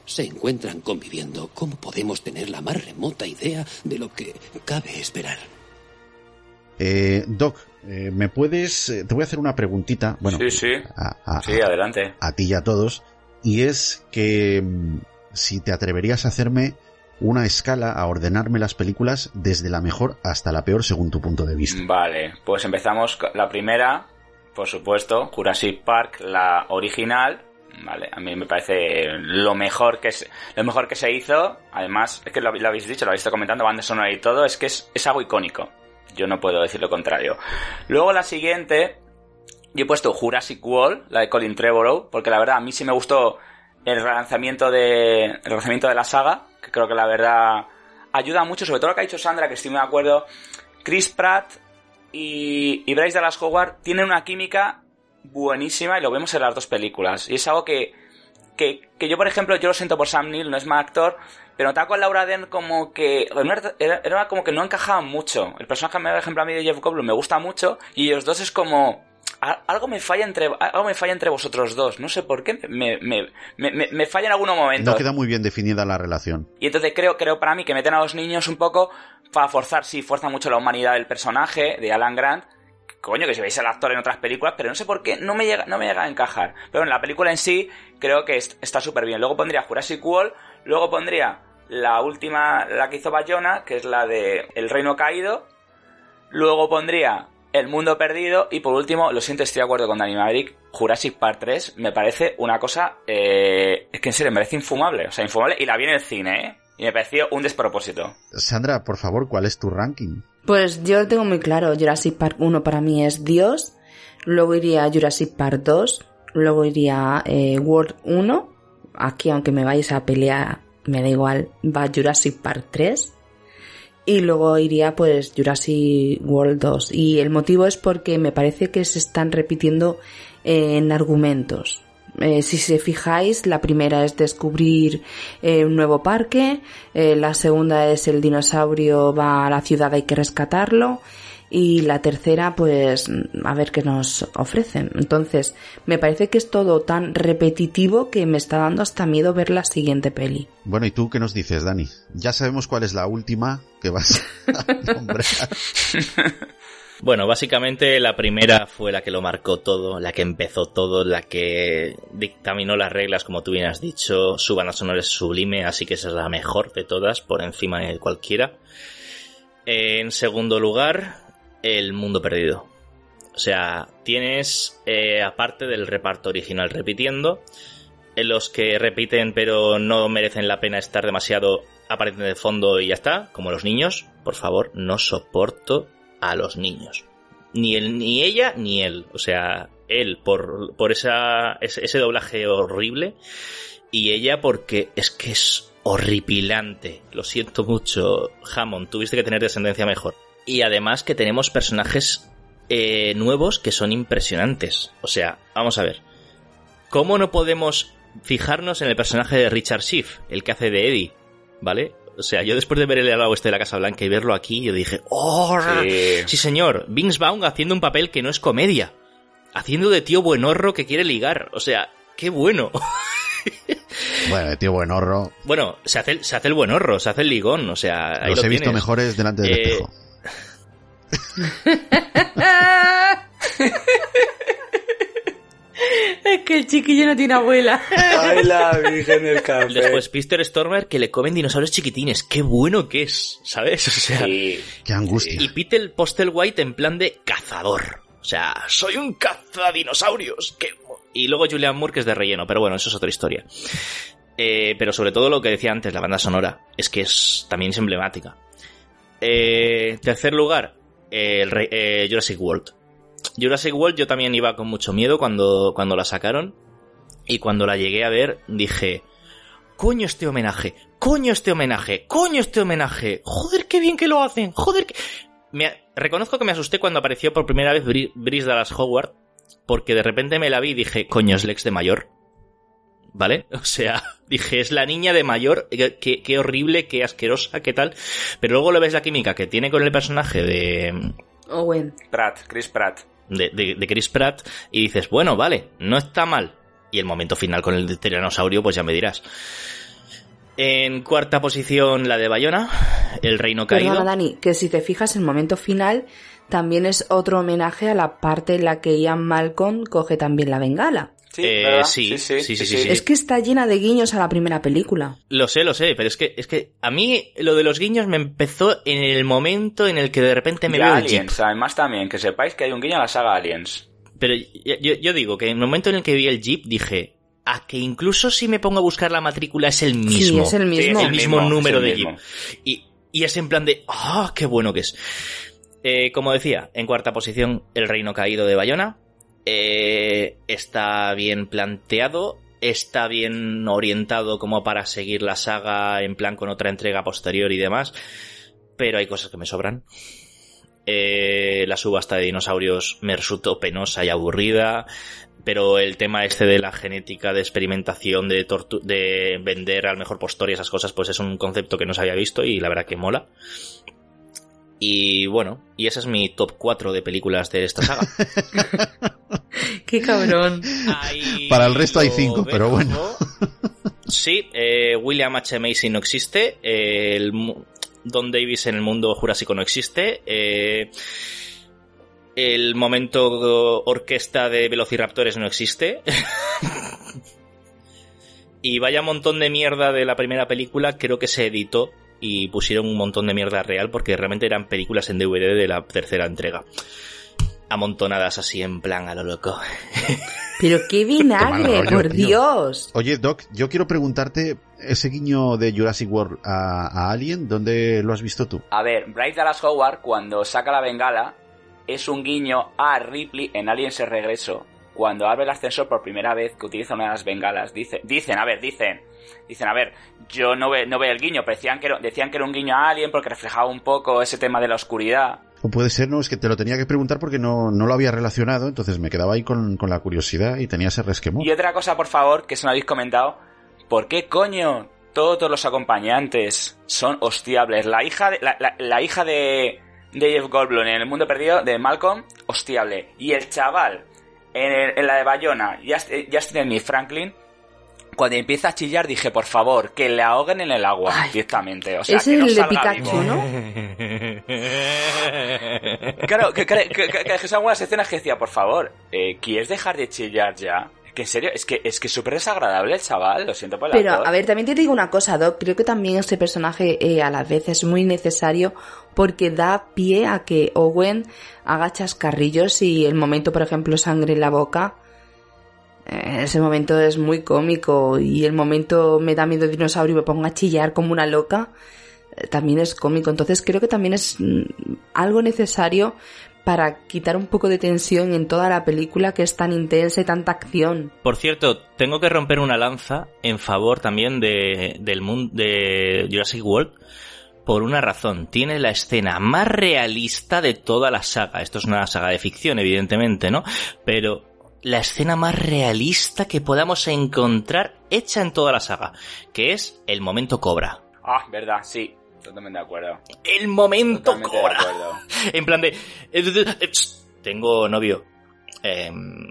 se encuentran conviviendo. ¿Cómo podemos tener la más remota idea de lo que cabe esperar? Eh, Doc, eh, ¿me puedes...? eh, te voy a hacer una preguntita. Bueno, sí, sí. A, a- Sí, adelante. a ti y a todos. Y es que mm, si te atreverías a hacerme una escala, a ordenarme las películas desde la mejor hasta la peor según tu punto de vista. Vale, pues empezamos la primera, por supuesto, Jurassic Park, la original. Vale, a mí me parece lo mejor que se, lo mejor que se hizo. Además, es que lo, lo habéis dicho, lo habéis estado comentando, banda sonora y todo, es que es, es algo icónico. Yo no puedo decir lo contrario. Luego la siguiente, yo he puesto Jurassic World, la de Colin Trevorrow, porque la verdad a mí sí me gustó el relanzamiento de, el relanzamiento de la saga, que creo que la verdad ayuda mucho, sobre todo lo que ha dicho Sandra, que estoy muy de acuerdo. Chris Pratt y, y Bryce Dallas Howard tienen una química buenísima y lo vemos en las dos películas. Y es algo que, que, que yo, por ejemplo, yo lo siento por Sam Neill, no es mal actor, pero notaba con Laura Dern como que era, era como que no encajaban mucho. El personaje, por ejemplo, a mí de Jeff Goldblum me gusta mucho y ellos dos es como algo me falla entre algo me falla entre vosotros dos. No sé por qué me, me, me, me- falla en algún momento. No queda muy bien definida la relación. Y entonces creo, creo para mí que meten a los niños un poco para forzar, sí, fuerza mucho la humanidad del personaje, de Alan Grant. Coño, que si veis al actor en otras películas, pero no sé por qué no me llega, no me llega a encajar. Pero en la película en sí, creo que est- está súper bien. Luego pondría Jurassic World, luego pondría la última, la que hizo Bayona, que es la de El Reino Caído. Luego pondría El Mundo Perdido y por último, lo siento, estoy de acuerdo con Dani Maverick, Jurassic Park 3 me parece una cosa, eh, es que en serio, me parece infumable, o sea, infumable y la vi en el cine, ¿eh? Y me pareció un despropósito. Sandra, por favor, ¿cuál es tu ranking? Pues yo lo tengo muy claro. Jurassic Park 1 para mí es Dios. Luego iría Jurassic Park 2. Luego iría eh, World 1. Aquí, aunque me vayáis a pelear, me da igual. Va Jurassic Park 3. Y luego iría pues Jurassic World 2. Y el motivo es porque me parece que se están repitiendo eh, en argumentos. Eh, si se fijáis, la primera es descubrir eh, un nuevo parque, eh, la segunda es el dinosaurio va a la ciudad, hay que rescatarlo, y la tercera, pues, a ver qué nos ofrecen. Entonces, me parece que es todo tan repetitivo que me está dando hasta miedo ver la siguiente peli. Bueno, ¿y tú qué nos dices, Dani? Ya sabemos cuál es la última que vas a nombrar. Bueno, básicamente la primera fue la que lo marcó todo, la que empezó todo, la que dictaminó las reglas, como tú bien has dicho. Su banda sonora es sublime, así que esa es la mejor de todas, por encima de cualquiera. En segundo lugar, El Mundo Perdido. O sea, tienes, eh, aparte del reparto original repitiendo, en los que repiten pero no merecen la pena estar demasiado aparenten de fondo y ya está, como los niños. Por favor, no soporto a los niños. Ni él, ni ella, ni él. O sea, él por, por esa, ese, ese doblaje horrible y ella porque es que es horripilante. Lo siento mucho, Hammond, tuviste que tener descendencia mejor. Y además que tenemos personajes eh, nuevos que son impresionantes. O sea, vamos a ver. ¿Cómo no podemos fijarnos en el personaje de Richard Schiff, el que hace de Eddie? ¿Vale? O sea, yo después de ver el helado este de la Casa Blanca y verlo aquí, yo dije, ¡oh! Sí, sí señor, Vince Vaughn haciendo un papel que no es comedia. Haciendo de tío buenorro que quiere ligar. O sea, qué bueno. Bueno, de tío buenorro. Bueno, se hace, se hace el buenorro, se hace el ligón, o sea. Ahí Los lo he visto mejores delante del Eh, espejo. Es que el chiquillo no tiene abuela. Ay, la Virgen del Café. Después Peter Stormer que le comen dinosaurios chiquitines. Qué bueno que es, ¿sabes? O sea, Qué angustia. y Peter Postlewhite en plan de cazador. O sea, soy un cazadinosaurios. Qué... Y luego Julian Moore que es de relleno, pero bueno, eso es otra historia. Eh, pero sobre todo lo que decía antes, la banda sonora, es que es también es emblemática. Eh, tercer lugar, el eh, Jurassic World. Jurassic World yo también iba con mucho miedo cuando, cuando la sacaron. Y cuando la llegué a ver, dije, coño este homenaje, coño este homenaje, coño este homenaje, joder qué bien que lo hacen, joder que... Me, reconozco que me asusté cuando apareció por primera vez Bri- Brice Dallas Howard, porque de repente me la vi y dije, coño es Lex de mayor. ¿Vale? O sea, dije, es la niña de mayor, qué, qué- qué horrible, qué asquerosa, qué tal. Pero luego le ves la química que tiene con el personaje de, Owen. Pratt, Chris Pratt. de, de- de Chris Pratt y dices, bueno, vale, no está mal. Y el momento final con el tiranosaurio, pues ya me dirás. En cuarta posición, la de Bayona, El Reino Caído. Perdona, Dani, que si te fijas, el momento final también es otro homenaje a la parte en la que Ian Malcolm coge también la bengala. Eh, sí, sí, sí, sí, sí. Es que está llena de guiños a la primera película. Lo sé, lo sé, pero es que, es que a mí lo de los guiños me empezó en el momento en el que de repente me Y veo el jeep. Aliens, además también, que sepáis que hay un guiño a la saga Aliens. Pero yo, digo que en el momento en el que vi el jeep dije, a que incluso si me pongo a buscar la matrícula es el mismo. es el mismo. el mismo mismo, número el de mismo. jeep. Y, y es en plan de, ¡ah, qué bueno que es! Eh, como decía, en cuarta posición, El Reino Caído de Bayona. Eh, está bien planteado, está bien orientado como para seguir la saga en plan con otra entrega posterior y demás, pero hay cosas que me sobran. Eh, la subasta de dinosaurios me resultó penosa y aburrida, pero el tema este de la genética, de experimentación, de, de vender al mejor postor y esas cosas, pues es un concepto que no se había visto y la verdad que mola. Y bueno, y esa es mi top 4 de películas de esta saga. Qué cabrón. Para el resto hay lo cinco, pero dejo. bueno. Sí, eh, William H. Macy no existe. eh, el Don Davis en el mundo jurásico no existe. eh, el momento orquesta de Velociraptores no existe. y vaya montón de mierda de la primera película, creo que se editó y pusieron un montón de mierda real porque realmente eran películas en DVD de la tercera entrega. amontonadas así en plan a lo loco. Pero qué vinagre, por tío. Dios. Oye, Doc, yo quiero preguntarte, ese guiño de Jurassic World a, a Alien, ¿dónde lo has visto tú? A ver, Bryce Dallas Howard, cuando saca la bengala, es un guiño a Ripley en Aliens el Regreso. Cuando abre el ascensor por primera vez que utiliza una de las bengalas, dice, dicen, a ver, dicen, dicen, a ver, yo no, ve, no veo el guiño, pero decían que, era, decían que era un guiño a Alien porque reflejaba un poco ese tema de la oscuridad. O puede ser, no, es que te lo tenía que preguntar porque no, no lo había relacionado, entonces me quedaba ahí con, con la curiosidad y tenía ese resquemor. Y otra cosa, por favor, que se me habéis comentado, ¿por qué coño todos los acompañantes son hostiables? La hija de, la, la, la hija de, de Jeff Goldblum en El Mundo Perdido, de Malcolm, hostiable. Y el chaval en, el- en la de Bayona, Just- Justin Smith Franklin, cuando empieza a chillar dije, por favor, que le ahoguen en el agua directamente. O sea, es que no el de Pikachu, vivo. ¿no? Claro, que, que- que son algunas escenas que decía, por favor, eh, ¿quieres dejar de chillar ya? Que en serio, es que es que súper desagradable el chaval, lo siento por el Pero, actor. a ver, también te digo una cosa, Doc. Creo que también este personaje eh, a la vez es muy necesario porque da pie a que Owen haga chascarrillos y el momento, por ejemplo, sangre en la boca. eh, Ese momento es muy cómico y el momento me da miedo dinosaurio y me pongo a chillar como una loca. eh, También es cómico. Entonces creo que también es mm, algo necesario para quitar un poco de tensión en toda la película que es tan intensa y tanta acción. Por cierto, tengo que romper una lanza en favor también de, del mundo de Jurassic World por una razón. Tiene la escena más realista de toda la saga. Esto es una saga de ficción, evidentemente, ¿no? Pero la escena más realista que podamos encontrar hecha en toda la saga, que es el momento cobra. Ah, verdad, sí, totalmente de acuerdo. El momento Totalmente de cobra. acuerdo. En plan de... eh, eh, eh, Tengo novio. Em,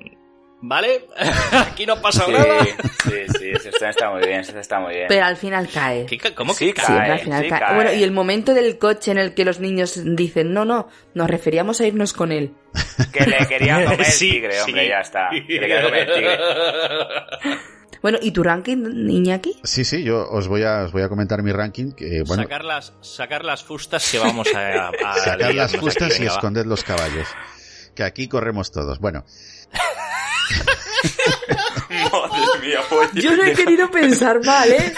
¿Vale? Aquí no pasa Sí, nada. sí, sí, escena está muy bien, está muy bien. Pero al final cae. ¿Cómo Sí, Sí, cae, al final sí, cae. cae. Bueno, y el momento del coche en el que los niños dicen, no, no, nos referíamos a irnos con él. Que le quería comer el tigre, hombre, sí. ya está. Que le quería comer el tigre. Bueno, ¿y tu ranking, Iñaki? Sí, sí, yo os voy a, os voy a comentar mi ranking, que bueno, sacar, las, sacar las fustas que vamos a, a sacar las aquí, justas y venga, va. esconder los caballos. Que aquí corremos todos. Bueno, Madre mía, pues. Yo no he querido pensar mal, ¿eh?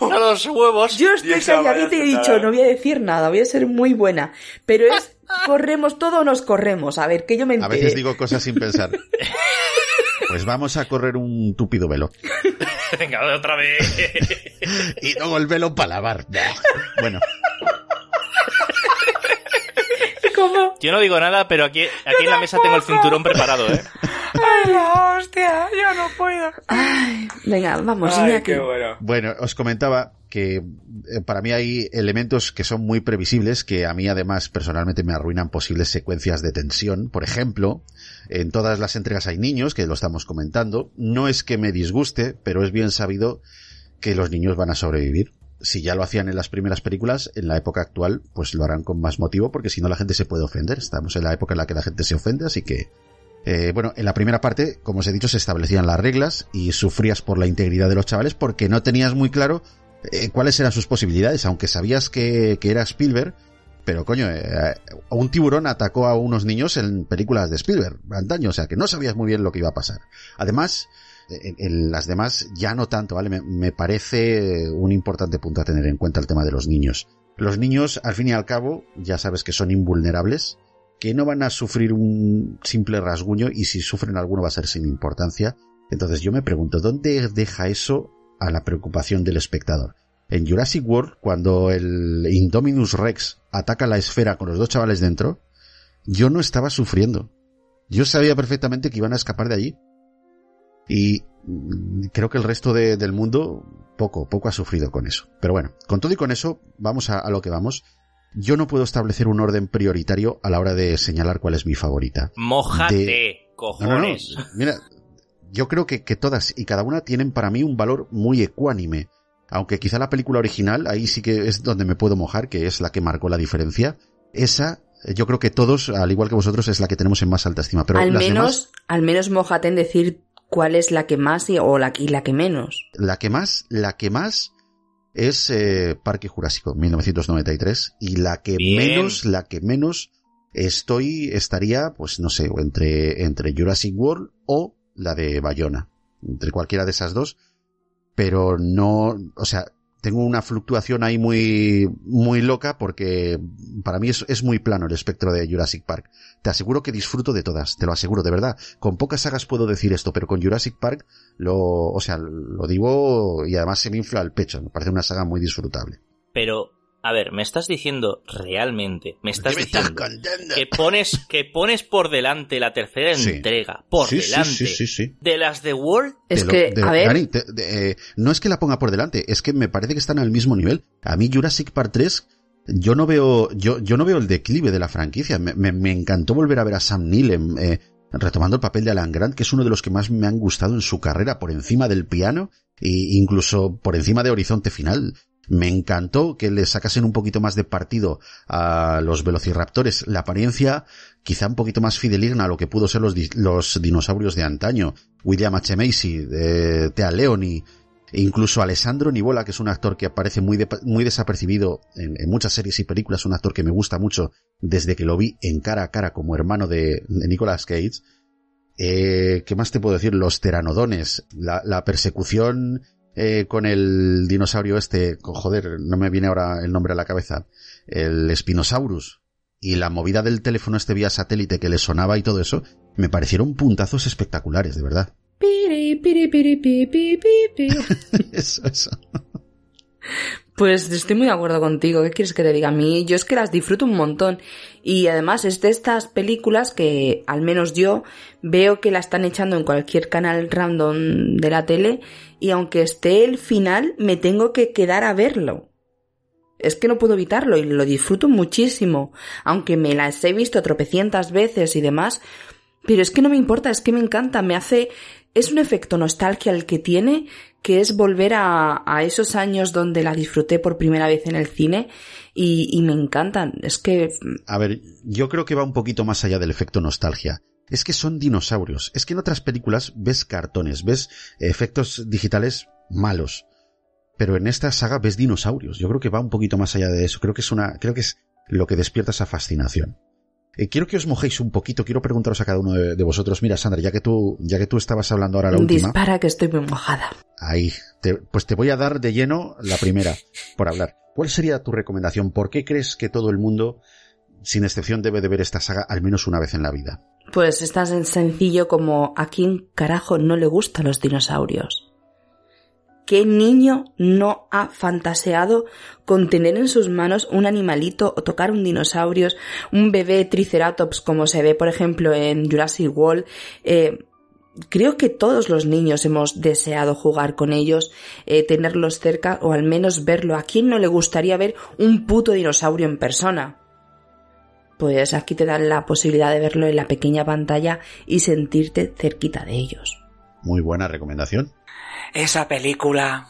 A los huevos. Yo estoy calladita y he dicho, no voy a decir nada, voy a ser muy buena. Pero es, corremos todo o nos corremos. A ver, que yo me a entere. veces digo cosas sin pensar. Pues vamos a correr un tupido velo. Venga, otra vez. Y luego el velo para lavar. Bueno, ¿Cómo? Yo no digo nada, pero aquí, aquí en la mesa tengo el cinturón preparado, ¿eh? Ay, la hostia, yo no puedo. Ay, venga, vamos, Ay, qué bueno. Bueno, os comentaba que eh, para mí hay elementos que son muy previsibles que a mí además personalmente me arruinan posibles secuencias de tensión. Por ejemplo, en todas las entregas hay niños, que lo estamos comentando. No es que me disguste, pero es bien sabido que los niños van a sobrevivir. Si ya lo hacían en las primeras películas, en la época actual, pues lo harán con más motivo, porque si no la gente se puede ofender. Estamos en la época en la que la gente se ofende, así que eh, bueno, en la primera parte, como os he dicho, se establecían las reglas y sufrías por la integridad de los chavales porque no tenías muy claro eh, cuáles eran sus posibilidades, aunque sabías que, que era Spielberg. Pero coño, eh, un tiburón atacó a unos niños en películas de Spielberg, antaño, o sea que no sabías muy bien lo que iba a pasar. Además, en, las demás ya no tanto, ¿vale? Me, me parece un importante punto a tener en cuenta el tema de los niños. Los niños, al fin y al cabo, ya sabes que son invulnerables, que no van a sufrir un simple rasguño y si sufren alguno va a ser sin importancia. Entonces yo me pregunto, ¿dónde deja eso a la preocupación del espectador? En Jurassic World, cuando el Indominus Rex ataca la esfera con los dos chavales dentro, yo no estaba sufriendo. Yo sabía perfectamente que iban a escapar de allí. Y mm, creo que el resto de- del mundo poco, poco ha sufrido con eso. Pero bueno, con todo y con eso, vamos a, a lo que vamos. Yo no puedo establecer un orden prioritario a la hora de señalar cuál es mi favorita. Mójate, De- No, no, no. cojones. Mira, yo creo que, que todas y cada una tienen para mí un valor muy ecuánime. Aunque quizá la película original, ahí sí que es donde me puedo mojar, que es la que marcó la diferencia. Esa, eh, yo creo que todos, al igual que vosotros, es la que tenemos en más alta estima. Pero al las menos, demás, al menos mojate en decir cuál es la que más y, o la, y la que menos. la que más, la que más es eh, Parque Jurásico, 1993. Y la que Bien. menos, la que menos estoy, estaría, pues no sé, entre, entre Jurassic World o la de Bayona. Entre cualquiera de esas dos. Pero no, o sea, tengo una fluctuación ahí muy, muy loca porque para mí es, muy plano el espectro de Jurassic Park. Te aseguro que disfruto de todas, te lo aseguro, de verdad. Con pocas sagas puedo decir esto, pero con Jurassic Park lo, o sea, lo digo y además se me infla el pecho. Me parece una saga muy disfrutable. Pero a ver, me estás diciendo realmente, me estás diciendo que pones que pones por delante la tercera Sí. entrega, por Sí, delante sí, sí, sí. de las de World. Es que, de- a ver, Dani, te- de- eh, no es que la ponga por delante, es que me parece que están al mismo nivel. A mí Jurassic Park 3, yo no veo, yo, yo no veo el declive de la franquicia. Me, me- me encantó volver a ver a Sam Neill en, eh, retomando el papel de Alan Grant, que es uno de los que más me han gustado en su carrera, por encima del piano e incluso por encima de Horizonte Final. Me encantó que le sacasen un poquito más de partido a los velociraptores. La apariencia quizá un poquito más fideligna a lo que pudo ser los, di- los dinosaurios de antaño. William H. Macy, eh, Thea Leoni, e incluso Alessandro Nivola, que es un actor que aparece muy, de- muy desapercibido en, muchas series y películas, un actor que me gusta mucho desde que lo vi en cara a cara como hermano de, Nicolas Cage. Eh, ¿Qué más te puedo decir? Los teranodones, la persecución eh, con el dinosaurio este, co- joder, no me viene ahora el nombre a la cabeza, el Spinosaurus, y la movida del teléfono este vía satélite que le sonaba y todo eso, me parecieron puntazos espectaculares, de verdad. Piri, piri, piri, pi, pi, pi, pi. eso, eso. Pues estoy muy de acuerdo contigo. ¿Qué quieres que te diga? A mí, yo es que las disfruto un montón. Y además es de estas películas que, al menos yo, veo que la están echando en cualquier canal random de la tele. Y aunque esté el final, me tengo que quedar a verlo. Es que no puedo evitarlo y lo disfruto muchísimo. Aunque me las he visto tropecientas veces y demás. Pero es que no me importa, es que me encanta, me hace... Es un efecto nostalgia el que tiene, que es volver a, esos años donde la disfruté por primera vez en el cine y, y me encantan. Es que... A ver, yo creo que va un poquito más allá del efecto nostalgia. Es que son dinosaurios. Es que en otras películas ves cartones, ves efectos digitales malos. Pero en esta saga ves dinosaurios. Yo creo que va un poquito más allá de eso. Creo que es una, creo que es lo que despierta esa fascinación. Eh, quiero que os mojéis un poquito. Quiero preguntaros a cada uno de, de vosotros. Mira, Sandra, ya que tú, ya que tú estabas hablando ahora la última. Dispara que estoy muy mojada. Ahí. Te- pues te voy a dar de lleno la primera, por hablar. ¿Cuál sería tu recomendación? ¿Por qué crees que todo el mundo, sin excepción, debe de ver esta saga al menos una vez en la vida? Pues es tan sencillo como a quién carajo no le gustan los dinosaurios. ¿Qué niño no ha fantaseado con tener en sus manos un animalito o tocar un dinosaurio, un bebé triceratops como se ve por ejemplo en Jurassic World? Eh, creo que todos los niños hemos deseado jugar con ellos, eh, tenerlos cerca o al menos verlo. ¿A quién no le gustaría ver un puto dinosaurio en persona? Pues aquí te dan la posibilidad de verlo en la pequeña pantalla y sentirte cerquita de ellos. Muy buena recomendación. Esa película.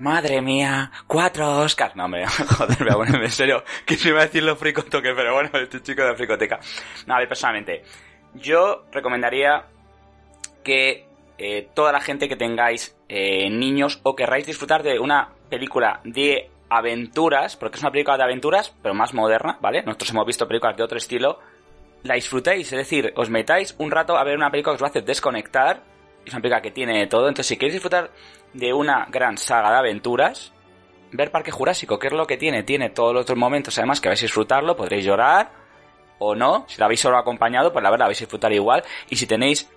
Madre mía, cuatro Oscars. No, hombre, joder, pero bueno, en serio, que se iba a decir lo fricotoque, pero bueno, este chico de la fricoteca. No, a ver, personalmente, yo recomendaría que eh, toda la gente que tengáis eh, niños o querráis disfrutar de una película de aventuras, porque es una película de aventuras, pero más moderna, ¿vale? Nosotros hemos visto películas de otro estilo, la disfrutéis, es decir, os metáis un rato a ver una película que os va a hacer desconectar, es una película que tiene todo, entonces si queréis disfrutar de una gran saga de aventuras, ver Parque Jurásico, que es lo que tiene, tiene todos los otros momentos, además que vais a disfrutarlo, podréis llorar o no, si la habéis solo acompañado, pues la verdad la vais a disfrutar igual, y si tenéis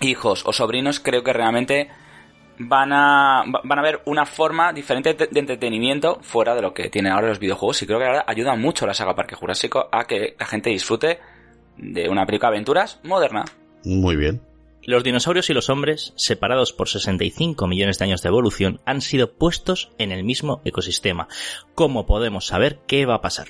hijos o sobrinos, creo que realmente van a, va- van a ver una forma diferente de, de entretenimiento fuera de lo que tienen ahora los videojuegos, y creo que la verdad ayuda mucho la saga Parque Jurásico a que la gente disfrute de una película de aventuras moderna. Muy bien. Los dinosaurios y los hombres, separados por 65 millones de años de evolución, han sido puestos en el mismo ecosistema. ¿Cómo podemos saber qué va a pasar?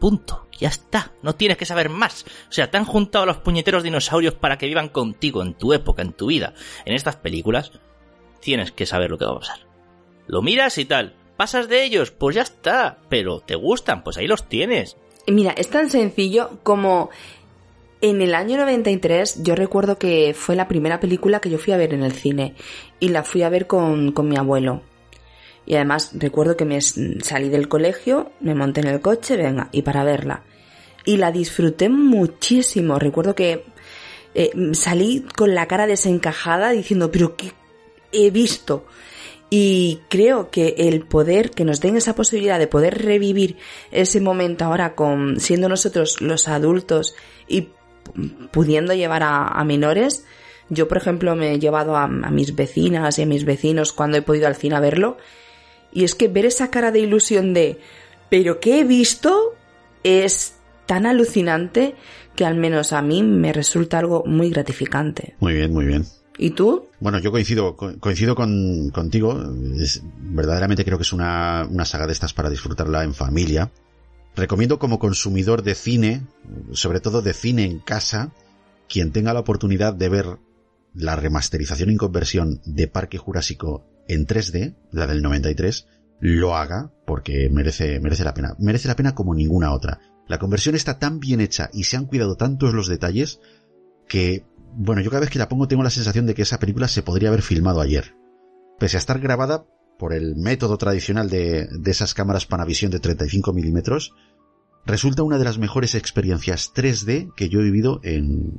Punto. Ya está. No tienes que saber más. O sea, te han juntado a los puñeteros dinosaurios para que vivan contigo en tu época, en tu vida. En estas películas, tienes que saber lo que va a pasar. Lo miras y tal. ¿Pasas de ellos? Pues ya está. Pero te gustan, pues ahí los tienes. Mira, es tan sencillo como en el año 93 yo recuerdo que fue la primera película que yo fui a ver en el cine y la fui a ver con, con mi abuelo. Y además recuerdo que me salí del colegio, me monté en el coche, venga, y para verla. y la disfruté muchísimo. Recuerdo que eh, salí con la cara desencajada diciendo, pero ¿qué he visto? Y creo que el poder, que nos den esa posibilidad de poder revivir ese momento ahora con siendo nosotros los adultos y pudiendo llevar a, menores, yo por ejemplo me he llevado a, a, mis vecinas y a mis vecinos cuando he podido al cine a verlo, y es que ver esa cara de ilusión de, pero ¿qué he visto? es tan alucinante que al menos a mí me resulta algo muy gratificante. Muy bien, muy bien. ¿Y tú? Bueno, yo coincido, coincido con, contigo. Es, verdaderamente creo que es una, una saga de estas para disfrutarla en familia. Recomiendo como consumidor de cine, sobre todo de cine en casa, quien tenga la oportunidad de ver la remasterización y conversión de Parque Jurásico en 3D, la del 93, lo haga porque merece, merece la pena. Merece la pena como ninguna otra. La conversión está tan bien hecha y se han cuidado tantos los detalles que, bueno, yo cada vez que la pongo tengo la sensación de que esa película se podría haber filmado ayer. Pese a estar grabada por el método tradicional de, de esas cámaras Panavision de 35 milímetros, resulta una de las mejores experiencias 3D que yo he vivido en,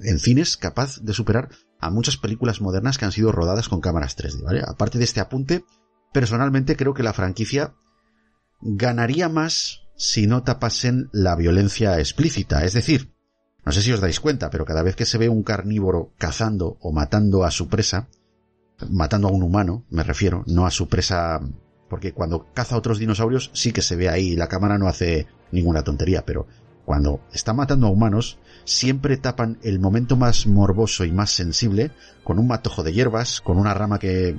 en cines, capaz de superar a muchas películas modernas que han sido rodadas con cámaras 3D, ¿vale? Aparte de este apunte, personalmente creo que la franquicia ganaría más si no tapasen la violencia explícita. Es decir, no sé si os dais cuenta, pero cada vez que se ve un carnívoro cazando o matando a su presa, matando a un humano, me refiero, no a su presa, porque cuando caza a otros dinosaurios sí que se ve ahí, la cámara no hace ninguna tontería, pero cuando está matando a humanos, siempre tapan el momento más morboso y más sensible con un matojo de hierbas, con una rama que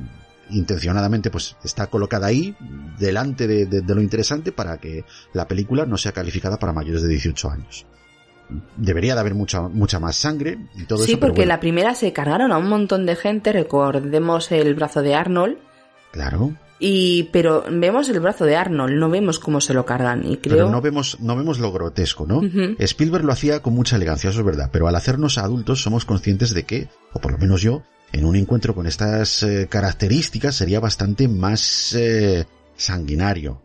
intencionadamente pues está colocada ahí delante de, de, de, lo interesante para que la película no sea calificada para mayores de 18 años. Debería de haber mucha, mucha más sangre y todo sí, eso. Sí, porque bueno. la primera se cargaron a un montón de gente, recordemos el brazo de Arnold. Claro. Y, pero vemos el brazo de Arnold, no vemos cómo se lo cargan y creo... Pero no vemos, no vemos lo grotesco, ¿no? Uh -huh. Spielberg lo hacía con mucha elegancia, eso es verdad, pero al hacernos adultos somos conscientes de que, o por lo menos yo, en un encuentro con estas eh, características sería bastante más eh, sanguinario.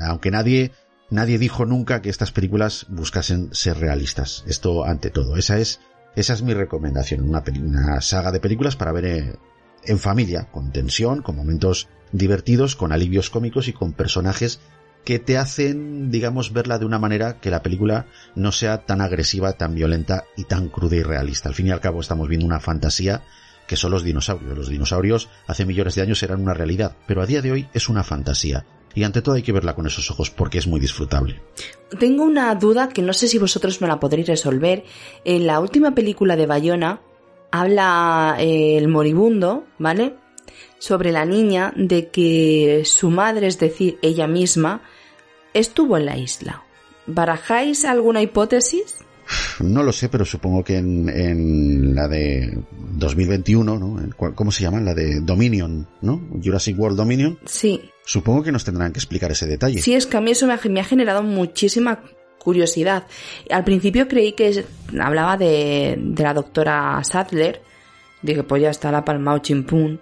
Aunque nadie, nadie dijo nunca que estas películas buscasen ser realistas. Esto ante todo. Esa es, esa es mi recomendación. Una, una saga de películas para ver eh, en familia, con tensión, con momentos divertidos, con alivios cómicos y con personajes que te hacen, digamos, verla de una manera que la película no sea tan agresiva, tan violenta y tan cruda y realista. Al fin y al cabo estamos viendo una fantasía que son los dinosaurios. Los dinosaurios hace millones de años eran una realidad, pero a día de hoy es una fantasía. Y ante todo hay que verla con esos ojos porque es muy disfrutable. Tengo una duda que no sé si vosotros me la podréis resolver. En la última película de Bayona habla eh, el moribundo, ¿vale? Sobre la niña de que su madre, es decir, ella misma, estuvo en la isla. ¿Barajáis alguna hipótesis? No lo sé, pero supongo que en, en, la de 2021, ¿no? ¿Cómo se llama? La de Dominion, ¿no? Jurassic World Dominion. Sí. Supongo que nos tendrán que explicar ese detalle. Sí, es que a mí eso me ha, me ha generado muchísima curiosidad. Al principio creí que hablaba de, de la doctora Sadler. Dije, pues ya está la palmao chimpún.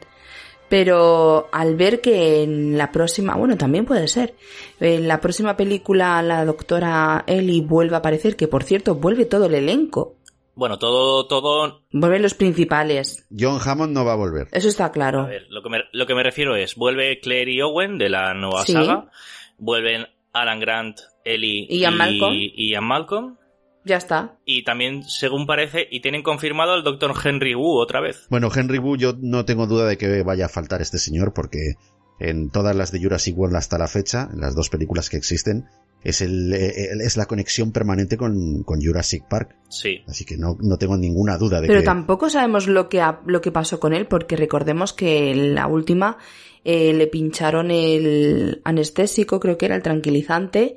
Pero al ver que en la próxima, bueno, también puede ser, en la próxima película la doctora Ellie vuelve a aparecer, que por cierto vuelve todo el elenco. Bueno, todo, todo. Vuelven los principales. John Hammond no va a volver. Eso está claro. A ver, lo que me, lo que me refiero es, vuelve Claire y Owen de la nueva ¿Sí? saga, vuelven Alan Grant, Ellie ¿Y Ian Malcolm? y Ian Malcolm. Ya está. Y también, según parece, y tienen confirmado al doctor Henry Wu otra vez. Bueno, Henry Wu, yo no tengo duda de que vaya a faltar este señor, porque en todas las de Jurassic World hasta la fecha, en las dos películas que existen, es, el, es la conexión permanente con, con Jurassic Park. Sí. Así que no, no tengo ninguna duda de Pero que... tampoco sabemos lo que, ha, lo que pasó con él, porque recordemos que en la última eh, le pincharon el anestésico, creo que era el tranquilizante,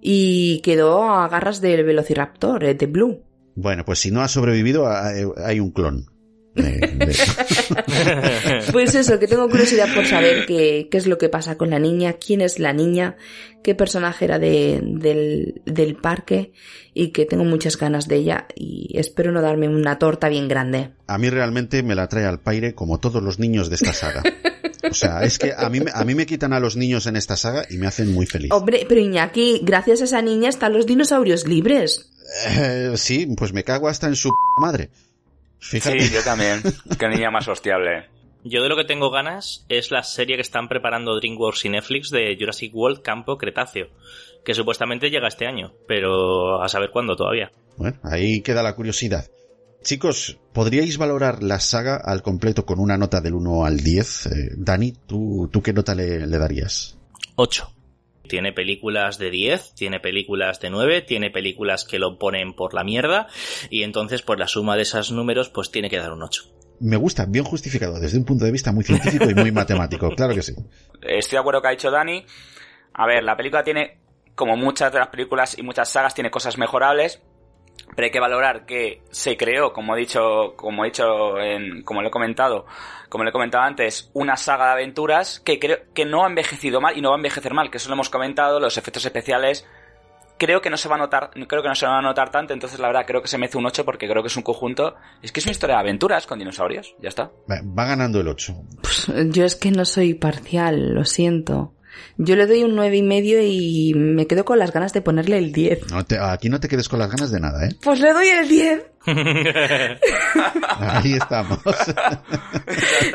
y quedó a garras del Velociraptor, eh, de Blue. Bueno, pues si no ha sobrevivido, hay un clon. Pues eso, que tengo curiosidad por saber qué, qué, es lo que pasa con la niña, quién es la niña, qué personaje era de, del, del parque y que tengo muchas ganas de ella y espero no darme una torta bien grande. A mí realmente me la trae al paire como todos los niños de esta saga. O sea, es que a mí, me- a mí me quitan a los niños en esta saga y me hacen muy feliz. Hombre, pero Iñaki, gracias a esa niña están los dinosaurios libres. Eh, sí, pues me cago hasta en su madre. Fíjate. Sí, yo también. Qué niña más hostiable. Yo de lo que tengo ganas es la serie que están preparando DreamWorks y Netflix de Jurassic World Campo Cretáceo, que supuestamente llega este año, pero a saber cuándo todavía. Bueno, ahí queda la curiosidad. Chicos, ¿podríais valorar la saga al completo con una nota del 1 al 10? Eh, Dani, ¿tú, ¿tú qué nota le, le darías? 8. Tiene películas de 10, tiene películas de 9, tiene películas que lo ponen por la mierda y entonces pues la suma de esos números pues tiene que dar un 8. Me gusta, bien justificado, desde un punto de vista muy científico y muy matemático, claro que sí. Estoy de acuerdo con lo que ha dicho Dani. A ver, la película tiene, como muchas de las películas y muchas sagas, tiene cosas mejorables. Pero hay que valorar que se creó, como he dicho, como he dicho, en, como le he comentado, como le he comentado antes, una saga de aventuras que creo que no ha envejecido mal y no va a envejecer mal, que eso lo hemos comentado, los efectos especiales creo que no se va a notar, creo que no se va a notar tanto, entonces la verdad creo que se merece un 8 porque creo que es un conjunto, es que es una historia de aventuras con dinosaurios, ya está. Va, ganando el 8. Yo es que no soy parcial, lo siento. Yo le doy un nueve y medio y me quedo con las ganas de ponerle el 10. No te- aquí no te quedes con las ganas de nada, ¿eh? Pues le doy el 10. Ahí estamos.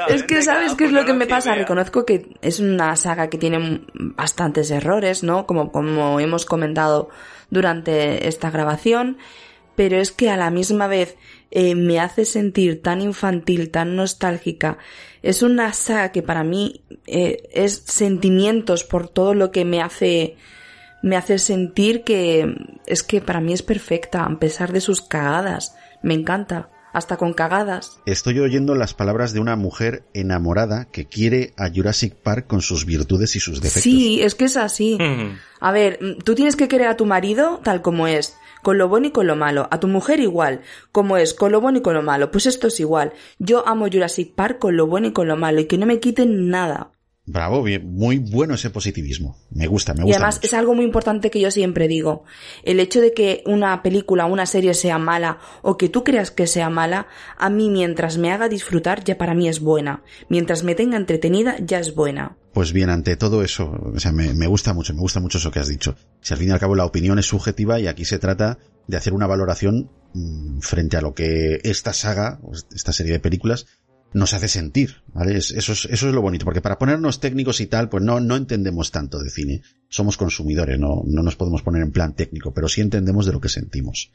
Es que sabes qué es lo que me pasa. Reconozco que es una saga que tiene bastantes errores, ¿no? Como, como hemos comentado durante esta grabación. Pero es que a la misma vez eh, me hace sentir tan infantil, tan nostálgica. Es una saga que para mí eh, es sentimientos por todo lo que me hace me hace sentir que es que para mí es perfecta, a pesar de sus cagadas. Me encanta, hasta con cagadas. Estoy oyendo las palabras de una mujer enamorada que quiere a Jurassic Park con sus virtudes y sus defectos. Sí, es que es así. A ver, mm, tú tienes que querer a tu marido tal como es, con lo bueno y con lo malo. A tu mujer igual, como es, con lo bueno y con lo malo. Pues esto es igual. Yo amo Jurassic Park con lo bueno y con lo malo y que no me quiten nada. Bravo, bien, muy bueno ese positivismo. Me gusta, me Y gusta. además mucho. es algo muy importante que yo siempre digo. El hecho de que una película, una serie sea mala o que tú creas que sea mala, a mí mientras me haga disfrutar ya para mí es buena. Mientras me tenga entretenida ya es buena. Pues bien, ante todo eso, o sea, me, me gusta mucho, me gusta mucho eso que has dicho. Si al fin y al cabo la opinión es subjetiva y aquí se trata de hacer una valoración mm, frente a lo que esta saga, esta serie de películas, nos hace sentir, ¿vale? Es- eso, es, eso es lo bonito, porque para ponernos técnicos y tal, pues no, no entendemos tanto de cine. Somos consumidores, no, no nos podemos poner en plan técnico, pero sí entendemos de lo que sentimos.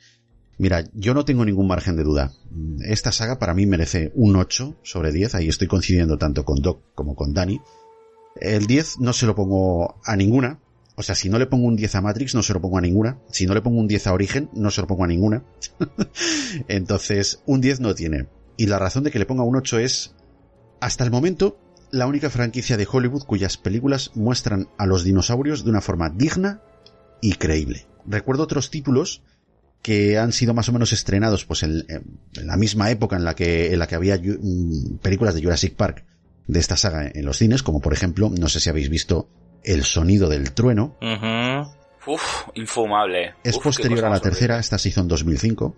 Mira, yo no tengo ningún margen de duda. Esta saga para mí merece un 8 sobre 10, ahí estoy coincidiendo tanto con Doc como con Dani. El 10 no se lo pongo a ninguna. O sea, si no le pongo un 10 a Matrix, no se lo pongo a ninguna. Si no le pongo un 10 a Origen, no se lo pongo a ninguna. Entonces, un 10 no tiene. Y la razón de que le ponga un 8 es, hasta el momento, la única franquicia de Hollywood cuyas películas muestran a los dinosaurios de una forma digna y creíble. Recuerdo otros títulos que han sido más o menos estrenados pues en, en la misma época en la que en la que había mm, películas de Jurassic Park de esta saga en los cines, como por ejemplo, no sé si habéis visto El sonido del trueno, Uf, infumable. es Uf, posterior a la tercera, esta se hizo en 2005.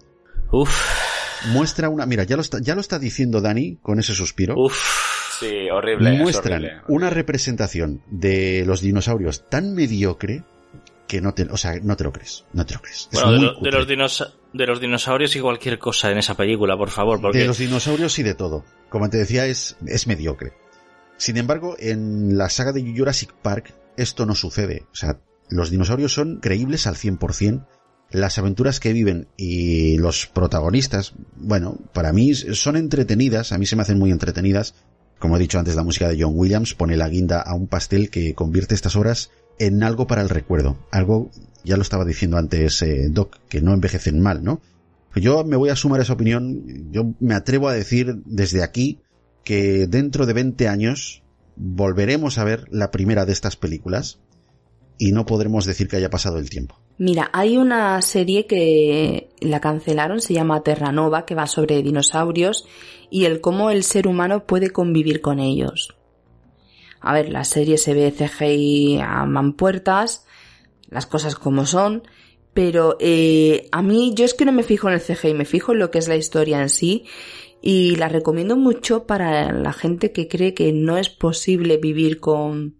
Muestra una, mira, ya lo está, ya lo está diciendo Dani con ese suspiro. Sí, horrible. es Muestran horrible. una representación de los dinosaurios tan mediocre que no te, o sea, no te lo crees, no te lo crees. Es Bueno, de, lo- los dinos- de los dinosaurios y cualquier cosa en esa película, por favor, porque De los dinosaurios y de todo. Como te decía, es, es mediocre. Sin embargo, en la saga de Jurassic Park esto no sucede. O sea, los dinosaurios son creíbles al 100%. Las aventuras que viven y los protagonistas, bueno, para mí son entretenidas, a mí se me hacen muy entretenidas. Como he dicho antes, la música de John Williams pone la guinda a un pastel que convierte estas obras en algo para el recuerdo. Algo, ya lo estaba diciendo antes eh, Doc, que no envejecen mal, ¿no? Yo me voy a sumar a esa opinión. Yo me atrevo a decir desde aquí que dentro de 20 años volveremos a ver la primera de estas películas y no podremos decir que haya pasado el tiempo. Mira, hay una serie que la cancelaron, se llama Terranova, que va sobre dinosaurios y el cómo el ser humano puede convivir con ellos. A ver, la serie se ve CGI a manpuertas, las cosas como son, pero eh, a mí yo es que no me fijo en el CGI, me fijo en lo que es la historia en sí y la recomiendo mucho para la gente que cree que no es posible vivir con,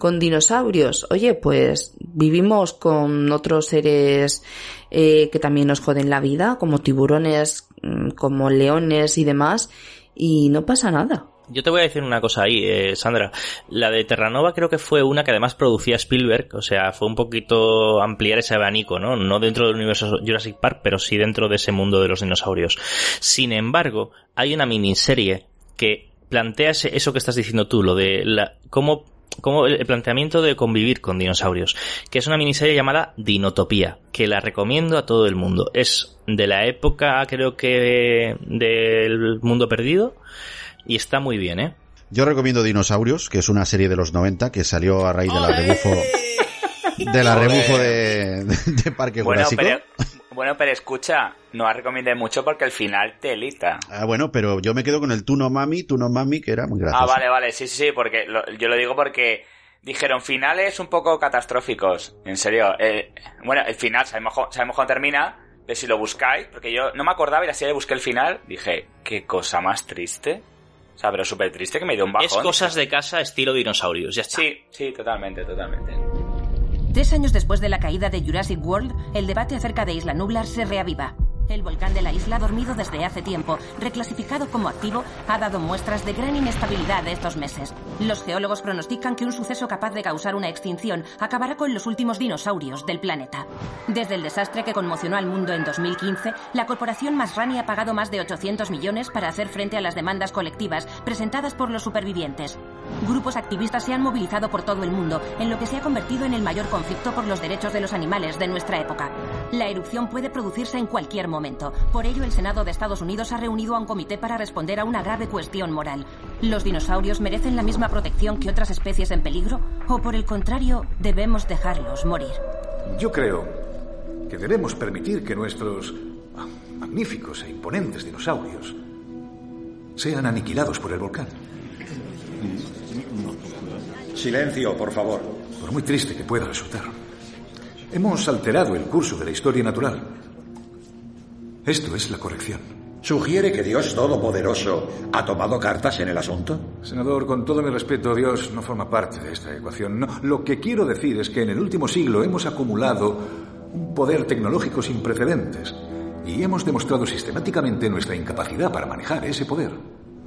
con dinosaurios. Oye, pues vivimos con otros seres eh, que también nos joden la vida, como tiburones, mm, como leones y demás, y no pasa nada. Yo te voy a decir una cosa ahí, eh, Sandra. La de Terranova creo que fue una que además producía Spielberg, o sea, fue un poquito ampliar ese abanico, ¿no? No dentro del universo Jurassic Park, pero sí dentro de ese mundo de los dinosaurios. Sin embargo, hay una miniserie que plantea eso que estás diciendo tú, lo de la, cómo como el planteamiento de convivir con dinosaurios, que es una miniserie llamada Dinotopía, que la recomiendo a todo el mundo. Es de la época, creo que, del mundo perdido, y está muy bien, ¿eh? Yo recomiendo Dinosaurios, que es una serie de los 90 que salió a raíz de la rebufo de la rebufo de, de Parque Bueno, Jurásico. pero, bueno, pero escucha, no recomiende mucho porque el final telita. Ah, bueno, pero yo me quedo con el tú no mami, tú no mami, que era muy gracioso. Ah, vale, vale, sí, sí, sí, porque lo- yo lo digo porque dijeron finales un poco catastróficos. En serio, eh, bueno, el final sabemos, sabemos cómo termina, pero si lo buscáis, porque yo no me acordaba y así le busqué el final, dije, qué cosa más triste. O sea, pero súper triste que me dio un bajón. Es cosas de casa estilo dinosaurios, ya está. Sí, sí, totalmente, totalmente. Tres años después de la caída de Jurassic World, el debate acerca de Isla Nublar se reaviva. El volcán de la isla, dormido desde hace tiempo, reclasificado como activo, ha dado muestras de gran inestabilidad estos meses. Los geólogos pronostican que un suceso capaz de causar una extinción acabará con los últimos dinosaurios del planeta. Desde el desastre que conmocionó al mundo en 2015, la corporación Masrani ha pagado más de 800 millones para hacer frente a las demandas colectivas presentadas por los supervivientes. Grupos activistas se han movilizado por todo el mundo en lo que se ha convertido en el mayor conflicto por los derechos de los animales de nuestra época. La erupción puede producirse en cualquier momento. Por ello, el Senado de Estados Unidos ha reunido a un comité para responder a una grave cuestión moral. ¿Los dinosaurios merecen la misma protección que otras especies en peligro? ¿O por el contrario, debemos dejarlos morir? Yo creo que debemos permitir que nuestros magníficos e imponentes dinosaurios sean aniquilados por el volcán. Silencio, por favor. Por muy triste que pueda resultar. Hemos alterado el curso de la historia natural. Esto es la corrección. ¿Sugiere que Dios Todopoderoso ha tomado cartas en el asunto? Senador, con todo mi respeto, Dios no forma parte de esta ecuación. No, lo que quiero decir es que en el último siglo hemos acumulado un poder tecnológico sin precedentes y hemos demostrado sistemáticamente nuestra incapacidad para manejar ese poder.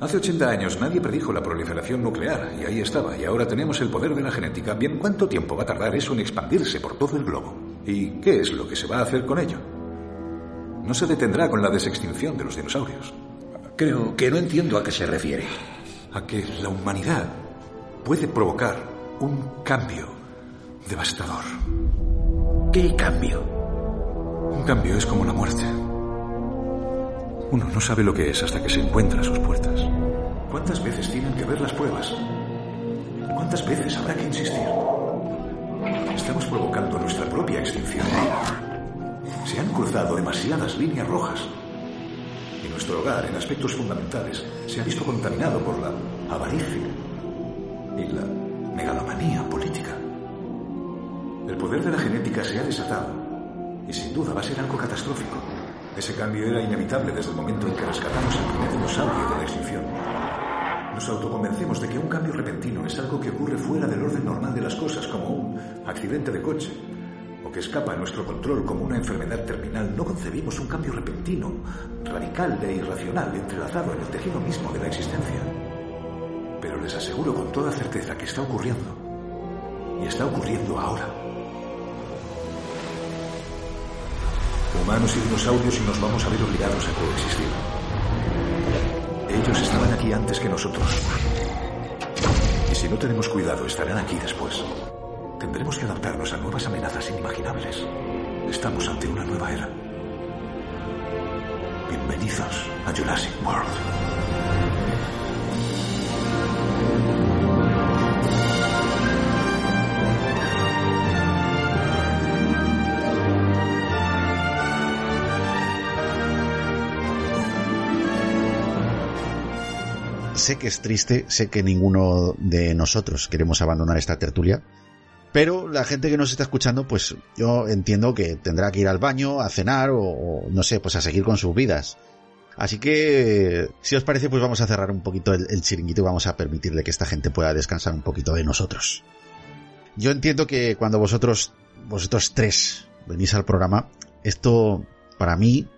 Hace 80 años nadie predijo la proliferación nuclear y ahí estaba, y ahora tenemos el poder de la genética. Bien, ¿cuánto tiempo va a tardar eso en expandirse por todo el globo? ¿Y qué es lo que se va a hacer con ello? No se detendrá con la desextinción de los dinosaurios. Creo que no entiendo a qué se refiere. A que la humanidad puede provocar un cambio devastador. ¿Qué cambio? Un cambio es como la muerte. Uno no sabe lo que es hasta que se encuentra a sus puertas. ¿Cuántas veces tienen que ver las pruebas? ¿Cuántas veces habrá que insistir? Estamos provocando nuestra propia extinción. Se han cruzado demasiadas líneas rojas. Y nuestro hogar, en aspectos fundamentales, se ha visto contaminado por la avaricia y la megalomanía política. El poder de la genética se ha desatado y sin duda va a ser algo catastrófico. Ese cambio era inevitable desde el momento en que rescatamos el primer dinosaurio de la extinción. Nos autoconvencemos de que un cambio repentino es algo que ocurre fuera del orden normal de las cosas, como un accidente de coche, o que escapa a nuestro control como una enfermedad terminal. No concebimos un cambio repentino, radical e irracional, entrelazado en el tejido mismo de la existencia. Pero les aseguro con toda certeza que está ocurriendo. Y está ocurriendo ahora. Humanos y dinosaurios y nos vamos a ver obligados a coexistir. Ellos estaban aquí antes que nosotros. Y si no tenemos cuidado, estarán aquí después. Tendremos que adaptarnos a nuevas amenazas inimaginables. Estamos ante una nueva era. Bienvenidos a Jurassic World. Sé que es triste, sé que ninguno de nosotros queremos abandonar esta tertulia, pero la gente que nos está escuchando, pues yo entiendo que tendrá que ir al baño, a cenar o, o, no sé, pues a seguir con sus vidas. Así que, si os parece, pues vamos a cerrar un poquito el, el chiringuito y vamos a permitirle que esta gente pueda descansar un poquito de nosotros. Yo entiendo que cuando vosotros, vosotros tres venís al programa, esto, para mí,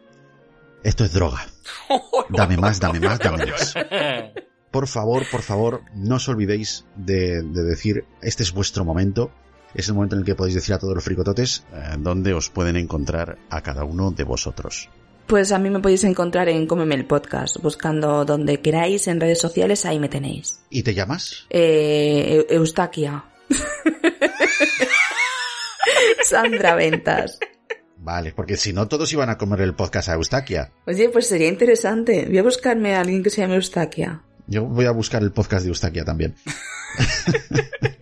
esto es droga. Dame más, dame más, dame más. Por favor, por favor, no os olvidéis de, de decir, este es vuestro momento, es el momento en el que podéis decir a todos los fricototes eh, dónde os pueden encontrar a cada uno de vosotros. Pues a mí me podéis encontrar en Cómeme el Podcast, buscando donde queráis en redes sociales, ahí me tenéis. ¿Y te llamas? Eh, Eu- Eustaquia. Sandra Ventas. Vale, porque si no todos iban a comer el podcast a Eustaquia. Oye, pues sería interesante. Voy a buscarme a alguien que se llame Eustaquia. Yo voy a buscar el podcast de Eustaquia también.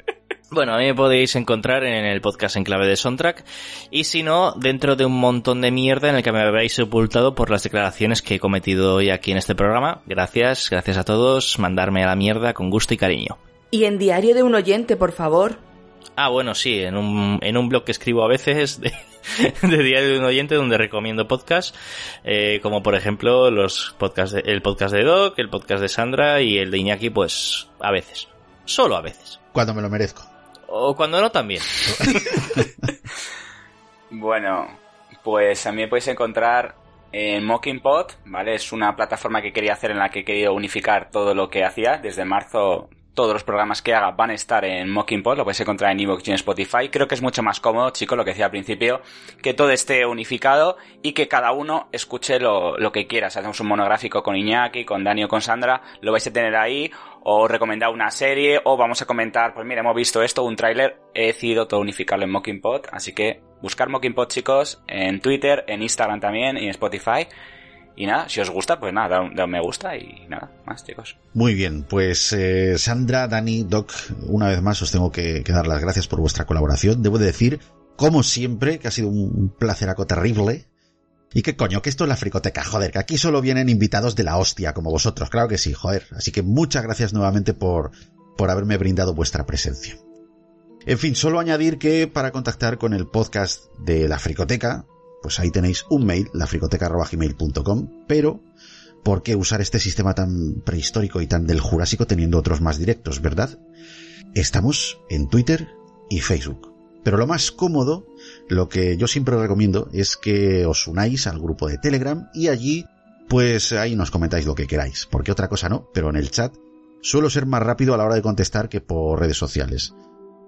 Bueno, a mí me podéis encontrar en el podcast en clave de Soundtrack y si no, dentro de un montón de mierda en el que me habéis sepultado por las declaraciones que he cometido hoy aquí en este programa. Gracias, gracias a todos, mandarme a la mierda con gusto y cariño. Y en Diario de un Oyente, por favor. Ah, bueno, sí, en un, en un blog que escribo a veces de, de Diario de un Oyente donde recomiendo podcasts, eh, como por ejemplo los podcasts de- el podcast de Doc, el podcast de Sandra y el de Iñaki, pues a veces. Solo a veces. Cuando me lo merezco. O cuando no, también. Bueno, pues a mí me podéis encontrar en Mockingpot, ¿vale? Es una plataforma que quería hacer en la que he querido unificar todo lo que hacía. Desde marzo todos los programas que haga van a estar en Mockingpot, lo podéis encontrar en Evox y en Spotify. Creo que es mucho más cómodo, chico, lo que decía al principio, que todo esté unificado y que cada uno escuche lo, que quiera. Si hacemos un monográfico con Iñaki, con Dani o con Sandra, lo vais a tener ahí, o recomendar una serie, o vamos a comentar, pues mira, hemos visto esto, un tráiler, he decidido todo unificarlo en Mockingpot, así que buscar Mockingpot, chicos, en Twitter, en Instagram también y en Spotify. Y nada, si os gusta, pues nada, da un, da un me gusta y nada más, chicos. Muy bien, pues eh, Sandra, Dani, Doc, una vez más os tengo que, dar las gracias por vuestra colaboración. Debo de decir, como siempre, que ha sido un, un placeraco terrible. Y que coño, que esto es la fricoteca, joder, que aquí solo vienen invitados de la hostia, como vosotros, claro que sí, joder. Así que muchas gracias nuevamente por, por haberme brindado vuestra presencia. En fin, solo añadir que para contactar con el podcast de la fricoteca, pues ahí tenéis un mail, lafricoteca.gmail.com, pero ¿por qué usar este sistema tan prehistórico y tan del Jurásico teniendo otros más directos, verdad? Estamos en Twitter y Facebook. Pero lo más cómodo, lo que yo siempre recomiendo es que os unáis al grupo de Telegram y allí, pues ahí nos comentáis lo que queráis, porque otra cosa no, pero en el chat suelo ser más rápido a la hora de contestar que por redes sociales.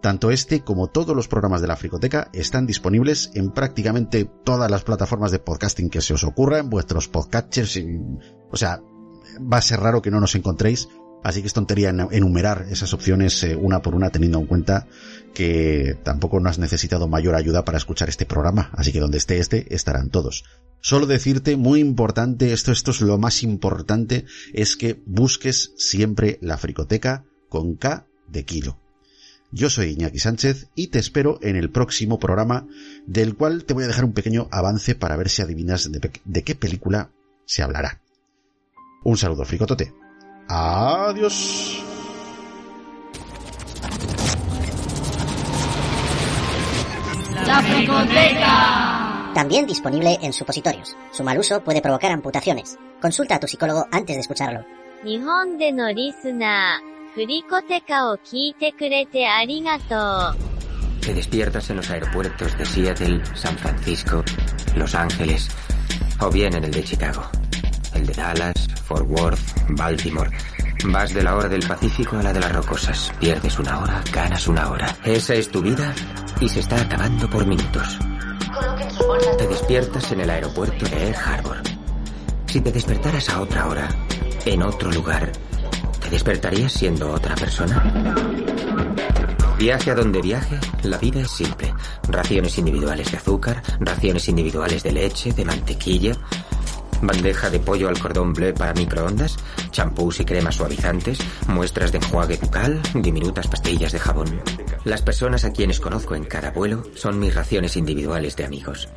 Tanto este como todos los programas de la Fricoteca están disponibles en prácticamente todas las plataformas de podcasting que se os ocurra, en vuestros podcatchers. o sea, va a ser raro que no nos encontréis, así que es tontería en- enumerar esas opciones eh, una por una teniendo en cuenta que tampoco no has necesitado mayor ayuda para escuchar este programa, así que donde esté este estarán todos. Solo decirte, muy importante, esto, esto es lo más importante, es que busques siempre la Fricoteca con K de kilo. Yo soy Iñaki Sánchez y te espero en el próximo programa, del cual te voy a dejar un pequeño avance para ver si adivinas de, pe- de qué película se hablará. Un saludo, fricotote. Adiós. La Fricoteca. También disponible en supositorios. Su mal uso puede provocar amputaciones. Consulta a tu psicólogo antes de escucharlo. 日本でのリスナー、 フリコテカを聞いてくれてありがとう。 Te despiertas en los aeropuertos de Seattle, San Francisco, Los Ángeles o bien en el de Chicago, el de Dallas, Fort Worth, Baltimore. Vas de la hora del Pacífico a la de las rocosas. Pierdes una hora, ganas una hora. Esa es tu vida y se está acabando por minutos. Te despiertas en el aeropuerto de Air Harbor. Si te despertaras a otra hora, en otro lugar, ¿te despertarías siendo otra persona? Viaje a donde viaje, la vida es simple. Raciones individuales de azúcar, raciones individuales de leche, de mantequilla, bandeja de pollo al cordón bleu para microondas, champús y cremas suavizantes, muestras de enjuague bucal, diminutas pastillas de jabón. Las personas a quienes conozco en cada vuelo son mis raciones individuales de amigos.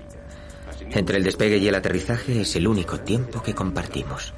Entre el despegue y el aterrizaje es el único tiempo que compartimos.